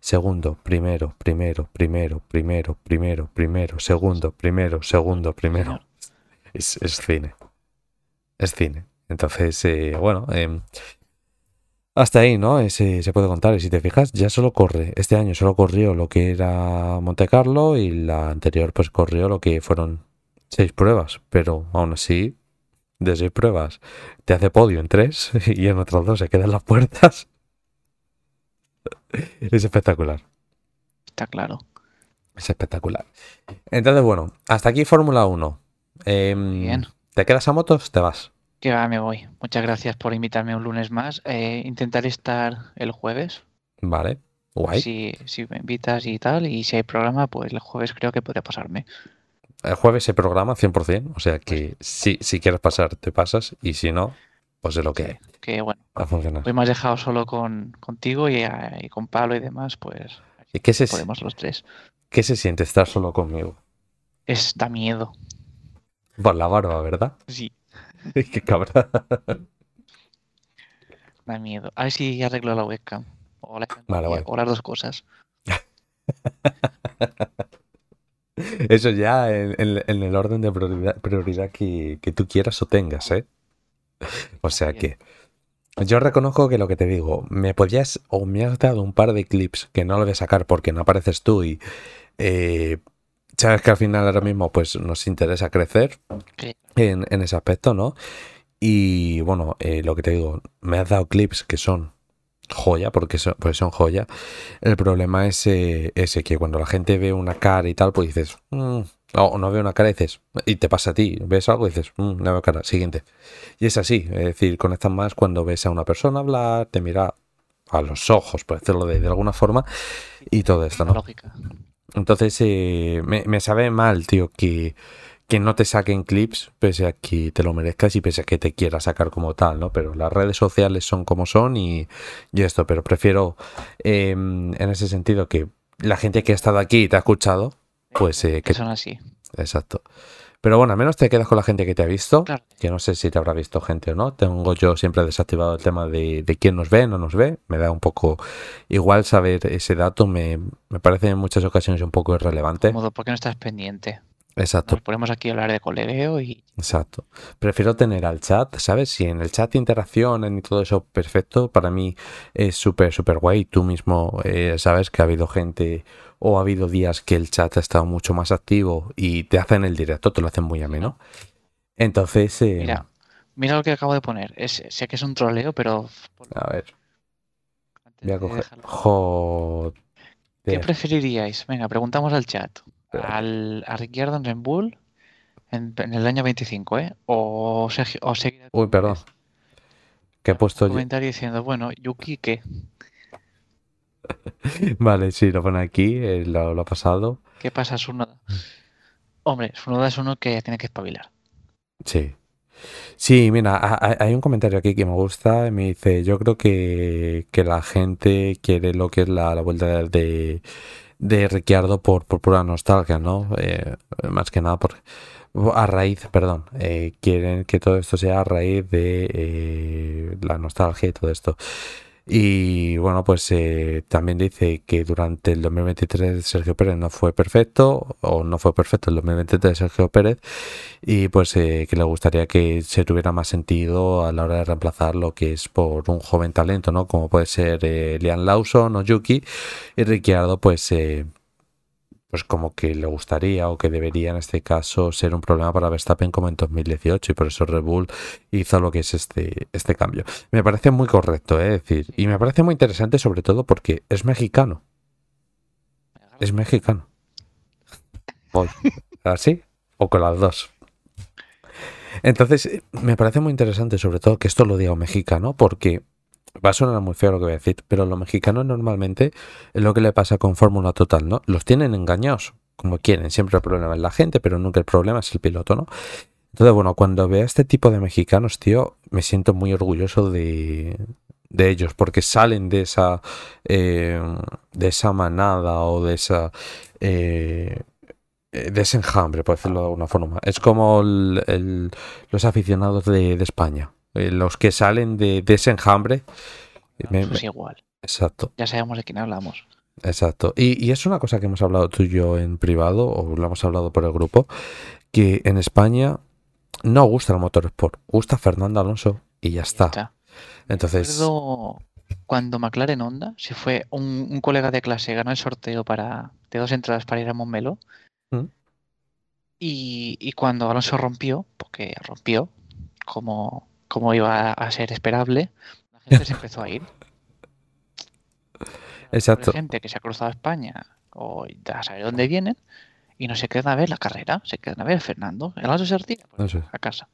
segundo, primero, primero, primero, primero, primero, primero, segundo, primero, segundo, primero. Es, es cine. Es cine. Entonces, eh, bueno, em, hasta ahí, ¿no? Ese se puede contar. Y si te fijas, ya solo corre. Este año solo corrió lo que era Monte Carlo y la anterior, pues corrió lo que fueron seis pruebas. Pero aún así, de seis pruebas, te hace podio en tres y en otras dos se quedan las puertas. Es espectacular. Está claro. Es espectacular. Entonces, bueno, hasta aquí Fórmula 1. Em, Bien. ¿Te quedas a motos? Te vas. Que va, me voy. Muchas gracias por invitarme un lunes más. Eh, intentaré estar el jueves. Vale. Guay. Si, si me invitas y tal. Y si hay programa, pues el jueves creo que podría pasarme. El jueves se programa 100%. O sea que si, si quieres pasar, te pasas. Y si no, pues es lo que hay. Que bueno, a funcionar. hoy me has dejado solo con, contigo y, a- y con Pablo y demás, pues ¿Y qué se, podemos los tres. qué se siente estar solo conmigo? Es, da miedo. Por la barba, ¿verdad? Sí, qué cabra. da miedo. A ver si arreglo la webcam. O, la- Vale, guay. o las dos cosas. Eso ya en, en- en el orden de prioridad, prioridad que, que tú quieras o tengas, ¿eh? O sea que yo reconozco que lo que te digo, me podías o me has dado un par de clips que no lo voy a sacar porque no apareces tú y eh, sabes que al final ahora mismo pues nos interesa crecer en ese aspecto, ¿no? Y bueno, eh, lo que te digo, me has dado clips que son joya, porque son, pues son joya. El problema es eh, ese, que cuando la gente ve una cara y tal, pues dices, "Mm", o no ve una cara y dices, y te pasa a ti, ves algo y dices, "Mm, no veo cara, siguiente. Y es así, es decir, conectas más cuando ves a una persona hablar, te mira a los ojos, por decirlo de, alguna forma, y todo esto, ¿no? Lógica. Entonces, eh, me, sabe mal, tío, que, que no te saquen clips pese a que te lo merezcas y pese a que te quieras sacar como tal, ¿no? Pero las redes sociales son como son y, esto, pero prefiero em, en ese sentido que la gente que ha estado aquí y te ha escuchado, pues... Eh, que son así. Exacto. Pero bueno, al menos te quedas con la gente que te ha visto, que no sé si te habrá visto gente o no. Tengo yo siempre desactivado el tema de, quién nos ve, no nos ve. Me da un poco igual saber ese dato, me, parece en muchas ocasiones un poco irrelevante. modo, porque no estás pendiente. Exacto. Nos ponemos aquí a hablar de colegueo y... Exacto. Prefiero tener al chat, ¿sabes? Si en el chat interaccionan y todo eso, perfecto. Para mí es súper, súper guay. Tú mismo eh, sabes que ha habido gente o ha habido días que el chat ha estado mucho más activo y te hacen el directo, te lo hacen muy ameno. Entonces... Eh, mira, mira lo que acabo de poner. sé que es un troleo, pero... A ver. Voy a coger... ¿Qué preferiríais? Venga, preguntamos al chat. Al, a Ricciardo en Red Bull en, el año 25, ¿eh? O, Sergio, o Uy, perdón. ¿Qué he puesto yo? comentario diciendo, bueno, Yuki, ¿qué? vale, sí, lo pone aquí, eh, lo, ha pasado. ¿Qué pasa, Sunoda? Hombre, Sunoda es uno que tiene que espabilar. Sí. Sí, mira, hay un comentario aquí que me gusta. Me dice: Yo creo que, la gente quiere lo que es la, vuelta de, de Ricciardo por, por pura nostalgia, ¿no? Eh, más que nada por, a raíz, perdón, eh, quieren que todo esto sea a raíz de la nostalgia y todo esto. Y bueno, pues eh, también dice que durante el 2023 Sergio Pérez no fue perfecto, o no fue perfecto el 2023 Sergio Pérez, y pues eh, que le gustaría que se tuviera más sentido a la hora de reemplazar lo que es por un joven talento, ¿no? Como puede ser eh, Liam Lawson o Yuki, y Ricciardo, pues pues como que le gustaría o que debería en este caso ser un problema para Verstappen como en 2018 y por eso Red Bull hizo lo que es este, este cambio. Me parece muy correcto, ¿eh? decir, y me parece muy interesante sobre todo porque es mexicano. Es mexicano. ¿Así? O con las dos. Entonces, me parece muy interesante sobre todo que esto lo diga un mexicano porque Va a sonar muy feo lo que voy a decir, pero los mexicanos normalmente es lo que le pasa con Fórmula Total, ¿no? Los tienen engañados, como quieren. Siempre el problema es la gente, pero nunca el problema es el piloto, ¿no? Entonces, bueno, cuando veo a este tipo de mexicanos, tío, me siento muy orgulloso de, de ellos, porque salen de esa, eh, de esa manada o de esa... Eh, de enjambre, por decirlo de alguna forma. Es como los aficionados de España. Eh, los que salen de, ese enjambre. es igual. Exacto. Ya sabemos de quién hablamos. Exacto. Y, es una cosa que hemos hablado tú y yo en privado, o lo hemos hablado por el grupo, que en España no gusta el motor sport, gusta Fernando Alonso y ya está. Entonces. Recuerdo cuando McLaren Honda, si fue un, colega de clase, ganó el sorteo para de dos entradas para ir a Montmeló. ¿Mm? Y, y, cuando Alonso rompió, porque rompió, como como iba a ser esperable, la gente se empezó a ir. Exacto. Hay gente que se ha cruzado a España o a saber dónde vienen y no se quedan a ver la carrera, se quedan a ver Fernando. El otro se retira pues, a casa.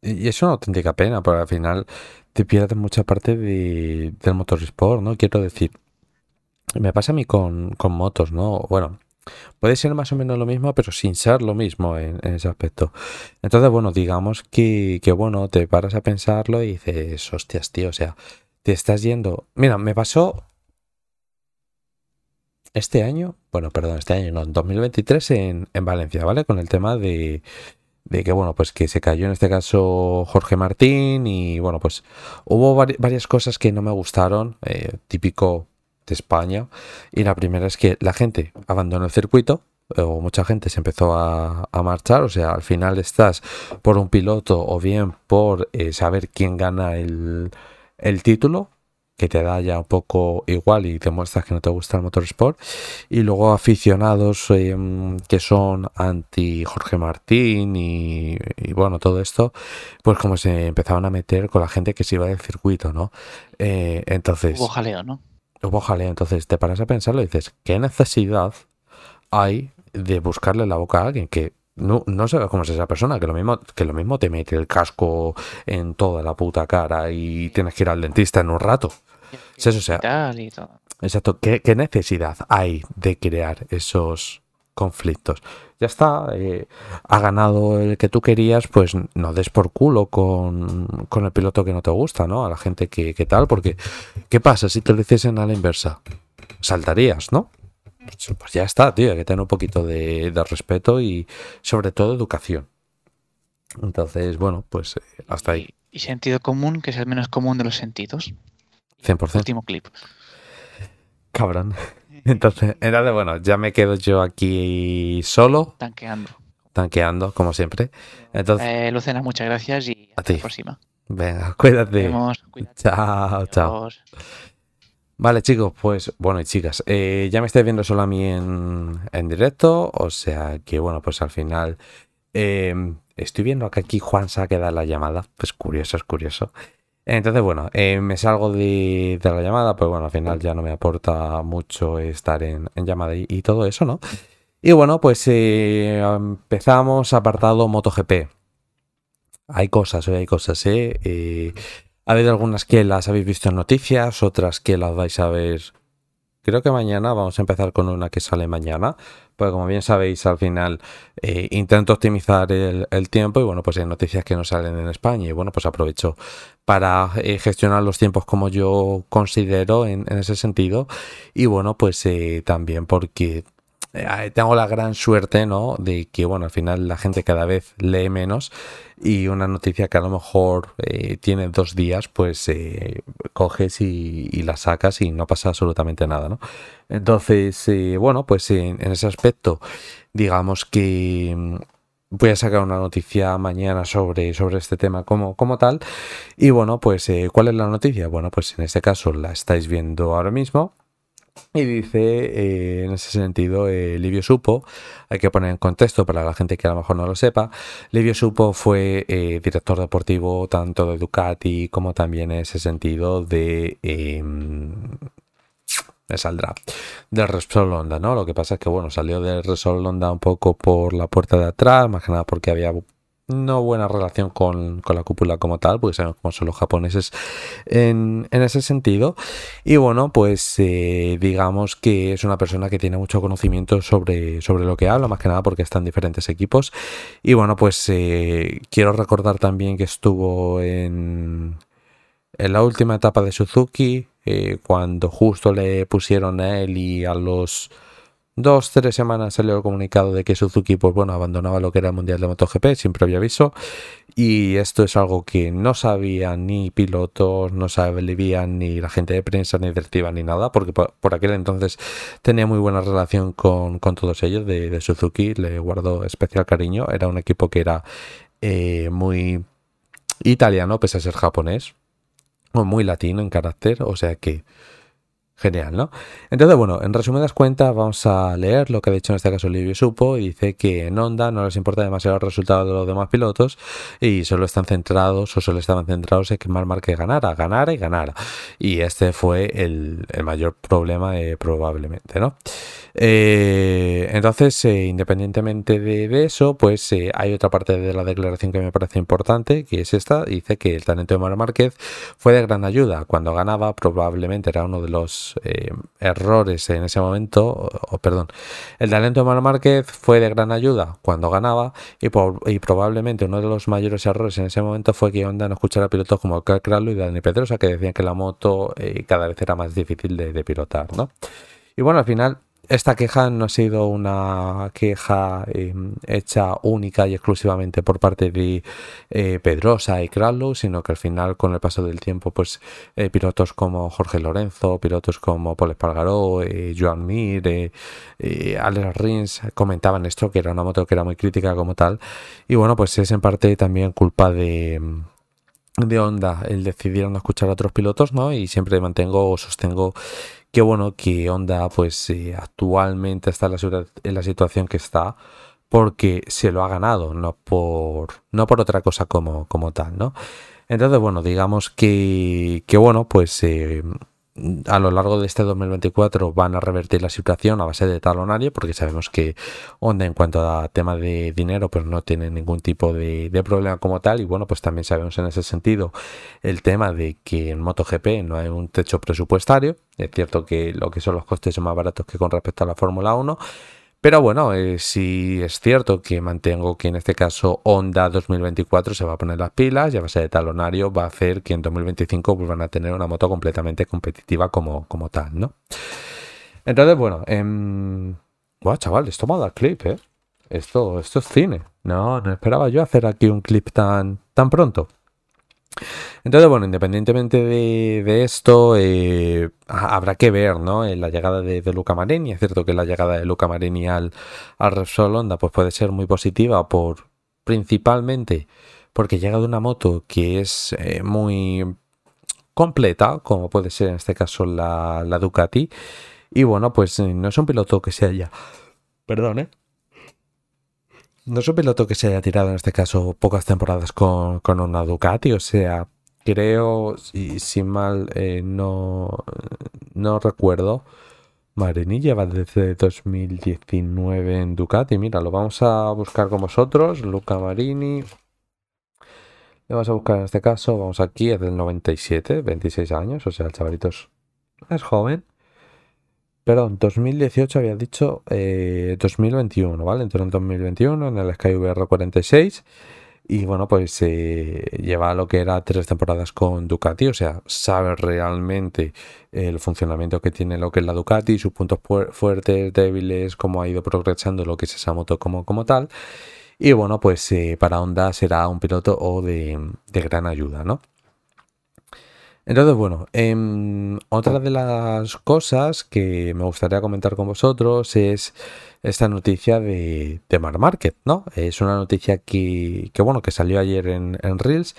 Y es una auténtica pena, porque al final te pierdes mucha parte de, del motorsport, ¿no? Quiero decir, me pasa a mí con, con motos, ¿no? Bueno, Puede ser más o menos lo mismo, pero sin ser lo mismo en, ese aspecto. Entonces, bueno, digamos que, que, bueno, te paras a pensarlo y dices, hostias, tío, o sea, te estás yendo. Mira, me pasó este año, bueno, perdón, este año, no, en 2023 en, en Valencia, ¿vale? Con el tema de, de que, bueno, pues que se cayó en este caso Jorge Martín y, bueno, pues hubo varias cosas que no me gustaron, eh, típico de España. Y la primera es que la gente abandonó el circuito, o mucha gente se empezó a, marchar, o sea, al final estás por un piloto o bien por eh, saber quién gana el, el, título, que te da ya un poco igual y demuestras que no te gusta el motorsport, y luego aficionados em, que son anti Jorge Martín y, bueno, todo esto, pues como se empezaban a meter con la gente que se iba del circuito, ¿no? Eh, entonces... Hubo jaleo, ¿no? Ojalá, entonces te paras a pensarlo y dices, ¿qué necesidad hay de buscarle la boca a alguien que no, no sabes cómo es esa persona, que lo mismo, que lo mismo te mete el casco en toda la puta cara y tienes que ir al dentista en un rato. eso, o sea, Exacto, ¿Qué, necesidad hay de crear esos conflictos? Ya está, eh, ha ganado el que tú querías, pues no des por culo con, con el piloto que no te gusta, ¿no? A la gente que, que tal, porque ¿qué pasa si te lo hiciesen a la inversa? Saltarías, ¿no? Pues, pues ya está, tío, hay que tener un poquito de, respeto y sobre todo educación. Entonces, bueno, pues eh, hasta ahí. Y, sentido común, que es el menos común de los sentidos. 100%. Último clip. Cabrón. Entonces, entonces, bueno, ya me quedo yo aquí solo. Tanqueando. Tanqueando, como siempre. Entonces, eh, Lucena, muchas gracias y hasta la próxima. Venga, cuídate. Chao, chao. Vale, chicos, pues bueno, y chicas, eh, ya me estáis viendo solo a mí en, directo, o sea que bueno, pues al final em, estoy viendo que aquí Juan se ha quedado la llamada, pues curioso, es curioso. Entonces, bueno, eh, me salgo de, la llamada, pues bueno, al final ya no me aporta mucho estar en, llamada y, todo eso, ¿no? Y bueno, pues eh, empezamos apartado MotoGP. Hay cosas, hay cosas, ¿eh? Ha habido algunas que las habéis visto en noticias, otras que las vais a ver. Creo que mañana vamos a empezar con una que sale mañana. Pues como bien sabéis, al final eh, intento optimizar el, tiempo y bueno, pues hay noticias que no salen en España y bueno, pues aprovecho para eh, gestionar los tiempos como yo considero en, ese sentido y bueno, pues eh, también porque eh, tengo la gran suerte, ¿no? De que, bueno, al final la gente cada vez lee menos y una noticia que a lo mejor eh, tiene dos días, pues eh, coges y, la sacas y no pasa absolutamente nada, ¿no? Entonces, bueno, pues en, ese aspecto, digamos que mm, voy a sacar una noticia mañana sobre, sobre este tema como, como tal. Y bueno, pues, ¿cuál es la noticia? Bueno, pues en este caso la estáis viendo ahora mismo. Y dice, eh, en ese sentido, eh, Livio Supo, hay que poner en contexto para la gente que a lo mejor no lo sepa, Livio Supo fue eh, director deportivo tanto de Ducati como también en ese sentido de... Em, me saldrá del Repsol Honda, ¿no? Lo que pasa es que, bueno, salió del Repsol Honda un poco por la puerta de atrás, más que nada porque había no buena relación con, la cúpula como tal, porque sabemos cómo son los japoneses en, ese sentido. Y bueno, pues eh, digamos que es una persona que tiene mucho conocimiento sobre, sobre lo que habla, más que nada porque está en diferentes equipos. Y bueno, pues eh, quiero recordar también que estuvo en, en la última etapa de Suzuki, eh, cuando justo le pusieron a él y a los dos, tres semanas salió el comunicado de que Suzuki, pues bueno, abandonaba lo que era el Mundial de MotoGP sin previo aviso. Y esto es algo que no sabían ni pilotos, no sabían ni la gente de prensa, ni directiva, ni nada, porque por, aquel entonces tenía muy buena relación con, todos ellos de, Suzuki, le guardo especial cariño. Era un equipo que era eh, muy italiano, pese a ser japonés, o muy latino en carácter, o sea que Genial, ¿no? Entonces, bueno, en resumidas cuentas, vamos a leer lo que ha dicho en este caso Livio Supo. Y dice que en Honda no les importa demasiado el resultado de los demás pilotos y solo están centrados o solo estaban centrados en que Mar Márquez ganara, ganara y ganara. Y este fue el, mayor problema, eh, probablemente, ¿no? Eh, entonces, eh, independientemente de, eso, pues eh, hay otra parte de la declaración que me parece importante, que es esta. Dice que el talento de Mar Márquez fue de gran ayuda. Cuando ganaba, probablemente era uno de los errores en ese momento, o, perdón, el talento de Mar Márquez fue de gran ayuda cuando ganaba y, probablemente uno de los mayores errores en ese momento fue que Honda no escuchara pilotos como Carl Cralo y Dani Pedrosa que decían que la moto cada vez era más difícil de, de pilotar, ¿no? Y bueno, al final esta queja no ha sido una queja em, hecha única y exclusivamente por parte de eh, Pedrosa y Krallo, sino que al final, con el paso del tiempo, pues eh, pilotos como Jorge Lorenzo, pilotos como Paul Espargaró, eh, Joan Mir, Alex Rins comentaban esto, que era una moto que era muy crítica como tal. Y bueno, pues es en parte también culpa de de Honda el decidir no escuchar a otros pilotos, ¿no? Y siempre mantengo o sostengo Qué bueno que Honda pues eh, actualmente está en la, situación que está porque se lo ha ganado, no por, no por otra cosa como, como tal, ¿no? Entonces, bueno, digamos que, que bueno, pues eh, a lo largo de este 2024 van a revertir la situación a base de talonario, porque sabemos que Honda en cuanto a tema de dinero pues no tiene ningún tipo de, problema como tal. Y bueno pues también sabemos en ese sentido el tema de que en MotoGP no hay un techo presupuestario, es cierto que lo que son los costes son más baratos que con respecto a la Fórmula 1, pero bueno, eh, si es cierto que mantengo que en este caso Honda 2024 se va a poner las pilas, ya va a ser de talonario, va a hacer que en 2025 vuelvan a tener una moto completamente competitiva como, como tal, ¿no? Entonces, bueno, eh... Buah, chaval, esto me ha dado clip, ¿eh? Esto, esto es cine. No, no esperaba yo hacer aquí un clip tan, tan pronto. Entonces, bueno, independientemente de, esto, eh, habrá que ver, ¿no? En la llegada de, Luca Marini. Es cierto que la llegada de Luca Marini al, Repsol Honda pues puede ser muy positiva por principalmente porque llega de una moto que es eh, muy completa, como puede ser en este caso la, la Ducati. Y bueno, pues eh, no es un piloto que se haya... Perdón, ¿eh? No es un piloto que se haya tirado en este caso pocas temporadas con, con una Ducati, o sea, creo, si, mal eh, no, no recuerdo, Marini lleva desde 2019 en Ducati. Mira, lo vamos a buscar con vosotros. Luca Marini. Le vamos a buscar en este caso. Vamos aquí, es del 97, 26 años. O sea, el chavalito es joven. Perdón, 2018 había dicho 2021, eh, ¿vale? Entonces en 2021 en el SkyVR 46 y bueno, pues lleva lo que era tres temporadas con Ducati, o sea, sabe realmente el funcionamiento que tiene lo que es la Ducati, sus puntos fuertes, débiles, cómo ha ido progresando lo que es esa moto como, como tal. Y bueno, pues eh, para Honda será un piloto o de, de gran ayuda, ¿no? Entonces, bueno, em, otra de las cosas que me gustaría comentar con vosotros es esta noticia de, de Mar Market, ¿no? Es una noticia que, que bueno, que salió ayer en, en, Reels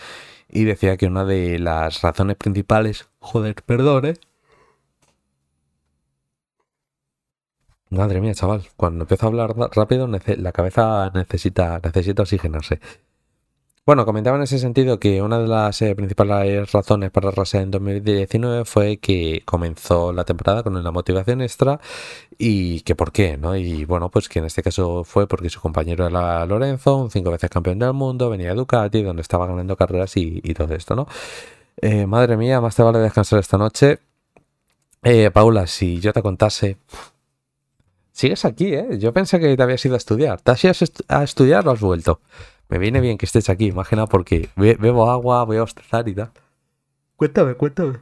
y decía que una de las razones principales, joder, perdón, ¿eh? Madre mía, chaval, cuando empiezo a hablar rápido la cabeza necesita, necesita oxigenarse. Bueno, comentaba en ese sentido que una de las eh, principales razones para arrasar en 2019 fue que comenzó la temporada con una motivación extra y que por qué, ¿no? Y bueno, pues que en este caso fue porque su compañero era Lorenzo, un cinco veces campeón del mundo, venía de Ducati, donde estaba ganando carreras y, todo esto, ¿no? Eh, madre mía, más te vale descansar esta noche. Eh, Paula, si yo te contase... Sigues aquí, ¿eh? Yo pensé que te habías ido a estudiar. ¿Te has ido a estudiar o has vuelto? Me viene bien que estés aquí, imagina porque bebo agua, voy a bostezar y tal. Cuéntame, cuéntame.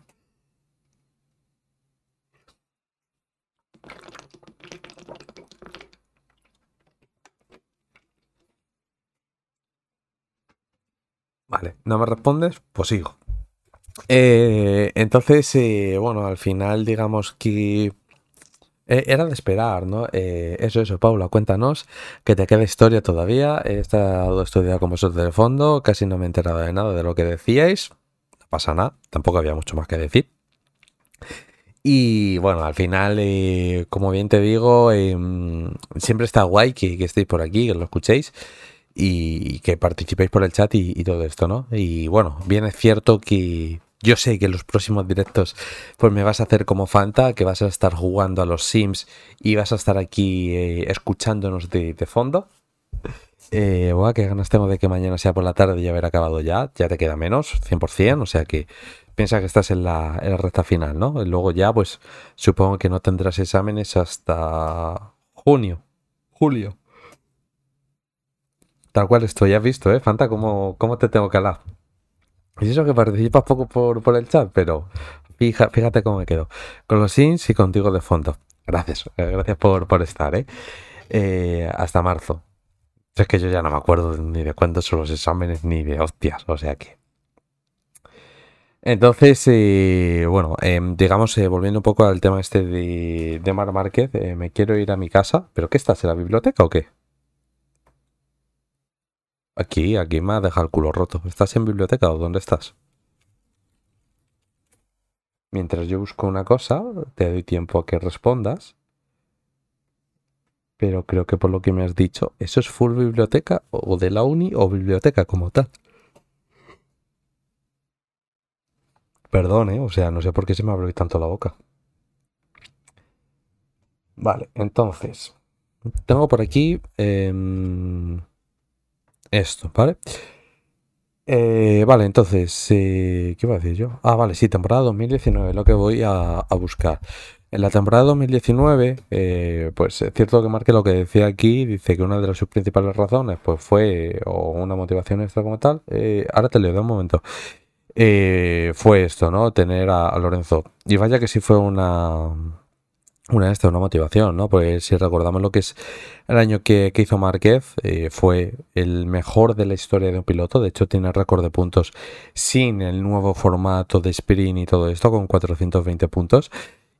Vale, ¿no me respondes? Pues sigo. Eh, entonces, eh, bueno, al final digamos que eh, era de esperar, ¿no? Eh, eso, eso, Paula, cuéntanos, que te queda historia todavía. He estado estudiando con vosotros de fondo, casi no me he enterado de nada de lo que decíais. No pasa nada, tampoco había mucho más que decir. Y bueno, al final, eh, como bien te digo, em, siempre está guay que, estéis por aquí, que lo escuchéis y que participéis por el chat y, y todo esto, ¿no? Y bueno, bien es cierto que yo sé que en los próximos directos pues me vas a hacer como Fanta, que vas a estar jugando a los Sims y vas a estar aquí eh, escuchándonos de, fondo. Eh, qué ganas tengo de que mañana sea por la tarde y haber acabado ya. Ya te queda menos, 100%. O sea que piensa que estás en la, en la recta final, ¿no? Y luego ya, pues supongo que no tendrás exámenes hasta junio, julio. Tal cual estoy, has visto, ¿eh? Fanta, ¿cómo, cómo te tengo que hablar? Y eso que participas poco por, el chat, pero fíjate cómo me quedo. Con los sims y contigo de fondo. Gracias, eh, gracias por, estar, ¿eh? ¿eh? Hasta marzo. Es que yo ya no me acuerdo ni de cuántos son los exámenes ni de hostias, o sea que. Entonces, eh, bueno, em, digamos, volviendo un poco al tema este de, de Mar Márquez, me quiero ir a mi casa. ¿Pero qué estás en la biblioteca o qué? Aquí, aquí me ha dejado el culo roto. ¿Estás en biblioteca o dónde estás? Mientras yo busco una cosa, te doy tiempo a que respondas. Pero creo que por lo que me has dicho, ¿eso es full biblioteca o de la uni o biblioteca como tal? Perdón, ¿eh? O sea, no sé por qué se me abrió tanto la boca. Vale, entonces. Tengo por aquí em, esto, ¿vale? Eh, vale, entonces, eh, ¿qué iba a decir yo? Ah, vale, sí, temporada 2019, lo que voy a, buscar. En la temporada 2019, eh, pues es cierto que marque lo que decía aquí, dice que una de las sus principales razones, pues fue, o una motivación extra como tal, ahora te leo de un momento, fue esto, ¿no? Tener a Lorenzo. Y vaya que sí fue una una esta, una motivación, ¿no? Pues si recordamos lo que es el año que, hizo Márquez, eh, fue el mejor de la historia de un piloto. De hecho, tiene récord de puntos sin el nuevo formato de sprint y todo esto, con 420 puntos.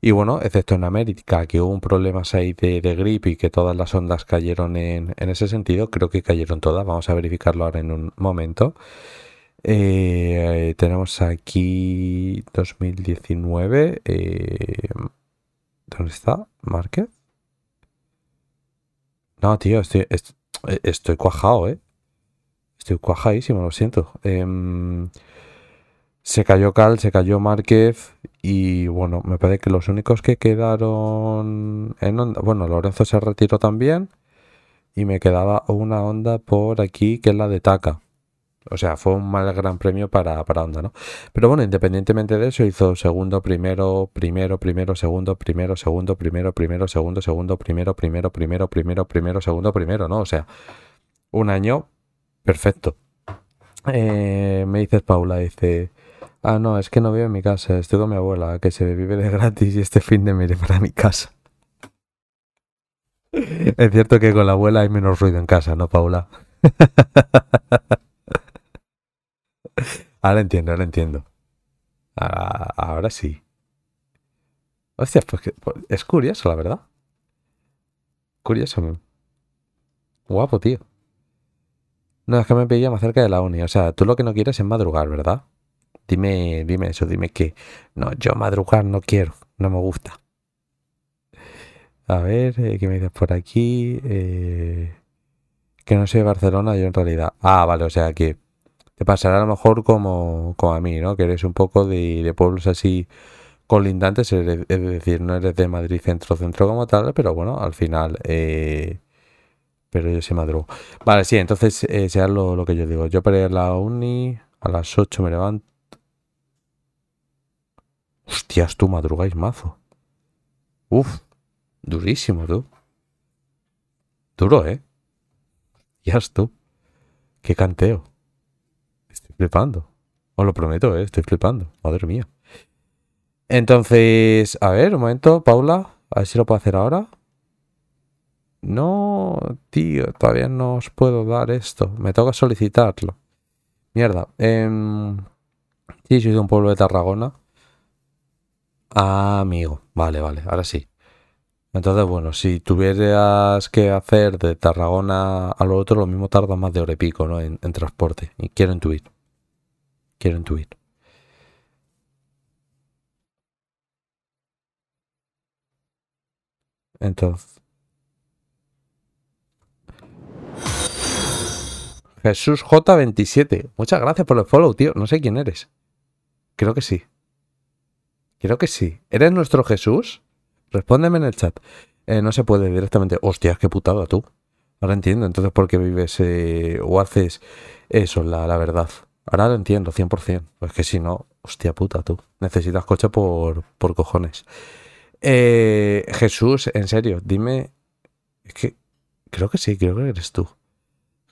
Y bueno, excepto en América, que hubo un problema ahí de, grip y que todas las ondas cayeron en, ese sentido, creo que cayeron todas. Vamos a verificarlo ahora en un momento. Eh, tenemos aquí 2019. Eh, ¿Dónde está? ¿Márquez? No, tío, estoy, estoy, cuajado, ¿eh? Estoy cuajadísimo, lo siento. Em, se cayó Cal, se cayó Márquez y bueno, me parece que los únicos que quedaron en onda... Bueno, Lorenzo se retiró también y me quedaba una onda por aquí que es la de Taka. O sea, fue un mal gran premio para, para Honda, ¿no? Pero bueno, independientemente de eso, hizo segundo, primero, primero, primero, segundo, primero, segundo, primero, primero, segundo, segundo, primero, primero, primero, primero, primero, segundo, primero, ¿no? O sea, un año perfecto. Eh, me dices, Paula, dice, ah, no, es que no vivo en mi casa, estoy con mi abuela, que se vive de gratis y este fin de me iré para mi casa. es cierto que con la abuela hay menos ruido en casa, ¿no, Paula? Ahora entiendo, ahora entiendo. Ahora, sí. Hostia, pues, pues, es curioso, la verdad. Curioso. Guapo, tío. No, es que me veía más cerca de la uni. O sea, tú lo que no quieres es madrugar, ¿verdad? Dime, dime eso, dime que. No, yo madrugar no quiero. No me gusta. A ver, eh, ¿qué me dices por aquí? Eh, que no soy de Barcelona, yo en realidad. Ah, vale, o sea que te pasará a lo mejor como, como a mí, ¿no? Que eres un poco de, pueblos así colindantes, es decir, no eres de Madrid centro, centro como tal, pero bueno, al final, eh, pero yo sí madrugo. Vale, sí, entonces eh, sea lo, lo, que yo digo. Yo para ir la uni, a las 8 me levanto. Hostias, tú madrugáis mazo. Uf, durísimo, tú. Duro, ¿eh? Ya tú. Qué canteo flipando. Os lo prometo, ¿eh? estoy flipando. Madre mía. Entonces, a ver, un momento, Paula. A ver si lo puedo hacer ahora. No, tío, todavía no os puedo dar esto. Me toca solicitarlo. Mierda. Eh, sí, soy de un pueblo de Tarragona. Ah, amigo. Vale, vale, ahora sí. Entonces, bueno, si tuvieras que hacer de Tarragona a lo otro, lo mismo tarda más de hora y pico, ¿no? En, en transporte. Y quiero intuir. Quiero intuir. Entonces. Jesús J27. Muchas gracias por el follow, tío. No sé quién eres. Creo que sí. Creo que sí. ¿Eres nuestro Jesús? Respóndeme en el chat. Eh, no se puede directamente. Hostias, qué putada tú. Ahora entiendo entonces por qué vives eh, o haces eso, la verdad. Ahora lo entiendo, 100%. Pues que si no, hostia puta tú. Necesitas coche por, por cojones. Eh, Jesús, en serio, dime. Es que creo que sí, creo que eres tú.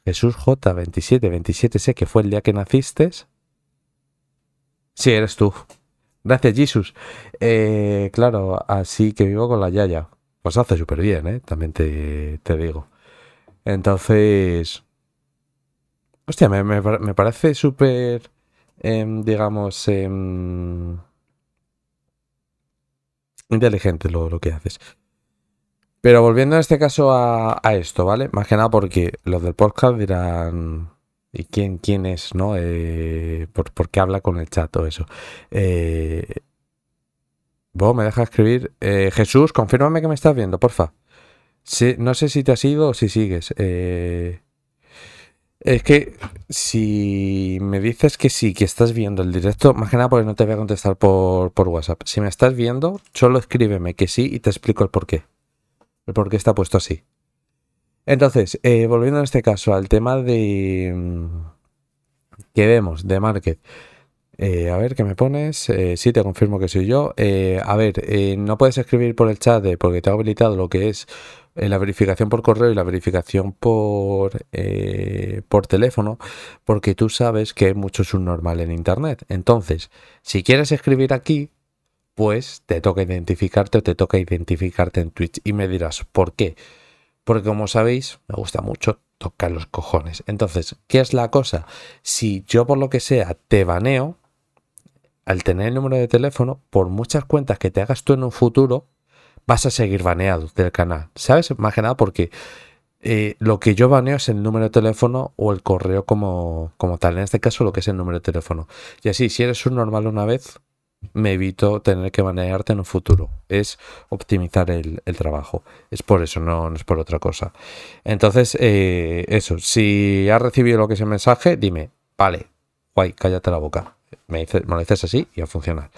Jesús J27, 27, sé que fue el día que naciste. Sí, eres tú. Gracias, Jesús. Eh, claro, así que vivo con la Yaya. Pues hace súper bien, ¿eh? También te, te digo. Entonces, Hostia, me, parece súper, em, digamos, em, inteligente lo, que haces. Pero volviendo en este caso a, esto, ¿vale? Más que nada porque los del podcast dirán, ¿y quién, quién es, no? Eh, por, qué habla con el chat o eso? Eh, vos me dejas escribir. Eh, Jesús, confírmame que me estás viendo, porfa. no sé si te has ido o si sigues. Eh, Es que si me dices que sí, que estás viendo el directo, más que nada porque no te voy a contestar por, por WhatsApp. Si me estás viendo, solo escríbeme que sí y te explico el por qué. El por qué está puesto así. Entonces, eh, volviendo en este caso al tema de mm, que vemos de market. Eh, a ver, ¿qué me pones? Eh, sí, te confirmo que soy yo. a ver, no puedes escribir por el chat porque te ha habilitado lo que es la verificación por correo y la verificación por, por teléfono, porque tú sabes que hay mucho subnormal en Internet. Entonces, si quieres escribir aquí, pues te toca identificarte o te toca identificarte en Twitch. Y me dirás, ¿por qué? Porque como sabéis, me gusta mucho tocar los cojones. Entonces, ¿qué es la cosa? Si yo por lo que sea te baneo, al tener el número de teléfono, por muchas cuentas que te hagas tú en un futuro, vas a seguir baneado del canal. ¿Sabes? Más que nada porque eh, lo que yo baneo es el número de teléfono o el correo como, como tal. En este caso, lo que es el número de teléfono. Y así, si eres un normal una vez, me evito tener que banearte en un futuro. Es optimizar el, trabajo. Es por eso, no, es por otra cosa. Entonces, eh, eso, si has recibido lo que es el mensaje, dime, vale, guay, cállate la boca. Me, dices, lo dices así y a funcionar.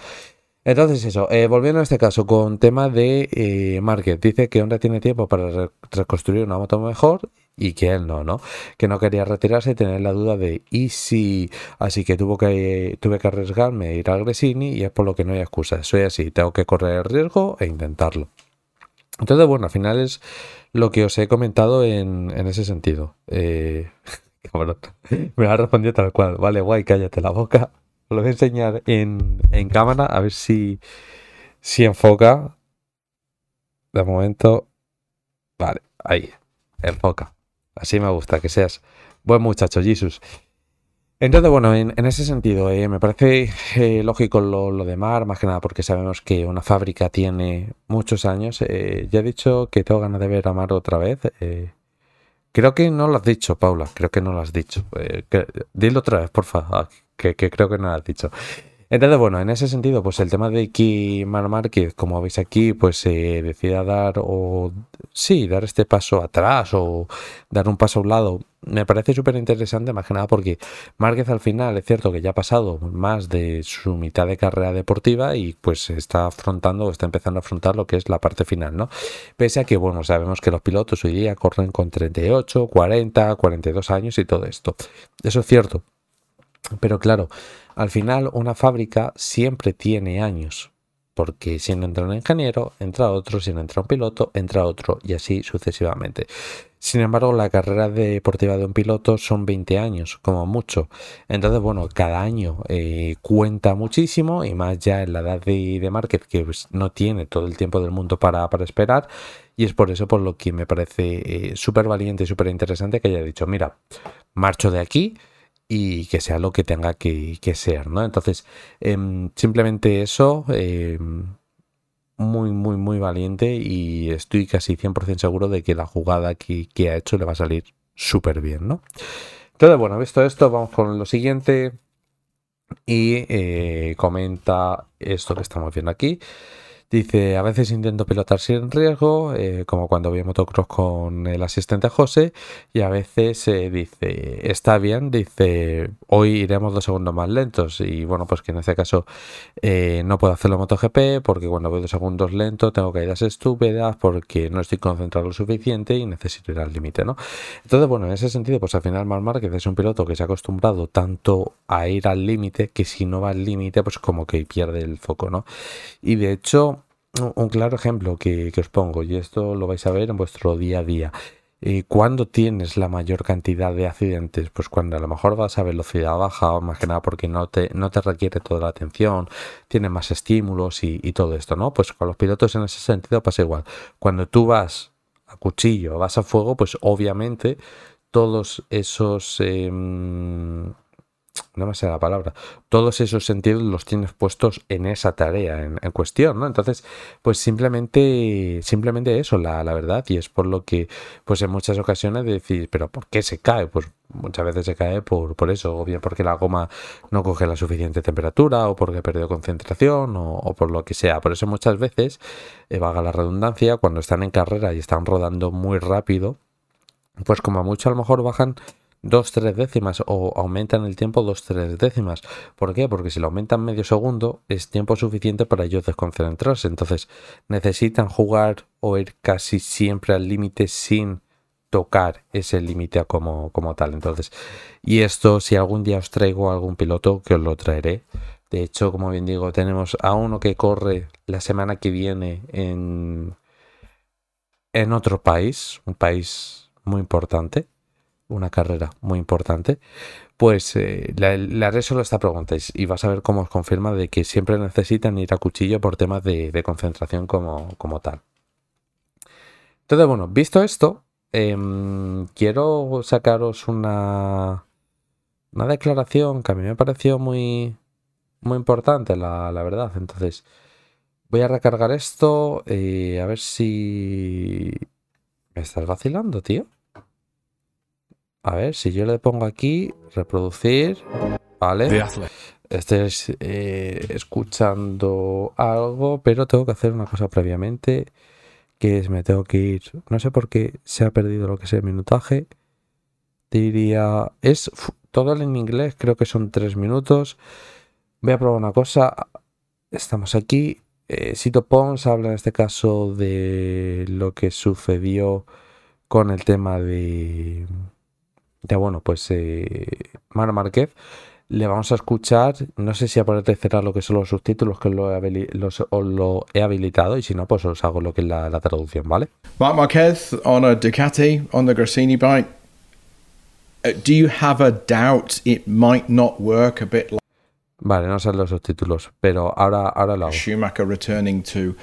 Entonces eso, eh, volviendo a este caso con tema de eh, dice que Honda tiene tiempo para reconstruir una moto mejor y que él no, ¿no? Que no quería retirarse y tener la duda de ¿y si? Así que tuvo que tuve que arriesgarme a ir a Gresini y es por lo que no hay excusa. Soy así, tengo que correr el riesgo e intentarlo. Entonces, bueno, al final es lo que os he comentado en, ese sentido. Eh, me ha respondido tal cual. Vale, guay, cállate la boca. Lo voy a enseñar en, en cámara a ver si, si enfoca. De momento. Vale, ahí. Enfoca. Así me gusta, que seas buen muchacho, Jesus. Entonces, bueno, en, ese sentido, eh, me parece eh, lógico lo, de Mar, más que nada porque sabemos que una fábrica tiene muchos años. Eh, ya he dicho que tengo ganas de ver a Mar otra vez. creo que no lo has dicho, Paula, creo que no lo has dicho. dilo otra vez, por favor, que, creo que no lo has dicho. Entonces, bueno, en ese sentido, pues el tema de que Mar Márquez, como veis aquí, pues se decida dar o sí, dar este paso atrás o dar un paso a un lado, me parece súper interesante, más que nada porque Márquez al final es cierto que ya ha pasado más de su mitad de carrera deportiva y pues está afrontando o está empezando a afrontar lo que es la parte final, ¿no? Pese a que, bueno, sabemos que los pilotos hoy día corren con 38, 40, 42 años y todo esto. Eso es cierto. Pero claro, al final, una fábrica siempre tiene años, porque si no entra un ingeniero, entra otro, si no entra un piloto, entra otro, y así sucesivamente. Sin embargo, la carrera deportiva de un piloto son 20 años, como mucho. Entonces, bueno, cada año eh, cuenta muchísimo, y más ya en la edad de, de que pues, no tiene todo el tiempo del mundo para, para esperar. Y es por eso por lo que me parece eh, súper valiente y súper interesante que haya dicho, mira, marcho de aquí y que sea lo que tenga que, ser, ¿no? Entonces, em, simplemente eso, em, muy, muy, muy valiente y estoy casi 100% seguro de que la jugada que, que, ha hecho le va a salir súper bien, ¿no? Entonces, bueno, visto esto, vamos con lo siguiente y eh, comenta esto que estamos viendo aquí. Dice, a veces intento pilotar sin riesgo, eh, como cuando vi motocross con el asistente José, y a veces eh, dice, está bien, dice, hoy iremos dos segundos más lentos, y bueno, pues que en este caso eh, no puedo hacerlo en MotoGP, porque cuando voy dos segundos lento tengo caídas estúpidas, porque no estoy concentrado lo suficiente y necesito ir al límite, ¿no? Entonces, bueno, en ese sentido, pues al final Mar Márquez es un piloto que se ha acostumbrado tanto a ir al límite, que si no va al límite, pues como que pierde el foco, ¿no? Y de hecho, un claro ejemplo que, os pongo, y esto lo vais a ver en vuestro día a día. Eh, ¿Cuándo tienes la mayor cantidad de accidentes? Pues cuando a lo mejor vas a velocidad baja, más que nada porque no te, no te requiere toda la atención, tiene más estímulos y, todo esto, ¿no? Pues con los pilotos en ese sentido pasa igual. Cuando tú vas a cuchillo, vas a fuego, pues obviamente todos esos... Em, no me sé la palabra, todos esos sentidos los tienes puestos en esa tarea en, cuestión, ¿no? Entonces, pues simplemente, simplemente eso, la, la, verdad, y es por lo que, pues en muchas ocasiones decís, pero ¿por qué se cae? Pues muchas veces se cae por, por eso, o bien porque la goma no coge la suficiente temperatura, o porque ha perdido concentración, o, por lo que sea. Por eso muchas veces, eh, vaga la redundancia, cuando están en carrera y están rodando muy rápido, pues como a mucho a lo mejor bajan dos, tres décimas o aumentan el tiempo dos, tres décimas. ¿Por qué? Porque si lo aumentan medio segundo es tiempo suficiente para ellos desconcentrarse. Entonces necesitan jugar o ir casi siempre al límite sin tocar ese límite como, como tal. Entonces, y esto si algún día os traigo algún piloto que os lo traeré. De hecho, como bien digo, tenemos a uno que corre la semana que viene en, en otro país, un país muy importante una carrera muy importante, pues eh, le, haré solo esta pregunta y vas a ver cómo os confirma de que siempre necesitan ir a cuchillo por temas de, concentración como, como, tal. Entonces, bueno, visto esto, em, quiero sacaros una, una declaración que a mí me pareció muy, muy importante, la, verdad. Entonces, voy a recargar esto, eh, a ver si... ¿Me estás vacilando, tío? A ver, si yo le pongo aquí, reproducir, ¿vale? Estoy eh, escuchando algo, pero tengo que hacer una cosa previamente, que es me tengo que ir, no sé por qué se ha perdido lo que es el minutaje, diría, es todo en inglés, creo que son tres minutos, voy a probar una cosa, estamos aquí, eh, Sito Pons habla en este caso de lo que sucedió con el tema de ya bueno, pues eh, Mar Márquez. Le vamos a escuchar, no sé si aparece cerrar lo que son los subtítulos, que lo he, los, os lo he habilitado, y si no, pues os hago lo que es la, la traducción, ¿vale? Marc Marquez on a Ducati on the Grassini bike. Uh, do you have a doubt it might not work a bit like Vale, no salen los subtítulos, pero ahora, ahora lo hago. Schumacher returning to,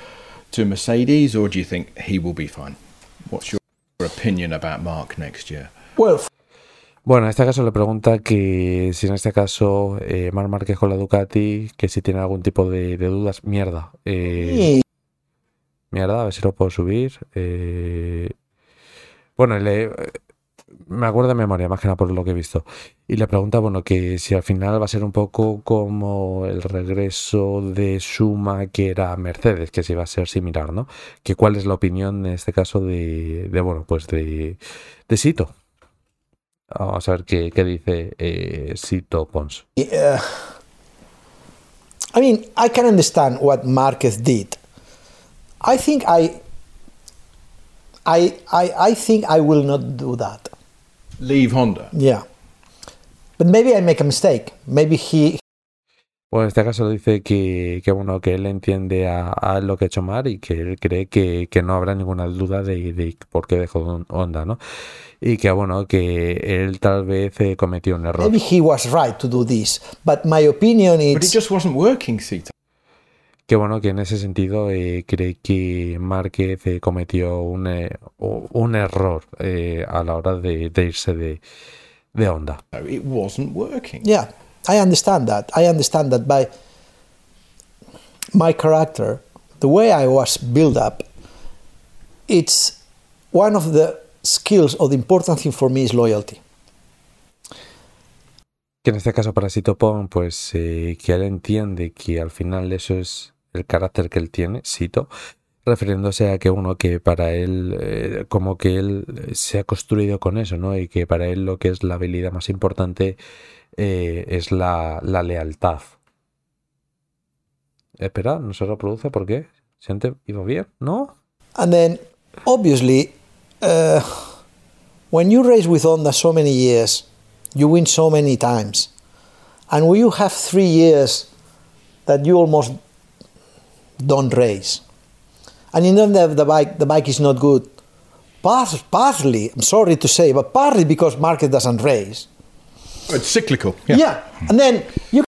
to Mercedes, or do you think he will be fine? What's your opinion about Mark next year? Well, bueno, en este caso le pregunta que si en este caso eh, Mar Márquez con la Ducati, que si tiene algún tipo de, dudas, mierda. Eh, mierda, a ver si lo puedo subir. Eh, bueno, le, me acuerdo de memoria, más que nada por lo que he visto. Y le pregunta, bueno, que si al final va a ser un poco como el regreso de Suma que era Mercedes, que si va a ser similar, ¿no? Que cuál es la opinión en este caso de, de bueno, pues de, de Sito. Vamos a ver qué, qué dice eh, Sito Pons. Uh, I mean, I can understand what Marquez did. I think I, I, I, I think I will not do that. Leave Honda. Yeah, but maybe I make a mistake. Maybe he, Bueno, en este caso dice que, que, bueno, que él entiende a, a, lo que ha hecho Mar y que él cree que, que no habrá ninguna duda de, de, por qué dejó Honda, ¿no? Y que, bueno, que él tal vez eh, cometió un error. Maybe he was right to do this, but my opinion is... But it just wasn't working, Sita. Que bueno, que en ese sentido eh, cree que Márquez eh, cometió un, eh, un error eh, a la hora de, de irse de, de Honda. It wasn't working. Yeah. I understand that. I understand that by my character, the way I was built up, it's one of the skills or the important thing for me is loyalty. Que en este caso para Sito Pong, pues eh, que él entiende que al final eso es el carácter que él tiene, Sito, refiriéndose a que uno que para él, eh, como que él se ha construido con eso, ¿no? Y que para él lo que es la habilidad más importante eh, es la, la, lealtad. Espera, no se reproduce, ¿por qué? ¿Siente iba bien? ¿No? And then, obviously, uh, when you race with Honda so many years, you win so many times. And when you have three years that you almost don't race, and you know that the bike, the bike is not good, partly, I'm sorry to say, but partly because market doesn't race. It's cyclical. Yeah. yeah. And then you...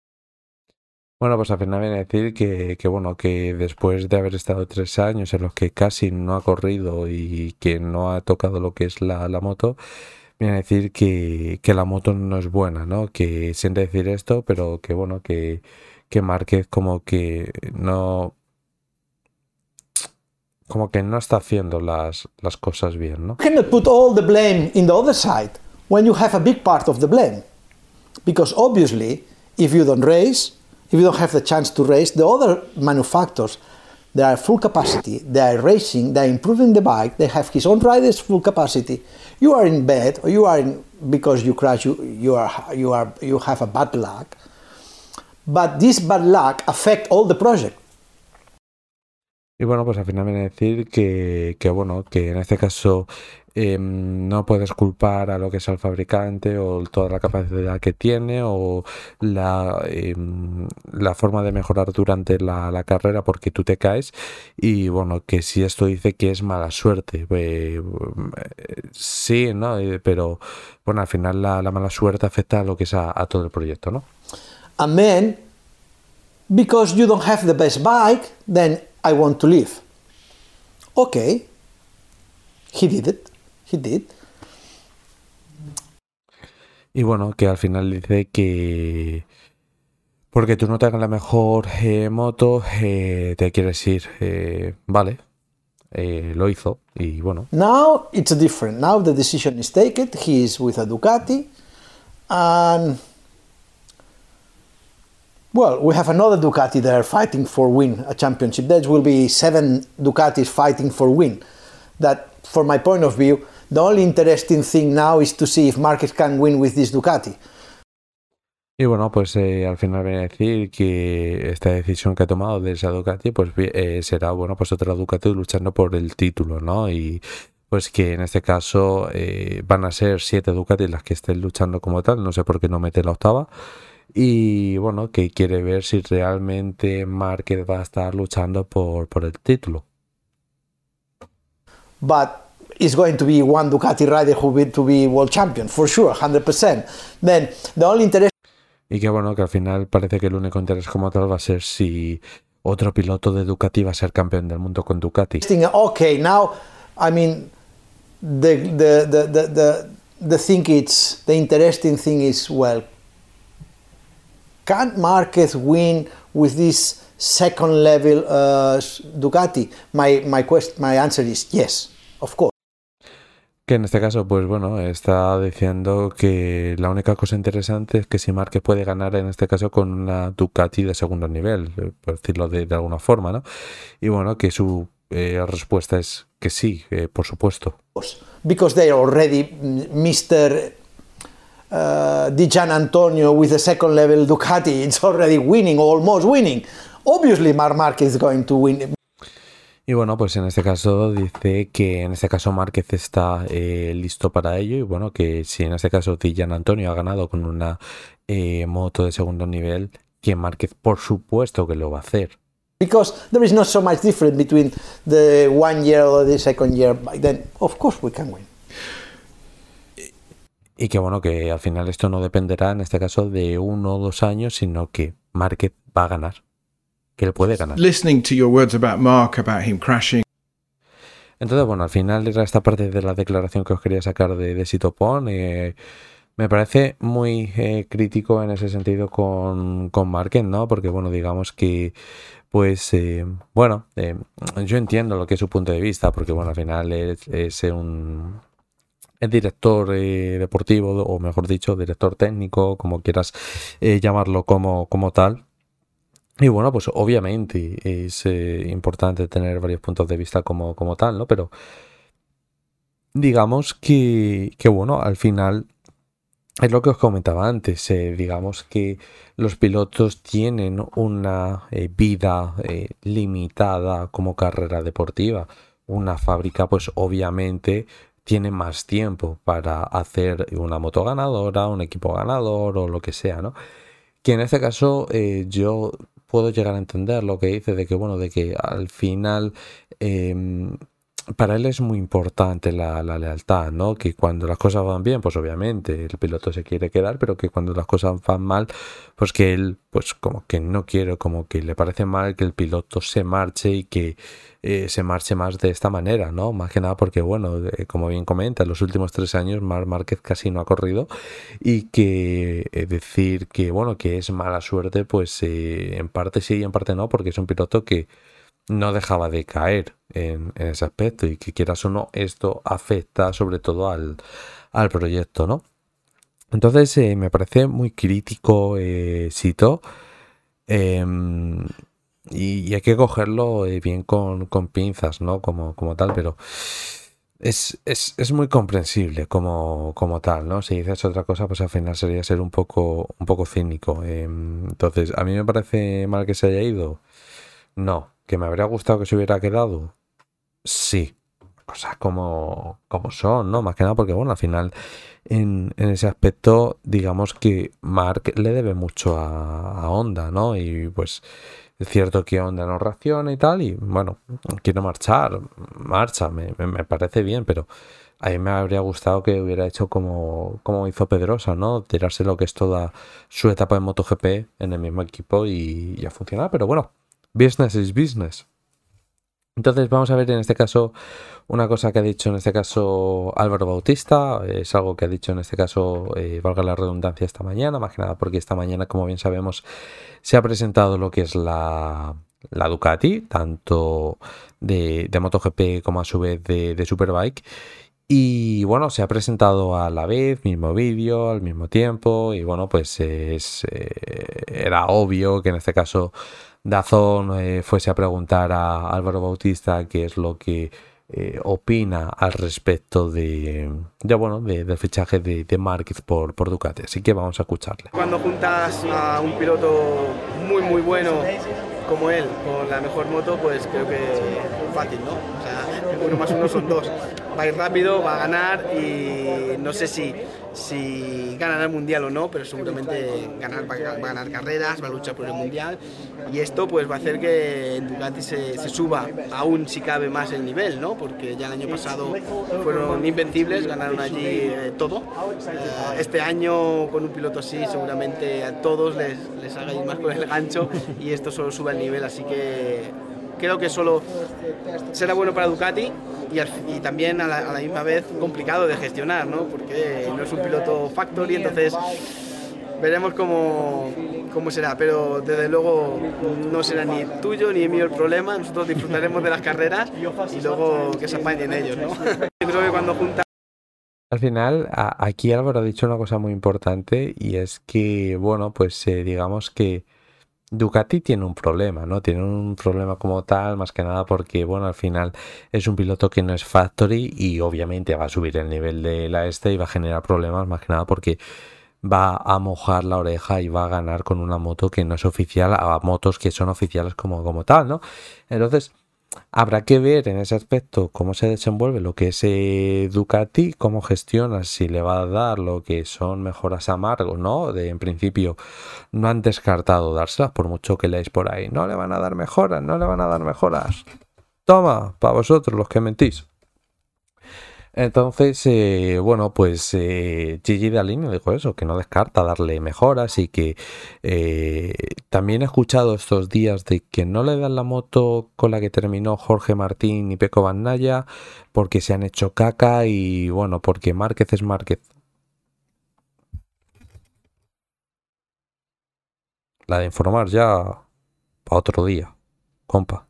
Bueno, pues al final viene a decir que, que, bueno, que después de haber estado tres años en los que casi no ha corrido y que no ha tocado lo que es la, la moto, viene a decir que, que, la moto no es buena, ¿no? Que siente decir esto, pero que bueno, que, que Márquez como que no como que no está haciendo las, las cosas bien, ¿no? You cannot put all the blame in the other side when you have a big part of the blame. Because obviously, if you don't race, if you don't have the chance to race, the other manufacturers, they are full capacity, they are racing, they are improving the bike, they have his own riders full capacity. You are in bed or you are in because you crash, you, you, are, you, are, you have a bad luck. But this bad luck affect all the project. Y bueno, pues al final viene a decir que, que bueno, que en este caso Em, no puedes culpar a lo que es el fabricante o toda la capacidad que tiene o la, em, la forma de mejorar durante la, carrera porque tú te caes y bueno, que si esto dice que es mala suerte, eh, sí, ¿no? Eh, pero bueno, al final la, mala suerte afecta a lo que es a, todo el proyecto, ¿no? Then, because you don't have the best bike, then I want to leave. Okay, he did it. He did. Y bueno, que al final dice que porque tú no tengas la mejor eh, moto, eh, te quieres ir. Eh, vale, lo hizo y bueno. Now it's different. Now the decision is taken. He is with a Ducati, and well, we have another Ducati there fighting for win a championship. There will be seven Ducatis fighting for win. That, from my point of view, The only interesting thing now is to see if Marquez can win with this Ducati. Y bueno, pues eh, al final viene a decir que esta decisión que ha tomado de esa Ducati, pues eh, será, bueno, pues otra Ducati luchando por el título, ¿no? Y pues que en este caso eh, van a ser siete Ducati las que estén luchando como tal, no sé por qué no mete la octava. Y bueno, que quiere ver si realmente Márquez va a estar luchando por, por el título. But is going to be one Ducati rider who will to be world champion, for sure, 100%. Then the only interest y que bueno, que al final parece que el único interés como tal va a ser si otro piloto de Ducati va a ser campeón del mundo con Ducati. Okay, now, I mean, the, the, the, the, the, the thing it's, the interesting thing is, well, can Marquez win with this second level uh, Ducati? My, my, quest, my answer is yes, of course. Que en este caso, pues bueno, está diciendo que la única cosa interesante es que si Márquez puede ganar en este caso con una Ducati de segundo nivel, por decirlo de, de alguna forma, ¿no? Y bueno, que su eh, respuesta es que sí, eh, por supuesto. Because they already Mr. Uh, Di Gian Antonio with the second level Ducati, it's already winning, almost winning. Obviously, Marc Marquez is going to win. Y bueno, pues en este caso dice que en este caso Márquez está eh, listo para ello y bueno, que si en este caso Dillan Antonio ha ganado con una eh, moto de segundo nivel, que Márquez por supuesto que lo va a hacer. Because there is not so much difference between the one year or the second year, then of course we can win. Y que bueno, que al final esto no dependerá en este caso de uno o dos años, sino que Márquez va a ganar que él puede ganar. Listening to your words about Mark, about him crashing. Entonces, bueno, al final era esta parte de la declaración que os quería sacar de, de Sitopon. Eh, me parece muy eh, crítico en ese sentido con, con Marquez, ¿no? Porque, bueno, digamos que, pues, eh, bueno, eh, yo entiendo lo que es su punto de vista, porque, bueno, al final es, es un, es director eh, deportivo, o mejor dicho, director técnico, como quieras eh, llamarlo como, como tal. Y bueno, pues obviamente es eh, importante tener varios puntos de vista como, como tal, ¿no? Pero digamos que, que, bueno, al final es lo que os comentaba antes, digamos que los pilotos tienen una vida limitada como carrera deportiva. Una fábrica pues obviamente tiene más tiempo para hacer una moto ganadora, un equipo ganador o lo que sea, ¿no? Que en este caso yo puedo llegar a entender lo que dice de que, bueno, de que al final em, para él es muy importante la, la, lealtad, ¿no? Que cuando las cosas van bien, pues obviamente el piloto se quiere quedar, pero que cuando las cosas van mal, pues que él, pues como que no quiere, como que le parece mal que el piloto se marche y que eh, se marche más de esta manera, ¿no? Más que nada porque, bueno, eh, como bien comenta, en los últimos tres años Mar Márquez casi no ha corrido y que eh, decir que, bueno, que es mala suerte, pues en parte sí y en parte no, porque es un piloto que no dejaba de caer en, ese aspecto y que quieras o no, esto afecta sobre todo al, proyecto, ¿no? Entonces eh, me parece muy crítico eh, em, y, hay que cogerlo eh, bien con, pinzas, ¿no? Como, como tal, pero es, es, es, muy comprensible como, como, tal, ¿no? Si dices otra cosa, pues al final sería ser un poco, un poco cínico. Em, entonces, ¿a mí me parece mal que se haya ido? No. ¿Que me habría gustado que se hubiera quedado? Sí. Cosas como, como son, ¿no? Más que nada porque, bueno, al final, en, en ese aspecto, digamos que Mark le debe mucho a, Honda, ¿no? Y pues es cierto que Honda no reacciona y tal, y bueno, quiero marchar, marcha, me, parece bien, pero a mí me habría gustado que hubiera hecho como, como hizo Pedrosa, ¿no? Tirarse lo que es toda su etapa de MotoGP en el mismo equipo y ya funciona, pero bueno, business is business. Entonces vamos a ver en este caso una cosa que ha dicho en este caso Álvaro Bautista, es algo que ha dicho en este caso, eh, valga la redundancia, esta mañana, más que nada porque esta mañana, como bien sabemos, se ha presentado lo que es la, la Ducati, tanto de, de, MotoGP como a su vez de, Superbike. Y bueno, se ha presentado a la vez, mismo vídeo, al mismo tiempo. Y bueno, pues es, eh, era obvio que en este caso Dazón eh, fuese a preguntar a Álvaro Bautista qué es lo que eh, opina al respecto de, ya bueno, de, del fichaje de, de Márquez por, por Ducati. Así que vamos a escucharle. Cuando juntas a un piloto muy muy bueno como él con la mejor moto, pues creo que fácil, ¿no? Uno más uno son dos. Va a ir rápido, va a ganar y no sé si si ganará el mundial o no, pero seguramente ganar, va, a ganar carreras, va a luchar por el mundial y esto pues va a hacer que Ducati se, suba aún si cabe más el nivel, ¿no? Porque ya el año pasado fueron invencibles, ganaron allí eh, todo. Eh, este año con un piloto así seguramente a todos les, les haga ir más con el gancho y esto solo sube el nivel, así que creo que solo será bueno para Ducati y, también a la, misma vez complicado de gestionar, ¿no? porque no es un piloto factory, entonces veremos cómo, cómo será, pero desde luego no será ni tuyo ni mío el problema, nosotros disfrutaremos de las carreras y luego que se apañen ellos. ¿no? creo que cuando al final, aquí Álvaro ha dicho una cosa muy importante y es que, bueno, pues eh, digamos que Ducati tiene un problema, ¿no? Tiene un problema como tal, más que nada porque, bueno, al final es un piloto que no es factory y obviamente va a subir el nivel de la este y va a generar problemas, más que nada porque va a mojar la oreja y va a ganar con una moto que no es oficial a motos que son oficiales como, como tal, ¿no? Entonces, Habrá que ver en ese aspecto cómo se desenvuelve lo que es eh, Ducati, cómo gestiona, si le va a dar lo que son mejoras amargos, ¿no? De, en principio no han descartado dárselas, por mucho que leáis por ahí. No le van a dar mejoras, no le van a dar mejoras. Toma, para vosotros los que mentís. Entonces, eh, bueno, pues eh, Gigi Dalini dijo eso, que no descarta darle mejoras y que eh, también he escuchado estos días de que no le dan la moto con la que terminó Jorge Martín y Peco Bandaya porque se han hecho caca y bueno, porque Márquez es Márquez. La de informar ya para otro día, compa.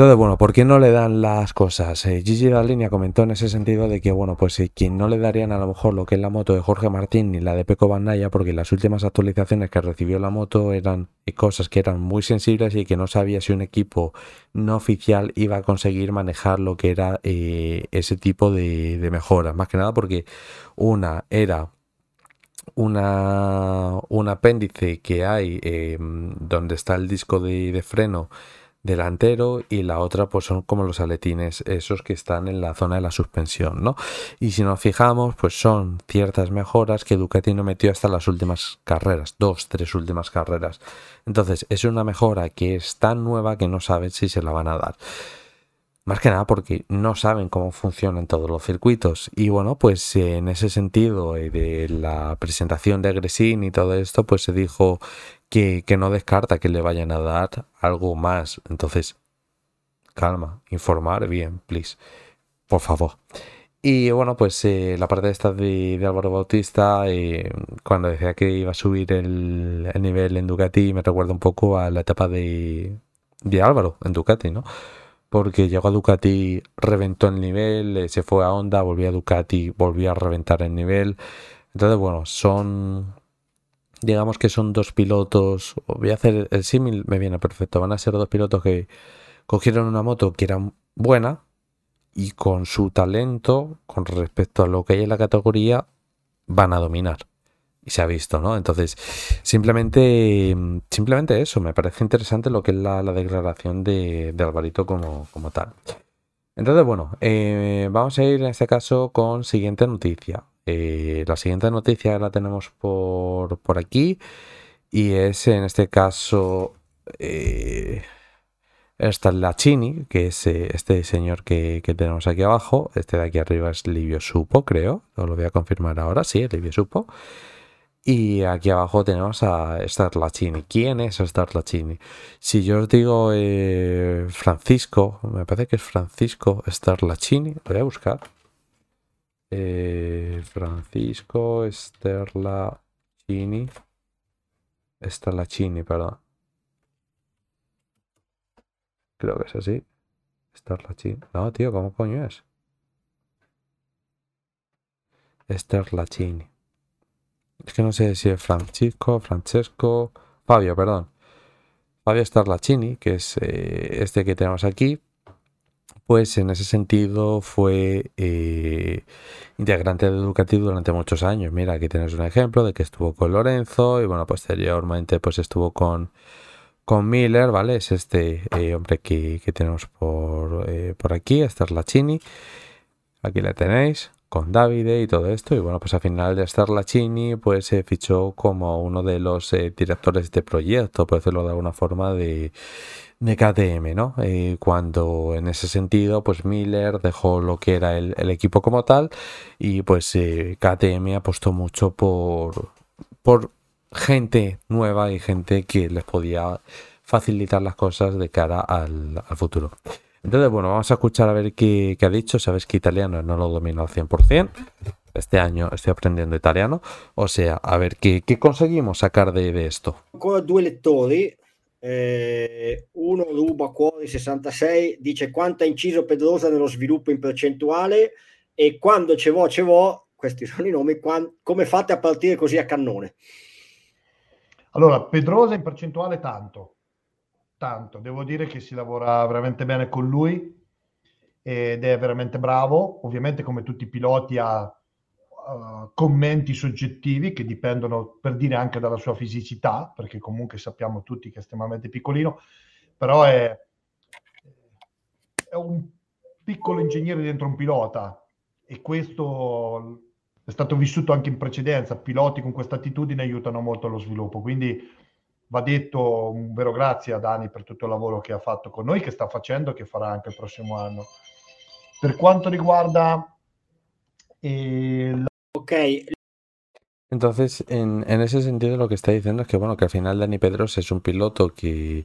Entonces, bueno, ¿por qué no le dan las cosas? Eh, Gigi Línea comentó en ese sentido de que, bueno, pues eh, quien no le darían a lo mejor lo que es la moto de Jorge Martín ni la de Peco Bandaya, porque las últimas actualizaciones que recibió la moto eran eh, cosas que eran muy sensibles y que no sabía si un equipo no oficial iba a conseguir manejar lo que era ese tipo de, mejoras. Más que nada porque una era una, un apéndice que hay donde está el disco de freno delantero y la otra pues son como los aletines esos que están en la zona de la suspensión no y si nos fijamos pues son ciertas mejoras que Ducati no metió hasta las últimas carreras dos tres últimas carreras. Entonces es una mejora que es tan nueva que no saben si se la van a dar. Más que nada porque no saben cómo funcionan todos los circuitos. Y bueno, pues en ese sentido eh, de la presentación de Gresin y todo esto, pues se dijo que, no descarta que le vayan a dar algo más. Entonces, calma, informar bien, please, por favor. Y bueno, pues eh, la parte esta de, de Álvaro Bautista, eh, cuando decía que iba a subir el, nivel en Ducati, me recuerda un poco a la etapa de, de Álvaro en Ducati, ¿no? Porque llegó a Ducati, reventó el nivel, eh, se fue a Honda, volvió a Ducati, volvió a reventar el nivel. Entonces, bueno, son digamos que son dos pilotos, voy a hacer el símil, me viene perfecto, van a ser dos pilotos que cogieron una moto que era buena, y con su talento, con respecto a lo que hay en la categoría, van a dominar. Y se ha visto, ¿no? Entonces, simplemente, simplemente eso, me parece interesante lo que es la, declaración de, Alvarito como, tal. Entonces, bueno, eh, vamos a ir en este caso con siguiente noticia. Eh, la siguiente noticia la tenemos por, por aquí y es en este caso eh, Chini, que es eh, este señor que, tenemos aquí abajo. Este de aquí arriba es Livio Supo, creo. Os lo voy a confirmar ahora. Sí, es Livio Supo. Y aquí abajo tenemos a Starlachini. ¿Quién es Starlachini? Si yo os digo eh, Francisco, me parece que es Francisco Starlachini, lo voy a buscar. Eh, Francisco Starlachini. Starlachini, perdón. Creo que es así. Starlachini. No, tío, ¿cómo coño es? Starlachini. Es que no sé si es Francisco, Francesco, Fabio, perdón. Fabio Starlachini, que es eh, este que tenemos aquí, pues en ese sentido fue eh, integrante de Educativo durante muchos años. Mira, aquí tienes un ejemplo de que estuvo con Lorenzo y bueno, posteriormente pues estuvo con, con Miller, ¿vale? Es este eh, hombre que, tenemos por, por aquí, Starlachini. Aquí la tenéis con Davide y todo esto. Y bueno, pues al final de estar Lachini, pues se fichó como uno de los eh, directores de proyecto, por decirlo de alguna forma, de, de KTM, ¿no? Eh, cuando en ese sentido, pues Miller dejó lo que era el, equipo como tal y pues eh, KTM apostó mucho por, por gente nueva y gente que les podía facilitar las cosas de cara al, futuro. Entonces, bueno, vamos a escuchar a ver qué, ha dicho. Sabes que italiano no lo domino al 100%. Este año estoy aprendiendo italiano. O sea, a ver qué, conseguimos sacar de, esto. Ancora due. Eh, uno Luba Cuori 66 dice quanto ha inciso Pedrosa nello sviluppo in percentuale e quando ce vo ce vo questi sono i nomi come fate a partire così a cannone allora Pedrosa in percentuale tanto tanto. Devo dire che si lavora veramente bene con lui ed è veramente bravo. Ovviamente, come tutti i piloti, ha uh, commenti soggettivi che dipendono, per dire, anche dalla sua fisicità, perché comunque sappiamo tutti che è estremamente piccolino, però è, è un piccolo ingegnere dentro un pilota e questo è stato vissuto anche in precedenza. Piloti con questa attitudine aiutano molto lo sviluppo, quindi va detto un vero grazie a Dani per tutto il lavoro che ha fatto con noi, che sta facendo e che fará anche il prossimo anno. Per quanto riguarda el... Ok. Entonces, en, en, ese sentido, lo que está diciendo es que, bueno, que al final Dani Pedros es un piloto que,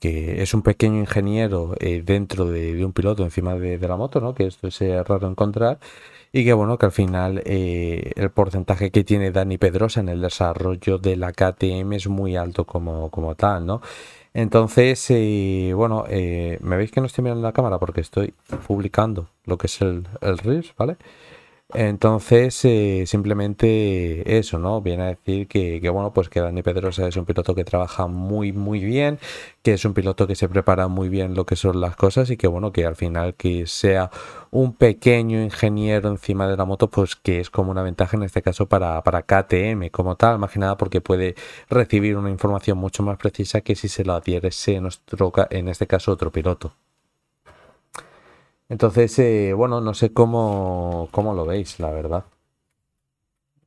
que es un pequeño ingeniero eh, dentro de, de, un piloto encima de, de, la moto, ¿no? Que esto es raro encontrar y que bueno, que al final eh, el porcentaje que tiene Dani Pedrosa en el desarrollo de la KTM es muy alto como, como tal, ¿no? Entonces, eh, bueno, eh, me veis que no estoy mirando la cámara porque estoy publicando lo que es el, el Reels, ¿vale? Entonces, eh, simplemente eso, ¿no? Viene a decir que, bueno, pues que Dani Pedrosa es un piloto que trabaja muy, muy bien, que es un piloto que se prepara muy bien lo que son las cosas y que, bueno, que al final que sea un pequeño ingeniero encima de la moto, pues que es como una ventaja en este caso para, para KTM como tal, más que nada porque puede recibir una información mucho más precisa que si se lo adhiere nuestro, en este caso otro piloto. Entonces, eh, bueno, no sé cómo, cómo lo veis, la verdad.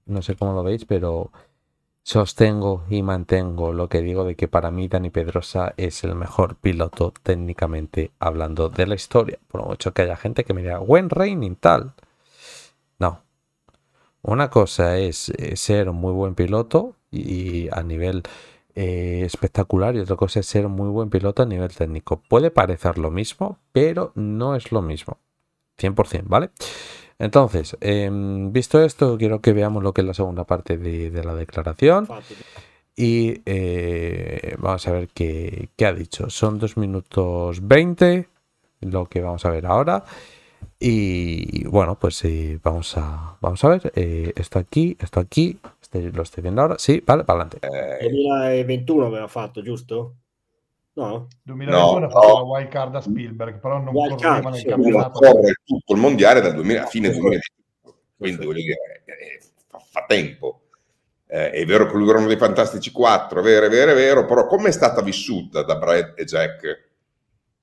No sé cómo lo veis, pero sostengo y mantengo lo que digo de que para mí Dani Pedrosa es el mejor piloto técnicamente hablando de la historia. Por mucho que haya gente que me diga, buen Raining tal. No. Una cosa es eh, ser un muy buen piloto y a nivel eh, espectacular y otra cosa es ser muy buen piloto a nivel técnico. Puede parecer lo mismo, pero no es lo mismo. 100%, ¿vale? Entonces, em, visto esto, quiero que veamos lo que es la segunda parte de, la declaración. Y eh, vamos a ver qué, ha dicho. Son 2 minutos 20, lo que vamos a ver ahora. Y bueno, pues eh, vamos, a, vamos a ver esto aquí, esto aquí, lo ahora. Sí, vale, para adelante. Eh, 2021 aveva fatto, giusto? No, 2021 No, ha fatto no. la wild card a Spielberg, però non Wild card, correva nel sì. Uno campionato. corre tutto il mondiale dal 2000 a fine 2021, quindi voglio dire, eh, fa, fa tempo. Eh, è vero che lui erano dei fantastici quattro, è vero, è vero, è vero, però come è stata vissuta da Brad e Jack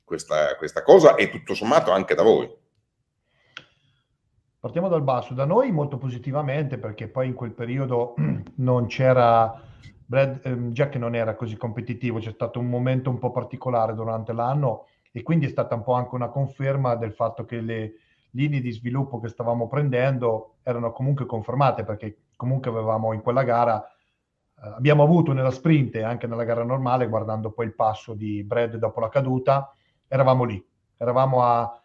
questa, questa cosa e tutto sommato anche da voi? Partiamo dal basso, da noi molto positivamente perché poi in quel periodo non c'era, Brad, ehm, Jack non era così competitivo, c'è stato un momento un po' particolare durante l'anno e quindi è stata un po' anche una conferma del fatto che le linee di sviluppo che stavamo prendendo erano comunque confermate perché comunque avevamo in quella gara, eh, abbiamo avuto nella sprint e anche nella gara normale, guardando poi il passo di Brad dopo la caduta, eravamo lì, eravamo a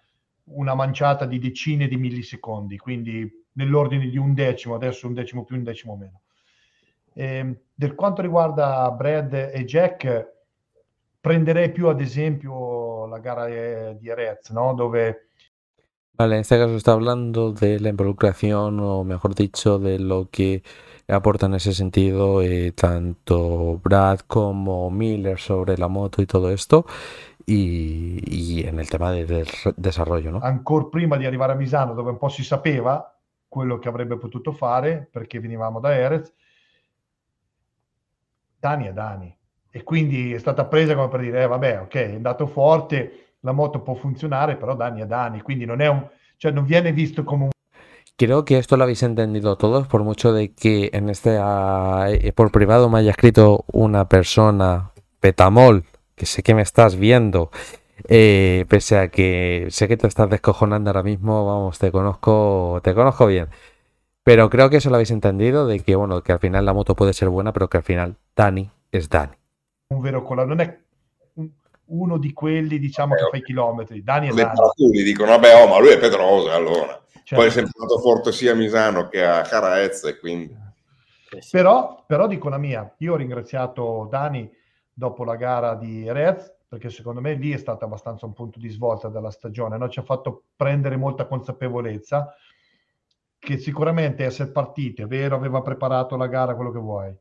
una manciata di decine di millisecondi, quindi nell'ordine di un decimo, adesso un decimo più, un decimo meno. Eh, per quanto riguarda Brad e Jack, prenderei più ad esempio la gara eh, di Erez, ¿no? dove Vale, en este caso está hablando de la involucración, o mejor dicho, de lo que aporta en ese sentido eh, tanto Brad como Miller sobre la moto y todo esto, y, y en el tema de, del desarrollo, ¿no? ancora prima di arrivare a Misano, dove un po' si sapeva quello che avrebbe potuto fare, perché venivamo da Erez, Dani è Dani. E quindi è stata presa come per dire, eh, vabbè, ok, è andato forte, la moto può funzionare, però Dani è Dani, quindi non è un, cioè non viene visto come un Creo que esto lo habéis entendido todos, por mucho de que en este eh, por privado me haya escrito una persona, Petamol, que sé que me estás viendo, eh, pese a que sé que te estás descojonando ahora mismo, vamos, te conozco, te conozco bien. Pero creo que eso lo habéis entendido, de que bueno, que al final la moto puede ser buena, pero que al final Dani es Dani. un vero colore, non è un- uno di quelli diciamo che fa i chilometri. Dani è Le Dani. paraculi dicono, vabbè, oh, ma lui è Pedrosa allora. Cioè, Poi è sempre stato forte sia a Misano che a Caraez e quindi... Però, però dico la mia, io ho ringraziato Dani dopo la gara di Erez, perché secondo me lì è stato abbastanza un punto di svolta della stagione, no? ci ha fatto prendere molta consapevolezza che sicuramente essere partiti, è vero, aveva preparato la gara, quello che vuoi,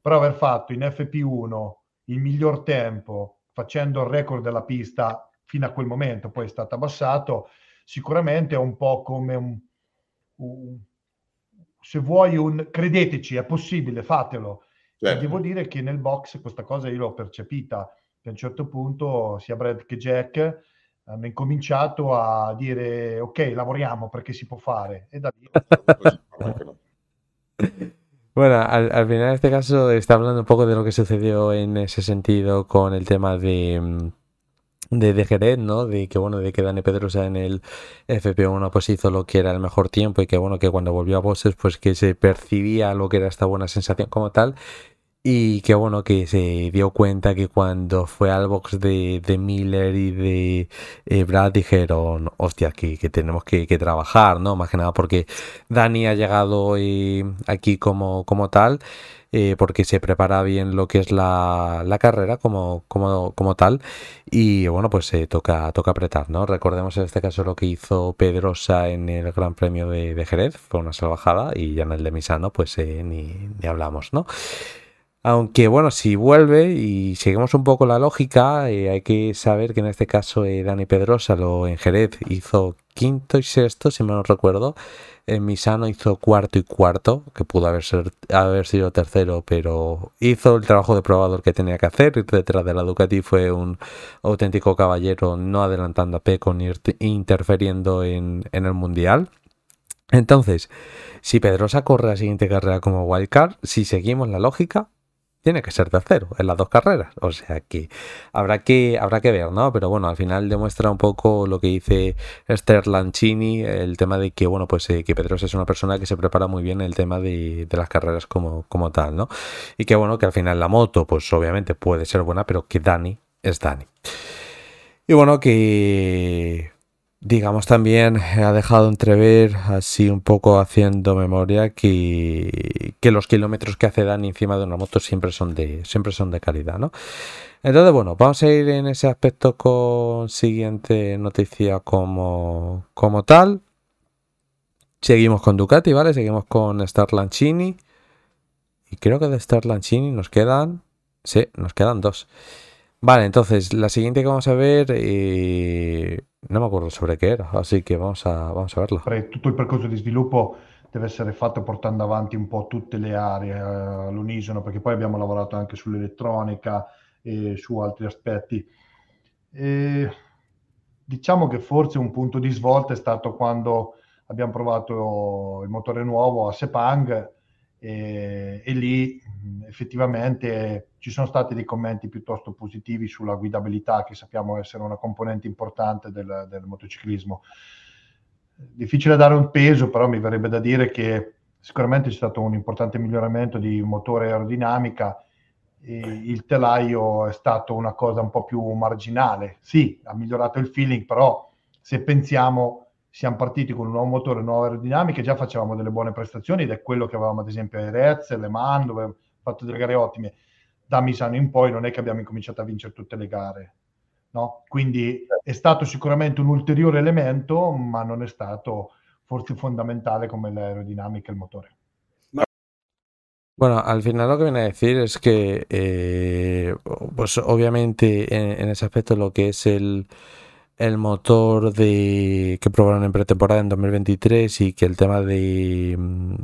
però aver fatto in FP1 il miglior tempo, facendo il record della pista fino a quel momento, poi è stato abbassato, sicuramente è un po' come un, un- se vuoi un credeteci, è possibile, fatelo. Certo. devo dire che nel box questa cosa io l'ho percepita, che a un certo punto sia Brad che Jack hanno incominciato a dire ok, lavoriamo perché si può fare e da lì Bueno, al, al final en este caso está hablando un poco de lo que sucedió en ese sentido con el tema de, mm, de, de Jerez, ¿no? De que bueno, de que Dani Pedrosa en el FP1 pues hizo lo que era el mejor tiempo y que bueno, que cuando volvió a Bosses pues que se percibía lo que era esta buena sensación como tal y que bueno, que se dio cuenta que cuando fue al box de, de Miller y de eh, Brad dijeron, hostia, que, que tenemos que, que trabajar, ¿no? Más que nada porque Dani ha llegado eh, aquí como, como tal, eh, porque se prepara bien lo que es la, la carrera como, como, como tal, y bueno, pues toca, toca apretar, ¿no? Recordemos en este caso lo que hizo Pedrosa en el Gran Premio de, de Jerez, fue una salvajada, y ya en el de Misano, pues ni, ni hablamos, ¿no? Aunque bueno, si vuelve y seguimos un poco la lógica, eh, hay que saber que en este caso eh, Dani Pedrosa lo en Jerez hizo quinto y sexto, si me no recuerdo. En Misano hizo cuarto y cuarto, que pudo haber, ser- haber sido tercero, pero hizo el trabajo de probador que tenía que hacer. Ir detrás de la Ducati fue un auténtico caballero, no adelantando a Peco ni ir- interfiriendo en, en el mundial. Entonces, si Pedrosa corre la siguiente carrera como wildcard, si seguimos la lógica, tiene que ser tercero en las dos carreras. O sea que habrá que, habrá que ver, ¿no? Pero bueno, al final demuestra un poco lo que dice Esther Lancini, el tema de que, bueno, pues eh, que Pedrosa es una persona que se prepara muy bien el tema de, de las carreras como, como tal, ¿no? Y que bueno, que al final la moto, pues obviamente puede ser buena, pero que Dani es Dani. Y bueno, que digamos también ha dejado entrever así un poco haciendo memoria que, que los kilómetros que hace Dani encima de una moto siempre son de siempre son de calidad, ¿no? Entonces, bueno, vamos a ir en ese aspecto con siguiente noticia como, como tal. Seguimos con Ducati, ¿vale? Seguimos con Star Lancini. Y creo que de Star Lancini nos quedan. Sí, nos quedan dos. Vale, entonces la siguiente que vamos a ver, eh, no me acuerdo sobre qué era, así che vamos a, vamos a verla. Tutto il percorso di sviluppo deve essere fatto portando avanti un po' tutte le aree eh, all'unisono, perché poi abbiamo lavorato anche sull'elettronica e su altri aspetti. E diciamo che forse un punto di svolta è stato quando abbiamo provato il motore nuovo a Sepang e, e lì effettivamente ci sono stati dei commenti piuttosto positivi sulla guidabilità, che sappiamo essere una componente importante del, del motociclismo. Difficile dare un peso, però mi verrebbe da dire che sicuramente c'è stato un importante miglioramento di motore aerodinamica. il telaio è stato una cosa un po' più marginale. Sì, ha migliorato il feeling, però se pensiamo siamo partiti con un nuovo motore, nuove aerodinamiche, già facevamo delle buone prestazioni ed è quello che avevamo ad esempio a Erez, Le Mans, dove abbiamo fatto delle gare ottime. Da Misano in poi non è che abbiamo incominciato a vincere tutte le gare. No? Quindi è stato sicuramente un ulteriore elemento, ma non è stato forse fondamentale come l'aerodinamica e il motore. Bueno, al final lo que viene a decir es que, eh, pues obviamente en, en, ese aspecto lo que es el, el motor de que probaron en pretemporada en 2023 y que el tema de, mm,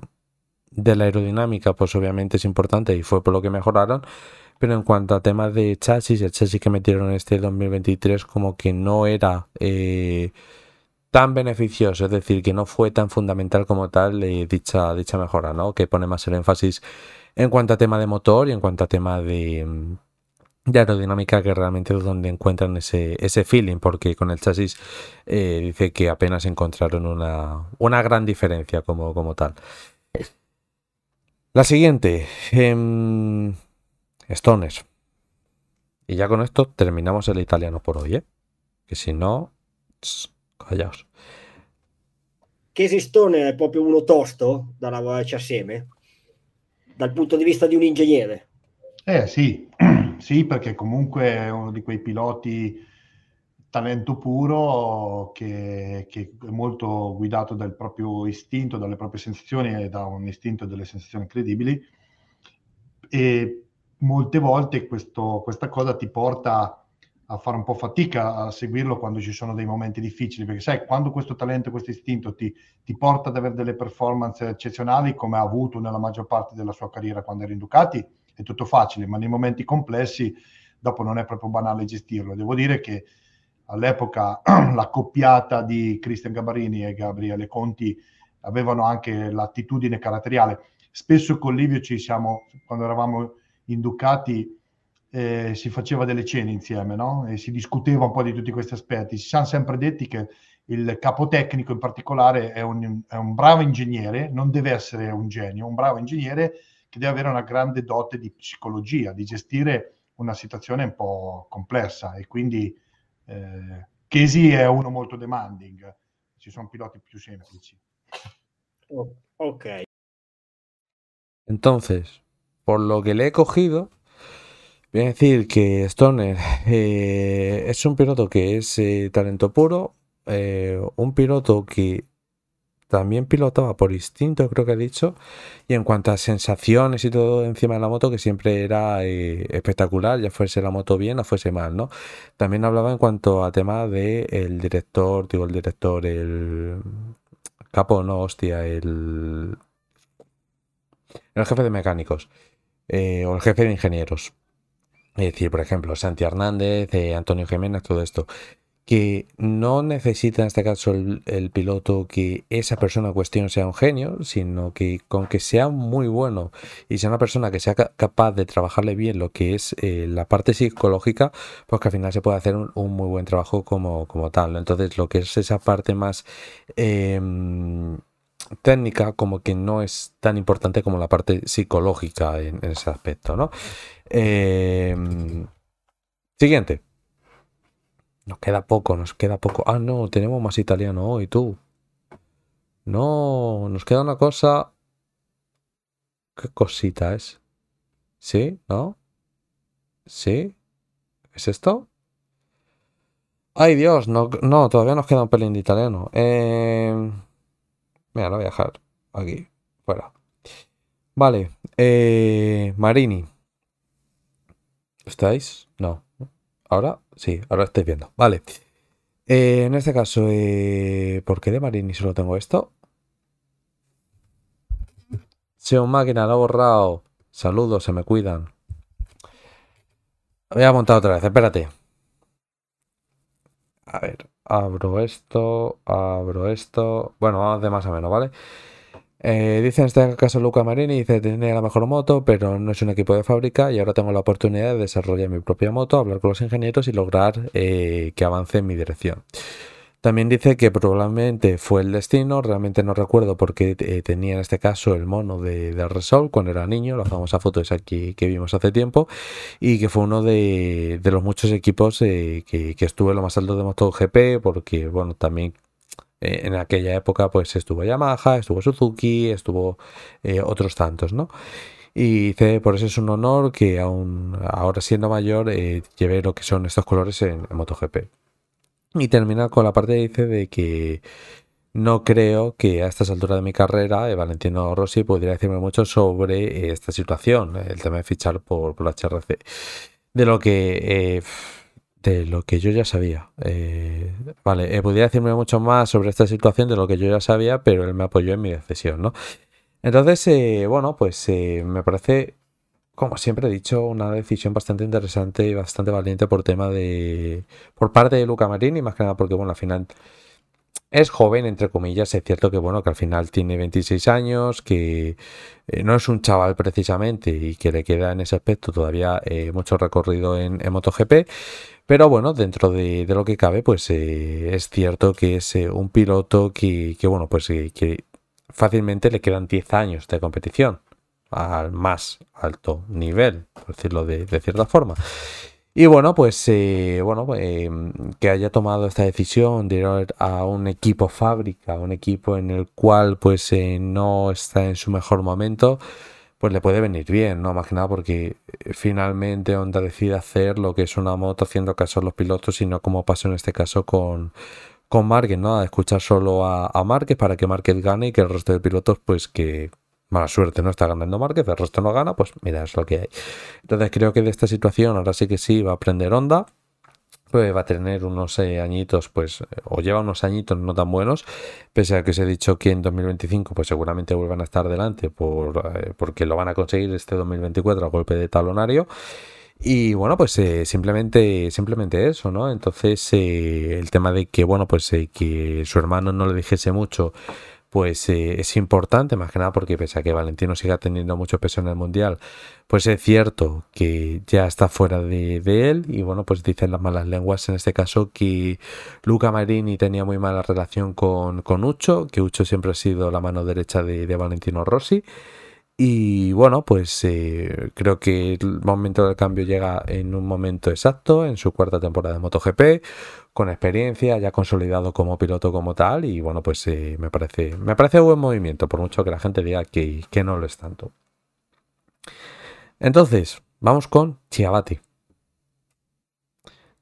de la aerodinámica, pues obviamente es importante y fue por lo que mejoraron. Pero en cuanto a temas de chasis, el chasis que metieron en este 2023 como que no era eh, tan beneficioso, es decir, que no fue tan fundamental como tal eh, dicha, dicha mejora, ¿no? Que pone más el énfasis en cuanto a tema de motor y en cuanto a tema de, mm, aerodinámica que realmente es donde encuentran ese, ese feeling, porque con el chasis eh, dice que apenas encontraron una, una gran diferencia como, como tal. La siguiente, eh, Stoner. Y ya con esto terminamos el italiano por hoy, ¿eh? Que si no, callaos. Che Stoner è proprio uno tosto da lavorarci assieme, dal punto di vista di un ingegnere. Eh sì, Sì, perché comunque è uno di quei piloti talento puro che, che, è molto guidato dal proprio istinto, dalle proprie sensazioni e da un istinto delle sensazioni incredibili. E molte volte questo, questa cosa ti porta a fare un po' fatica a seguirlo quando ci sono dei momenti difficili, perché sai, quando questo talento, questo istinto ti, ti porta ad avere delle performance eccezionali, come ha avuto nella maggior parte della sua carriera quando era in Ducati, è tutto facile, ma nei momenti complessi dopo non è proprio banale gestirlo. Devo dire che all'epoca la coppiata di Cristian Gabarini e Gabriele Conti avevano anche l'attitudine caratteriale. Spesso con Livio ci siamo, quando eravamo in Ducati, eh, si faceva delle cene insieme, no? E si discuteva un po' di tutti questi aspetti. Si siamo sempre detti che il capotecnico in particolare è un, è un bravo ingegnere, non deve essere un genio, un bravo ingegnere che deve avere una grande dote di psicologia, di gestire una situazione un po' complessa e quindi eh, Casey è uno molto demanding, ci sono piloti più semplici. Oh, ok. Entonces, por lo que le he cogido, voy a decir que Stoner eh, es un piloto que es eh, talento puro, eh, un piloto que también pilotaba por instinto, creo que he dicho, y en cuanto a sensaciones y todo encima de la moto, que siempre era eh, espectacular, ya fuese la moto bien o fuese mal, ¿no? También hablaba en cuanto a tema de el director, digo el director, el capo, no, hostia, el, el jefe de mecánicos eh, o el jefe de ingenieros. Es decir, por ejemplo, Santi Hernández, eh, Antonio Jiménez, todo esto que no necesita en este caso el, piloto que esa persona en cuestión sea un genio, sino que con que sea muy bueno y sea una persona que sea capaz de trabajarle bien lo que es eh, la parte psicológica, pues que al final se puede hacer un, muy buen trabajo como, como tal. Entonces lo que es esa parte más em, técnica como que no es tan importante como la parte psicológica en, ese aspecto, ¿no? Em, siguiente. Nos queda poco, nos queda poco. Ah, no, tenemos más italiano hoy, tú. No, nos queda una cosa. ¿Qué cosita es? ¿Sí? ¿No? ¿Sí? ¿Es esto? Ay, Dios, no, no, todavía nos queda un pelín de italiano. Eh... Mira, lo voy a dejar aquí, fuera. Vale, eh... Marini. ¿Estáis? No. Ahora, sí, ahora estáis viendo. Vale. Eh, en este caso, eh, ¿por qué de Marini solo tengo esto? un Máquina, lo ha borrado. Saludos, se me cuidan. Voy a montar otra vez, espérate. A ver, abro esto, abro esto. Bueno, vamos de más a menos, ¿vale? Eh, dice en este caso Luca Marini, dice tenía la mejor moto, pero no es un equipo de fábrica y ahora tengo la oportunidad de desarrollar mi propia moto, hablar con los ingenieros y lograr eh, que avance en mi dirección. También dice que probablemente fue el destino, realmente no recuerdo porque eh, tenía en este caso el mono de, de, Resol cuando era niño, la famosa foto es aquí que vimos hace tiempo, y que fue uno de, los muchos equipos que, que, estuvo lo más alto de MotoGP, porque bueno, también eh, en aquella época pues estuvo Yamaha, estuvo Suzuki, estuvo eh, otros tantos, ¿no? Y dice, por eso es un honor que aún ahora siendo mayor lleve lo que son estos colores en MotoGP. Y termina con la parte dice de que no creo que a estas alturas de mi carrera eh, Valentino Rossi podría decirme mucho sobre eh, esta situación, el tema de fichar por, por HRC. De lo que... Eh, de lo que yo ya sabía. vale, podría decirme mucho más sobre esta situación de lo que yo ya sabía, pero él me apoyó en mi decisión, ¿no? Entonces, bueno, pues me parece como siempre he dicho, una decisión bastante interesante y bastante valiente por tema de. por parte de Luca Marini, más que nada porque, bueno, al final es joven, entre comillas. Es cierto que, bueno, que al final tiene 26 años, que eh, no es un chaval precisamente y que le queda en ese aspecto todavía eh, mucho recorrido en, MotoGP. Pero bueno, dentro de, lo que cabe, pues eh, es cierto que es un piloto que, que bueno, pues que fácilmente le quedan 10 años de competición al más alto nivel, por decirlo de, cierta forma. Y bueno, pues eh, bueno, eh, que haya tomado esta decisión de ir a un equipo fábrica, un equipo en el cual pues eh, no está en su mejor momento, pues le puede venir bien, ¿no? Más que nada porque finalmente Honda decide hacer lo que es una moto haciendo caso a los pilotos y no como pasó en este caso con, con Márquez, ¿no? A escuchar solo a, a para que Márquez gane y que el resto de pilotos pues que mala suerte, no está ganando Márquez, el resto no gana, pues mira, es lo que hay. Entonces creo que de esta situación ahora sí que sí va a aprender onda, pues va a tener unos eh, añitos, pues, eh, o lleva unos añitos no tan buenos, pese a que se ha dicho que en 2025, pues seguramente vuelvan a estar delante por, eh, porque lo van a conseguir este 2024 a golpe de talonario. Y bueno, pues simplemente, simplemente eso, ¿no? Entonces, el tema de que, bueno, pues que su hermano no le dijese mucho pues eh, es importante, más que nada porque pese a que Valentino siga teniendo mucho peso en el Mundial, pues es cierto que ya está fuera de, él y bueno, pues dicen las malas lenguas en este caso que Luca Marini tenía muy mala relación con, con Ucho, que Ucho siempre ha sido la mano derecha de, Valentino Rossi. Y bueno, pues eh, creo que el momento del cambio llega en un momento exacto, en su cuarta temporada de MotoGP, con experiencia, ya consolidado como piloto como tal, y bueno, pues eh, me parece me parece buen movimiento, por mucho que la gente diga que, que no lo es tanto. Entonces, vamos con Chiavati.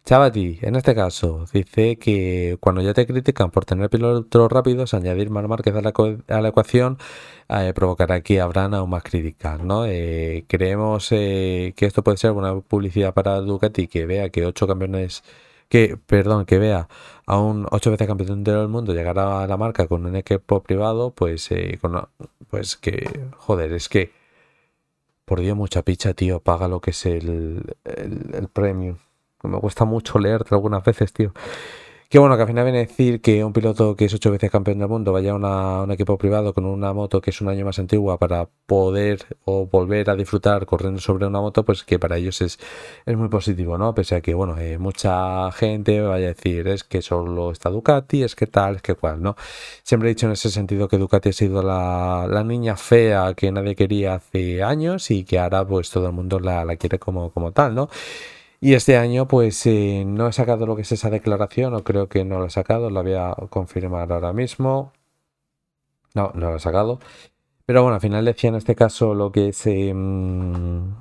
Chavati, en este caso, dice que cuando ya te critican por tener pilotos rápidos, añadir más Márquez a la, ecuación eh, provocará que habrán aún más críticas, ¿no? Eh, creemos que esto puede ser una publicidad para Ducati que vea que ocho campeones que, perdón, que vea a un ocho veces campeón del mundo llegar a la marca con un equipo privado, pues, eh, pues que, joder, es que, por Dios, mucha picha, tío, paga lo que es el, el, el premium. Me cuesta mucho leerte algunas veces, tío. Que bueno, que al final viene a decir que un piloto que es ocho veces campeón del mundo vaya a un equipo privado con una moto que es un año más antigua para poder o volver a disfrutar corriendo sobre una moto, pues que para ellos es, es muy positivo, ¿no? Pese a que, bueno, eh, mucha gente vaya a decir es que solo está Ducati, es que tal, es que cual, ¿no? Siempre he dicho en ese sentido que Ducati ha sido la, la niña fea que nadie quería hace años y que ahora pues todo el mundo la, la quiere como, como tal, ¿no? Y este año, pues eh, no he sacado lo que es esa declaración, o creo que no lo he sacado, la voy a confirmar ahora mismo. No, no lo he sacado. Pero bueno, al final decía en este caso lo que es. Em,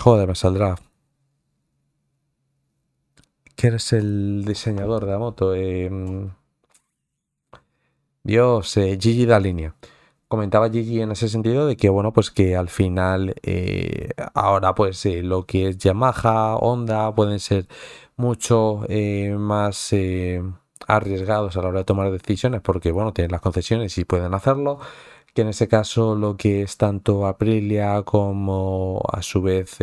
joder, me saldrá. ¿Quién eres el diseñador de la moto? Em, Dios, eh, Gigi da línea comentaba Gigi en ese sentido de que, bueno, pues que al final eh, ahora pues eh, lo que es Yamaha, Honda pueden ser mucho eh, más arriesgados a la hora de tomar decisiones porque, bueno, tienen las concesiones y pueden hacerlo. Que en ese caso lo que es tanto Aprilia como a su vez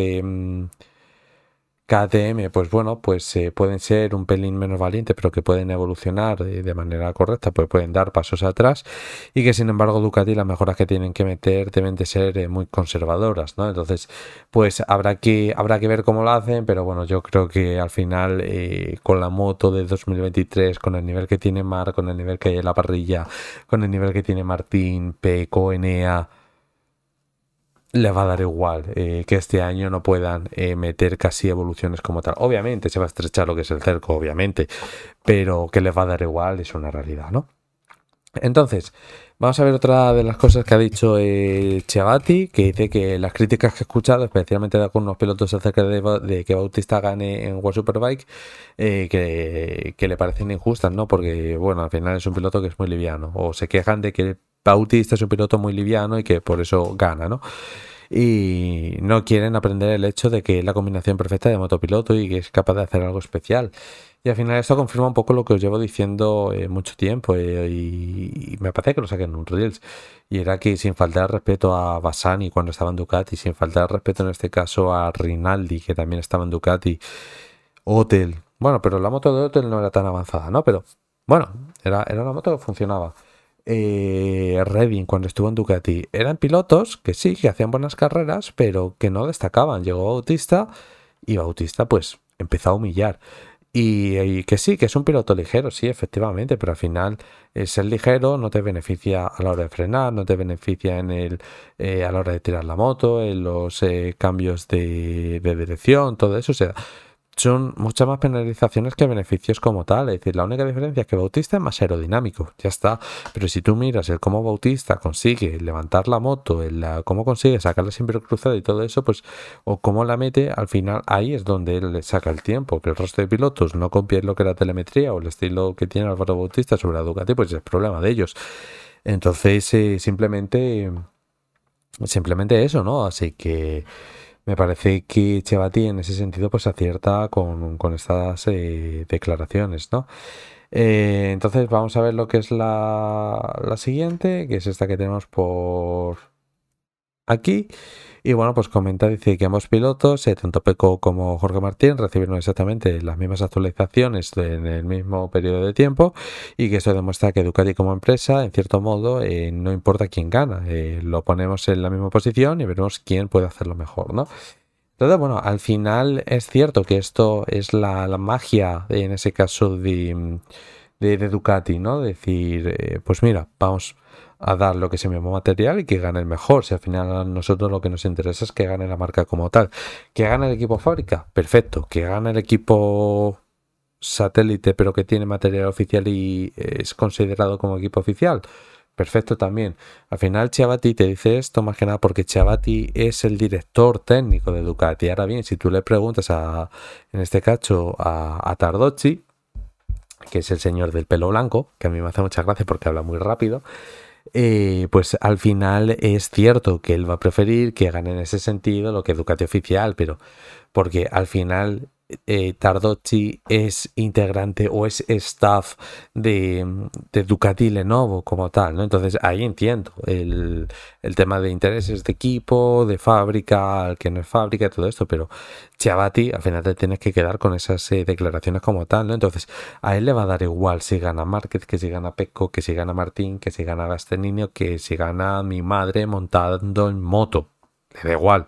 KTM, pues bueno, pues eh, pueden ser un pelín menos valientes, pero que pueden evolucionar de, manera correcta, pues pueden dar pasos atrás y que sin embargo Ducati las mejoras que tienen que meter deben de ser eh, muy conservadoras, ¿no? Entonces, pues habrá que, habrá que ver cómo lo hacen, pero bueno, yo creo que al final eh, con la moto de 2023, con el nivel que tiene Mar, con el nivel que hay en la parrilla, con el nivel que tiene Martín, Peco, Enea, les va a dar igual eh, que este año no puedan eh, meter casi evoluciones como tal. Obviamente se va a estrechar lo que es el cerco, obviamente, pero que les va a dar igual es una realidad, ¿no? Entonces, vamos a ver otra de las cosas que ha dicho eh, que dice que las críticas que he escuchado, especialmente de algunos pilotos acerca de, que Bautista gane en World Superbike, que, que le parecen injustas, ¿no? Porque, bueno, al final es un piloto que es muy liviano, o se quejan de que Bautista es un piloto muy liviano y que por eso gana, ¿no? Y no quieren aprender el hecho de que es la combinación perfecta de motopiloto y que es capaz de hacer algo especial. Y al final esto confirma un poco lo que os llevo diciendo eh, mucho tiempo eh, y, me parece que lo saquen en un Reels. Y era que sin faltar respeto a Bassani cuando estaba en Ducati, sin faltar respeto en este caso a Rinaldi que también estaba en Ducati, Hotel. Bueno, pero la moto de Hotel no era tan avanzada, ¿no? Pero bueno, era, era una moto que funcionaba eh, Redding cuando estuvo en Ducati eran pilotos que sí, que hacían buenas carreras, pero que no destacaban. Llegó Bautista y Bautista pues empezó a humillar. Y, que sí, que es un piloto ligero, sí, efectivamente, pero al final el ser ligero no te beneficia a la hora de frenar, no te beneficia en el, eh, a la hora de tirar la moto, en los eh, cambios de, de, dirección, todo eso. O sea, son muchas más penalizaciones que beneficios como tal. Es decir, la única diferencia es que Bautista es más aerodinámico, ya está. Pero si tú miras el cómo Bautista consigue levantar la moto, el, cómo consigue sacarla siempre cruzada y todo eso, pues, o cómo la mete, al final ahí es donde él le saca el tiempo. Que el resto de pilotos no copien lo que la telemetría o el estilo que tiene Álvaro Bautista sobre la Ducati, pues es problema de ellos. Entonces, eh, simplemente, simplemente eso, ¿no? Así que me parece que Chevati en ese sentido pues acierta con, estas eh, declaraciones, ¿no? Eh, entonces vamos a ver lo que es la, la siguiente, que es esta que tenemos por aquí. Y bueno, pues comenta, dice que ambos pilotos, eh, tanto Peco como Jorge Martín, recibieron exactamente las mismas actualizaciones en el mismo periodo de tiempo y que eso demuestra que Ducati como empresa, en cierto modo, eh, no importa quién gana, eh, lo ponemos en la misma posición y veremos quién puede hacerlo mejor, ¿no? Entonces, bueno, al final es cierto que esto es la, magia, en ese caso, de, de, Ducati, ¿no? Decir, pues mira, vamos a dar lo que se llama material y que gane el mejor. Si al final a nosotros lo que nos interesa es que gane la marca como tal. Que gane el equipo fábrica, perfecto. Que gane el equipo satélite pero que tiene material oficial y es considerado como equipo oficial. Perfecto también. Al final Chiavati te dice esto más que nada porque Chiavati es el director técnico de Ducati. Ahora bien, si tú le preguntas a, en este caso, a, a que es el señor del pelo blanco, que a mí me hace mucha gracia porque habla muy rápido, eh, pues al final es cierto que él va a preferir que gane en ese sentido lo que Ducati oficial, pero porque al final eh, es integrante o es staff de, de, Ducati Lenovo como tal, ¿no? Entonces ahí entiendo el, tema de intereses de equipo, de fábrica, que no es fábrica, todo esto, pero Chavati al final te tienes que quedar con esas eh, declaraciones como tal, ¿no? Entonces a él le va a dar igual si gana Márquez, que si gana Pecco, que si gana Martín, que si gana Niño, que si gana mi madre montando en moto, le da igual.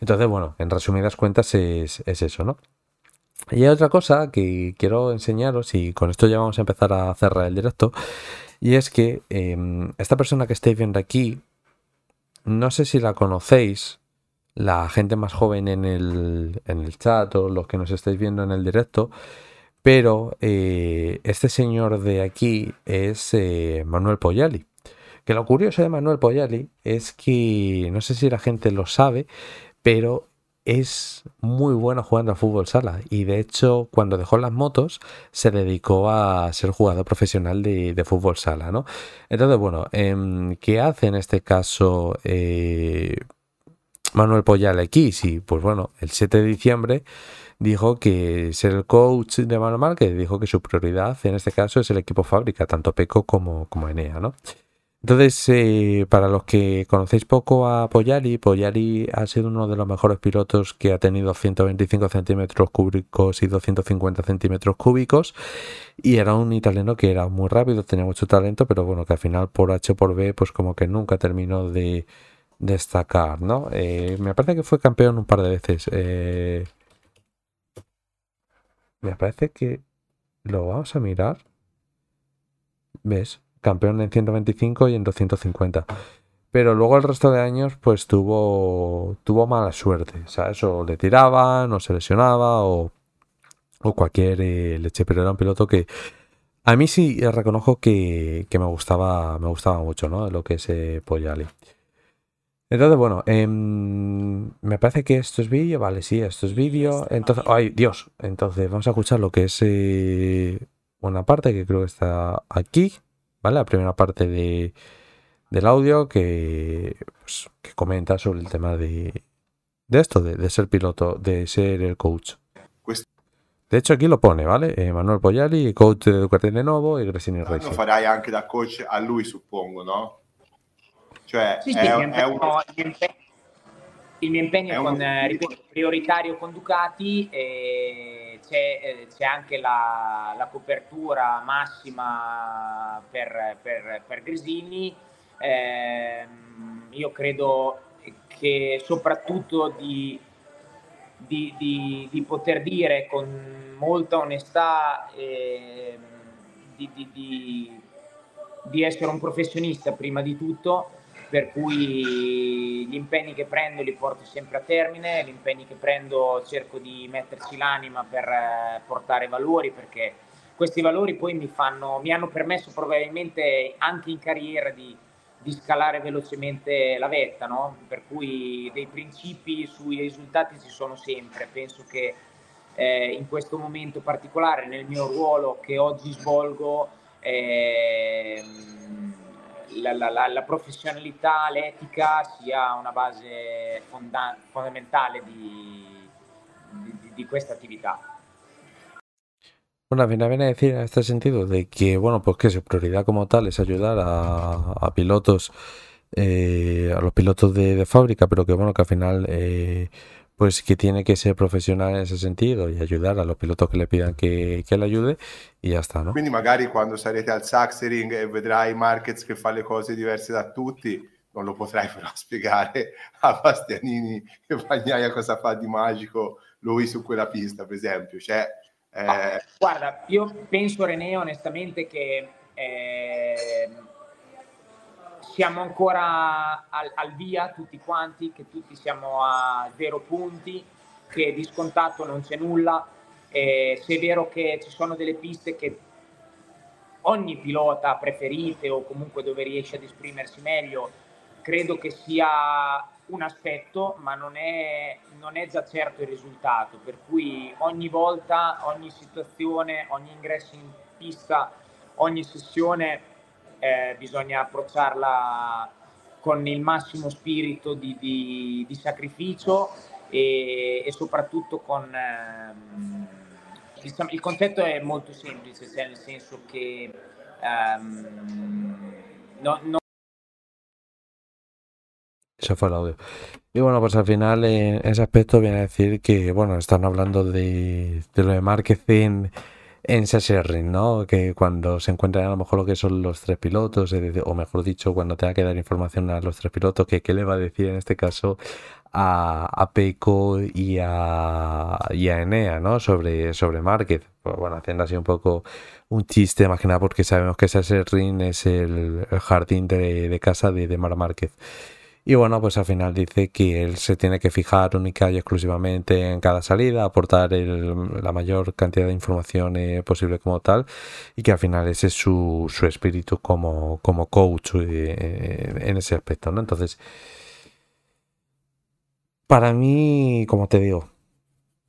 Entonces, bueno, en resumidas cuentas es, es eso, ¿no? Y hay otra cosa que quiero enseñaros y con esto ya vamos a empezar a cerrar el directo. Y es que em, esta persona que estáis viendo aquí, no sé si la conocéis, la gente más joven en el, en el chat o los que nos estáis viendo en el directo, pero eh, este señor de aquí es eh, Manuel Poyali. Que lo curioso de Manuel Poyali es que, no sé si la gente lo sabe, pero es muy bueno jugando a fútbol sala y de hecho cuando dejó las motos se dedicó a ser jugador profesional de, fútbol sala, ¿no? Entonces, bueno, em, ¿qué hace en este caso eh, Manuel Poyal aquí? Sí, pues bueno, el 7 de diciembre dijo que ser el coach de Manuel Márquez, dijo que su prioridad en este caso es el equipo fábrica, tanto Peco como, como Enea, ¿no? Entonces, eh, para los que conocéis poco a Poyali, Poyali ha sido uno de los mejores pilotos que ha tenido 125 centímetros cúbicos y 250 centímetros cúbicos. Y era un italiano que era muy rápido, tenía mucho talento, pero bueno, que al final por H por B, pues como que nunca terminó de destacar, ¿no? Eh, me parece que fue campeón un par de veces. Eh, me parece que lo vamos a mirar. ¿Ves? Campeón en 125 y en 250. Pero luego el resto de años, pues tuvo, tuvo mala suerte, ¿sabes? O le tiraban, o se lesionaba, o, o cualquier eh, leche. Pero era un piloto que a mí sí reconozco que, que me gustaba me gustaba mucho, ¿no? Lo que es eh, Poyali. Entonces, bueno, em, me parece que esto es vídeo, vale, sí, esto es vídeo. Entonces, ay, Dios, entonces vamos a escuchar lo que es eh, una parte que creo que está aquí. La primera parte de, del audio que, pues, que comenta sobre el tema de, de esto, de, de, ser piloto, de ser el coach. De hecho aquí lo pone, ¿vale? Eh, Manuel Pogliali, coach de Ducati Lenovo e Gresini Racing. Lo farai anche da coach a lui, suppongo, no? Cioè, è, è un... il mio impegno è, con, eh, ripeto, prioritario con Ducati e c'è, eh, c'è anche la, la, copertura massima per, per, per Gresini. Eh, io credo che soprattutto di, di, di, di, poter dire con molta onestà eh, di, di essere un professionista prima di tutto per cui gli impegni che prendo li porto sempre a termine, gli impegni che prendo cerco di metterci l'anima per eh, portare valori perché questi valori poi mi, fanno, mi hanno permesso probabilmente anche in carriera di, di scalare velocemente la vetta, no? per cui dei principi sui risultati ci sono sempre, penso che eh, in questo momento particolare nel mio ruolo che oggi svolgo eh, la, la, la, professionalità, l'etica sia una base fonda- fondamentale di, di, di, questa attività. Bueno, viene, viene a decir en este sentido de que, bueno, pues que su prioridad como tal es ayudar a, pilotos, eh, a los pilotos de, de, fábrica, pero que, bueno, que al final eh, pues que tiene que ser profesional en ese sentido y ayudar a los pilotos che le pidan che, che le aiuti e ya sta, no? Quindi magari quando sarete al Saxering e vedrai Marquez che fa le cose diverse da tutti, non lo potrai però spiegare a Bastianini e Bagnaia cosa fa di magico lui su quella pista, per esempio. Cioè, eh... Guarda, io penso René onestamente che eh, siamo ancora al, al, via tutti quanti, che tutti siamo a zero punti, che di scontato non c'è nulla. E se è vero che ci sono delle piste che ogni pilota preferite o comunque dove riesce ad esprimersi meglio, credo che sia un aspetto, ma non è, non è già certo il risultato. Per cui ogni volta, ogni situazione, ogni ingresso in pista, ogni sessione eh, bisogna approcciarla con il massimo spirito di, di, di sacrificio e, e, soprattutto con... Ehm, diciamo, il concetto è molto semplice, cioè nel senso che ehm, no, no Eso fue el audio. Y bueno, pues al final en ese aspecto viene a decir que, bueno, están hablando de, de lo de marketing en Session ¿no? Que cuando se encuentran a lo mejor lo que son los tres pilotos, o mejor dicho, cuando tenga que dar información a los tres pilotos, que qué le va a decir en este caso a, a Peco y a, a Enea, ¿no? Sobre, sobre Márquez. Pues bueno, haciendo así un poco un chiste, más que nada porque sabemos que Session es el, jardín de, de casa de, de Márquez. Y bueno, pues al final dice que él se tiene que fijar única y exclusivamente en cada salida, aportar el, la mayor cantidad de información eh, posible como tal, y que al final ese es su, su espíritu como, coach eh, en ese aspecto, ¿no? Entonces, para mí, como te digo,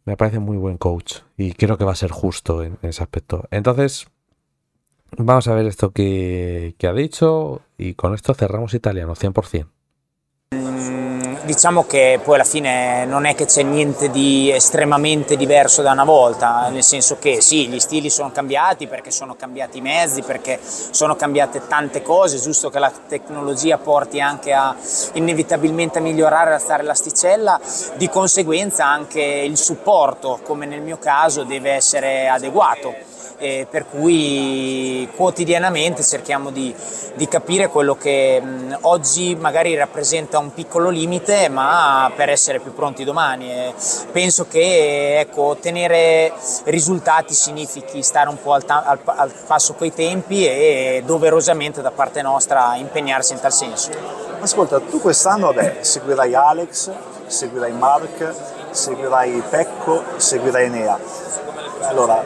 me parece muy buen coach y creo que va a ser justo en ese aspecto. Entonces, vamos a ver esto que, que ha dicho y con esto cerramos italiano 100%. 嗯 diciamo che poi alla fine non è che c'è niente di estremamente diverso da una volta, nel senso che sì, gli stili sono cambiati perché sono cambiati i mezzi, perché sono cambiate tante cose, giusto che la tecnologia porti anche a inevitabilmente a migliorare, a stare l'asticella, di conseguenza anche il supporto, come nel mio caso, deve essere adeguato. Eh, per cui quotidianamente cerchiamo di, di capire quello che mh, oggi magari rappresenta un piccolo limite, ma per essere più pronti domani. E penso che ecco, ottenere risultati significhi stare un po' al, ta- al, al passo coi tempi e doverosamente da parte nostra impegnarsi in tal senso. Ascolta, tu quest'anno vabbè, seguirai Alex, seguirai Mark, seguirai Pecco, seguirai Enea. Allora,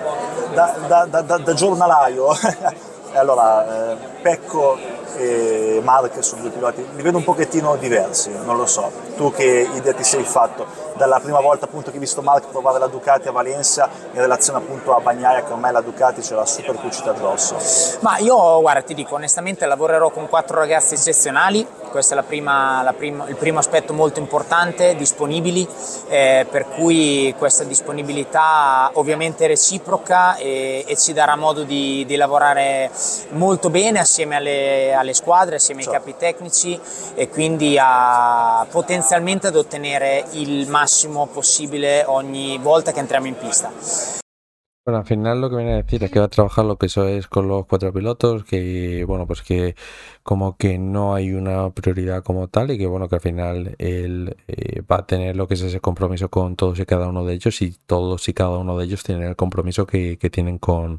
da, da, da, da giornalaio, allora, eh, Pecco e Mark sono due piloti, li vedo un pochettino diversi, non lo so. Tu che idea ti sei fatto dalla prima volta appunto che hai visto Mark provare la Ducati a Valencia in relazione appunto a Bagnaia che ormai la Ducati ce l'ha super cucita addosso? Ma io, guarda, ti dico onestamente, lavorerò con quattro ragazzi eccezionali, questo è la prima, la prima, il primo aspetto molto importante, disponibili, eh, per cui questa disponibilità ovviamente è reciproca e, e ci darà modo di, di, lavorare molto bene assieme alle, alle squadre, assieme ai capi tecnici e quindi a, potenzialmente ad ottenere il massimo posible ogni volta que entriamo en pista. Bueno, al final lo que viene a decir es que va a trabajar lo que eso es con los cuatro pilotos, que bueno, pues que como que no hay una prioridad como tal y que bueno, que al final él eh, va a tener lo que es ese compromiso con todos y cada uno de ellos y todos y cada uno de ellos tienen el compromiso que, que tienen con,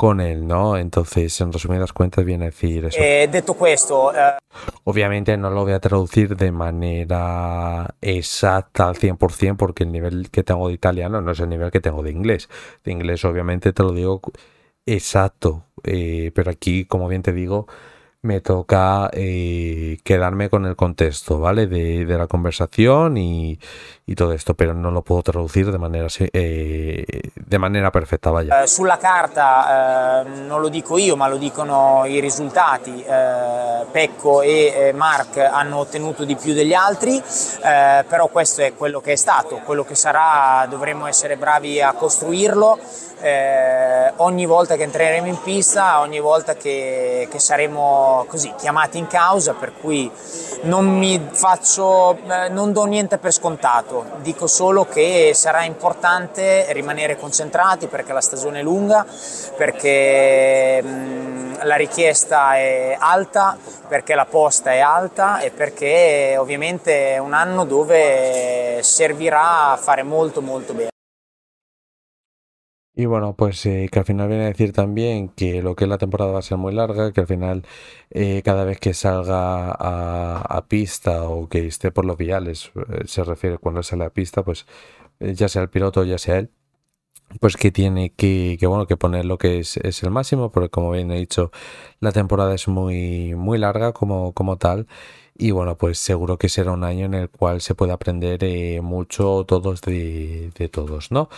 con él, ¿no? Entonces, en resumidas cuentas, viene a decir eso. Eh, detto questo, eh... obviamente no lo voy a traducir de manera exacta al 100% porque el nivel que tengo de italiano no es el nivel que tengo de inglés. De inglés, obviamente, te lo digo exacto, eh, pero aquí, como bien te digo, me toca eh, quedarme con el contexto, ¿vale? De, de la conversación y, y, todo esto, pero non lo puedo traducir de manera, eh, de manera perfetta, vaya. Eh, sulla carta, eh, non lo dico io, ma lo dicono i risultati, eh, Pecco e Mark hanno ottenuto di più degli altri, eh, però questo è quello che è stato, quello che sarà dovremo essere bravi a costruirlo. Eh, ogni volta che entreremo in pista, ogni volta che, che, saremo così chiamati in causa, per cui non faccio, eh, non do niente per scontato, dico solo che sarà importante rimanere concentrati perché la stagione è lunga, perché mh, la richiesta è alta, perché la posta è alta e perché ovviamente è un anno dove servirà a fare molto molto bene. Y bueno, pues eh, que al final viene a decir también que lo que es la temporada va a ser muy larga, que al final eh, cada vez que salga a, a, pista o que esté por los viales, eh, se refiere cuando sale a pista, pues eh, ya sea el piloto, ya sea él, pues que tiene que, que, bueno que poner lo que es, es, el máximo, porque como bien he dicho, la temporada es muy, muy larga como, como tal. Y bueno, pues seguro que será un año en el cual se puede aprender eh, mucho todos de, de todos, ¿no?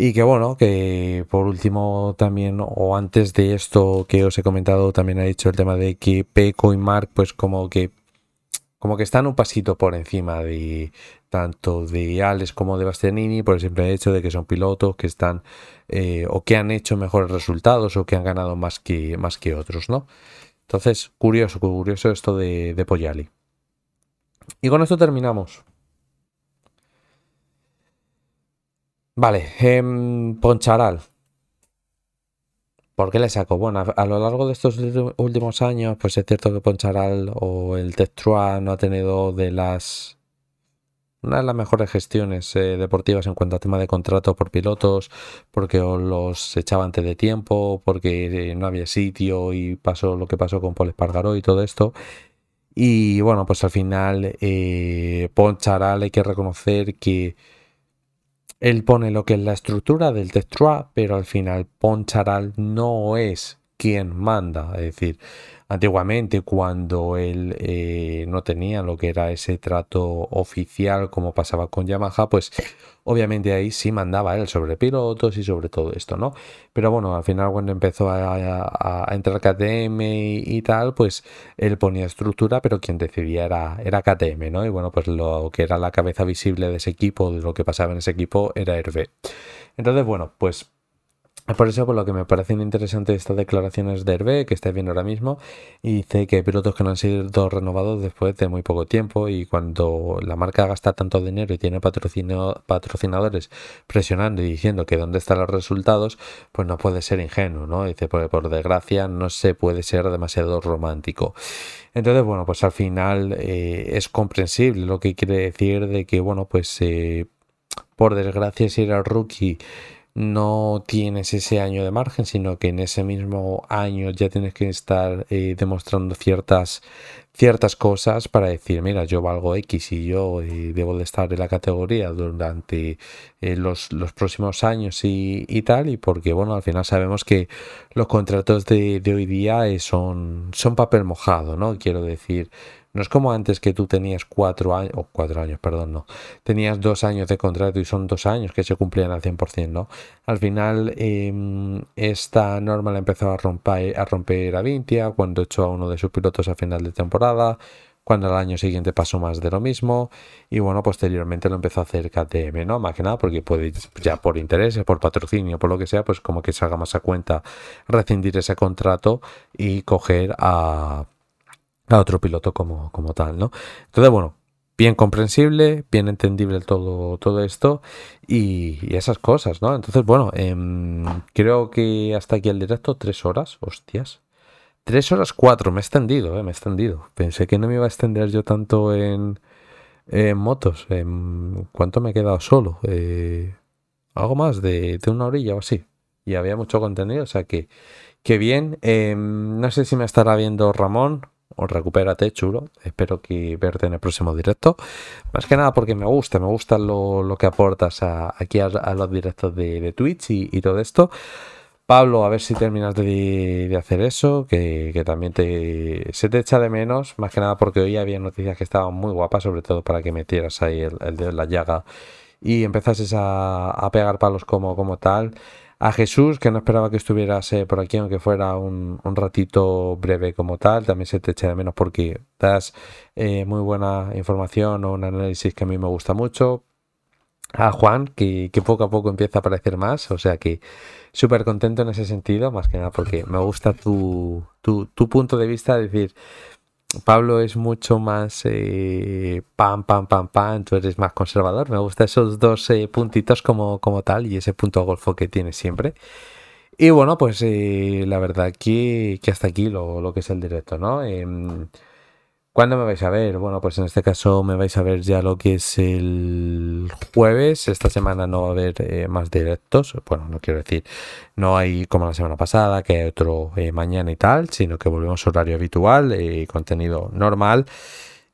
Y que bueno, que por último también, o antes de esto que os he comentado, también ha dicho el tema de que Peco y Mark, pues como que como que están un pasito por encima de tanto de Alex como de Bastianini por el simple hecho de que son pilotos que están eh, o que han hecho mejores resultados o que han ganado más que, más que otros, ¿no? Entonces, curioso, curioso esto de, de Poyali. Y con esto terminamos. Vale, eh, Poncharal. ¿Por qué le saco? Bueno, a, lo largo de estos últimos años, pues es cierto que Poncharal o el Testrua no ha tenido de las una de las mejores gestiones eh, deportivas en cuanto a tema de contrato por pilotos, porque los echaba antes de tiempo, porque no había sitio y pasó lo que pasó con Paul Espargaró y todo esto. Y bueno, pues al final eh, Poncharal hay que reconocer que él pone lo que es la estructura del Testrua, pero al final Poncharal no es quien manda. Es decir, Antiguamente, cuando él eh, no tenía lo que era ese trato oficial, como pasaba con Yamaha, pues obviamente ahí sí mandaba él sobre pilotos y sobre todo esto, ¿no? Pero bueno, al final cuando empezó a, entrar KTM y, tal, pues él ponía estructura, pero quien decidía era, era KTM, ¿no? Y bueno, pues lo que era la cabeza visible de ese equipo, de lo que pasaba en ese equipo, era Hervé. Entonces, bueno, pues por eso, por lo que me parecen interesantes estas declaraciones de Hervé, que está viendo ahora mismo, y dice que hay pilotos que no han sido renovados después de muy poco tiempo y cuando la marca gasta tanto dinero y tiene patrocinadores presionando y diciendo que dónde están los resultados, pues no puede ser ingenuo, ¿no? Dice, porque por desgracia no se puede ser demasiado romántico. Entonces, bueno, pues al final eh, es comprensible lo que quiere decir de que, bueno, pues eh, por desgracia si era rookie no tienes ese año de margen, sino que en ese mismo año ya tienes que estar eh, demostrando ciertas, ciertas cosas para decir, mira, yo valgo X y yo eh, debo de estar en la categoría durante eh, los, los, próximos años y, y, tal, y porque, bueno, al final sabemos que los contratos de, de hoy día son, son papel mojado, ¿no? Quiero decir, no es como antes que tú tenías cuatro años, o cuatro años, perdón, no. Tenías dos años de contrato y son dos años que se cumplían al 100%, ¿no? Al final, em, esta norma la empezó a romper, a romper a Vintia cuando echó a uno de sus pilotos a final de temporada cuando al año siguiente pasó más de lo mismo y bueno, posteriormente lo empezó a hacer KTM, ¿no? Más que nada porque puede, ya por interés, por patrocinio, por lo que sea, pues como que salga más a cuenta rescindir ese contrato y coger a a otro piloto como, como tal, ¿no? Entonces, bueno, bien comprensible, bien entendible todo, todo esto y, esas cosas, ¿no? Entonces, bueno, em, creo que hasta aquí el directo, tres horas, hostias. Tres horas cuatro, me he extendido, eh, me he extendido. Pensé que no me iba a extender yo tanto en, motos. En, ¿Cuánto me he quedado solo? Eh, algo más de, de, una orilla o así. Y había mucho contenido, o sea que, que bien. Em, no sé si me estará viendo Ramón recupérate, chulo. Espero que verte en el próximo directo. Más que nada porque me gusta, me gusta lo, que aportas aquí a, los directos de, Twitch y, todo esto. Pablo, a ver si terminas de, hacer eso, que, también te, se te echa de menos, más que nada porque hoy había noticias que estaban muy guapas, sobre todo para que metieras ahí el, dedo en la llaga y empezases a, a pegar palos como, como tal a Jesús, que no esperaba que estuvieras por aquí, aunque fuera un, ratito breve como tal. También se te echa de menos porque das eh, muy buena información o un análisis que a mí me gusta mucho. A Juan, que, poco a poco empieza a aparecer más, o sea que súper contento en ese sentido, más que nada porque me gusta tu, tu, tu punto de vista, es decir, Pablo es mucho más eh, pam, pam, pam, pam, tú eres más conservador. Me gustan esos dos eh, puntitos como, como tal y ese punto golfo que tienes siempre. Y bueno, pues eh, la verdad que, que hasta aquí lo, lo, que es el directo, ¿no? ¿Cuándo me vais a ver? Bueno, pues en este caso me vais a ver ya lo que es el jueves. Esta semana no va a haber eh, más directos. Bueno, no quiero decir, no hay como la semana pasada, que hay otro eh, mañana y tal, sino que volvemos a horario habitual eh, contenido normal.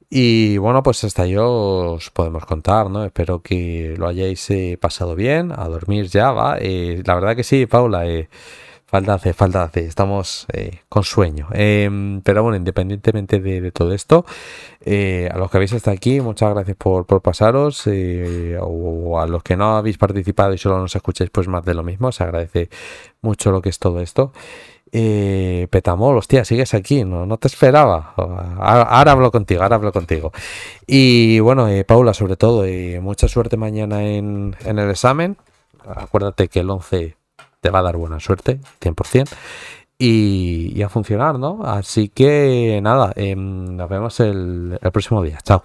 Y bueno, pues hasta yo os podemos contar, ¿no? Espero que lo hayáis pasado bien, a dormir ya, ¿va? la verdad que sí, Paula. Falta hace, falta hace, estamos eh, con sueño. Em, pero bueno, independientemente de, todo esto, eh, a los que habéis estado aquí, muchas gracias por, pasaros. Eh, o, a los que no habéis participado y solo nos escucháis, pues más de lo mismo. Se agradece mucho lo que es todo esto. Petamol, hostia, sigues aquí, no, no te esperaba. Ahora, hablo contigo, ahora hablo contigo. Y bueno, Paula, sobre todo, mucha suerte mañana en, en el examen. Acuérdate que el 11 te va a dar buena suerte, 100%. Y, y a funcionar, ¿no? Así que nada, em, nos vemos el próximo día. Chao.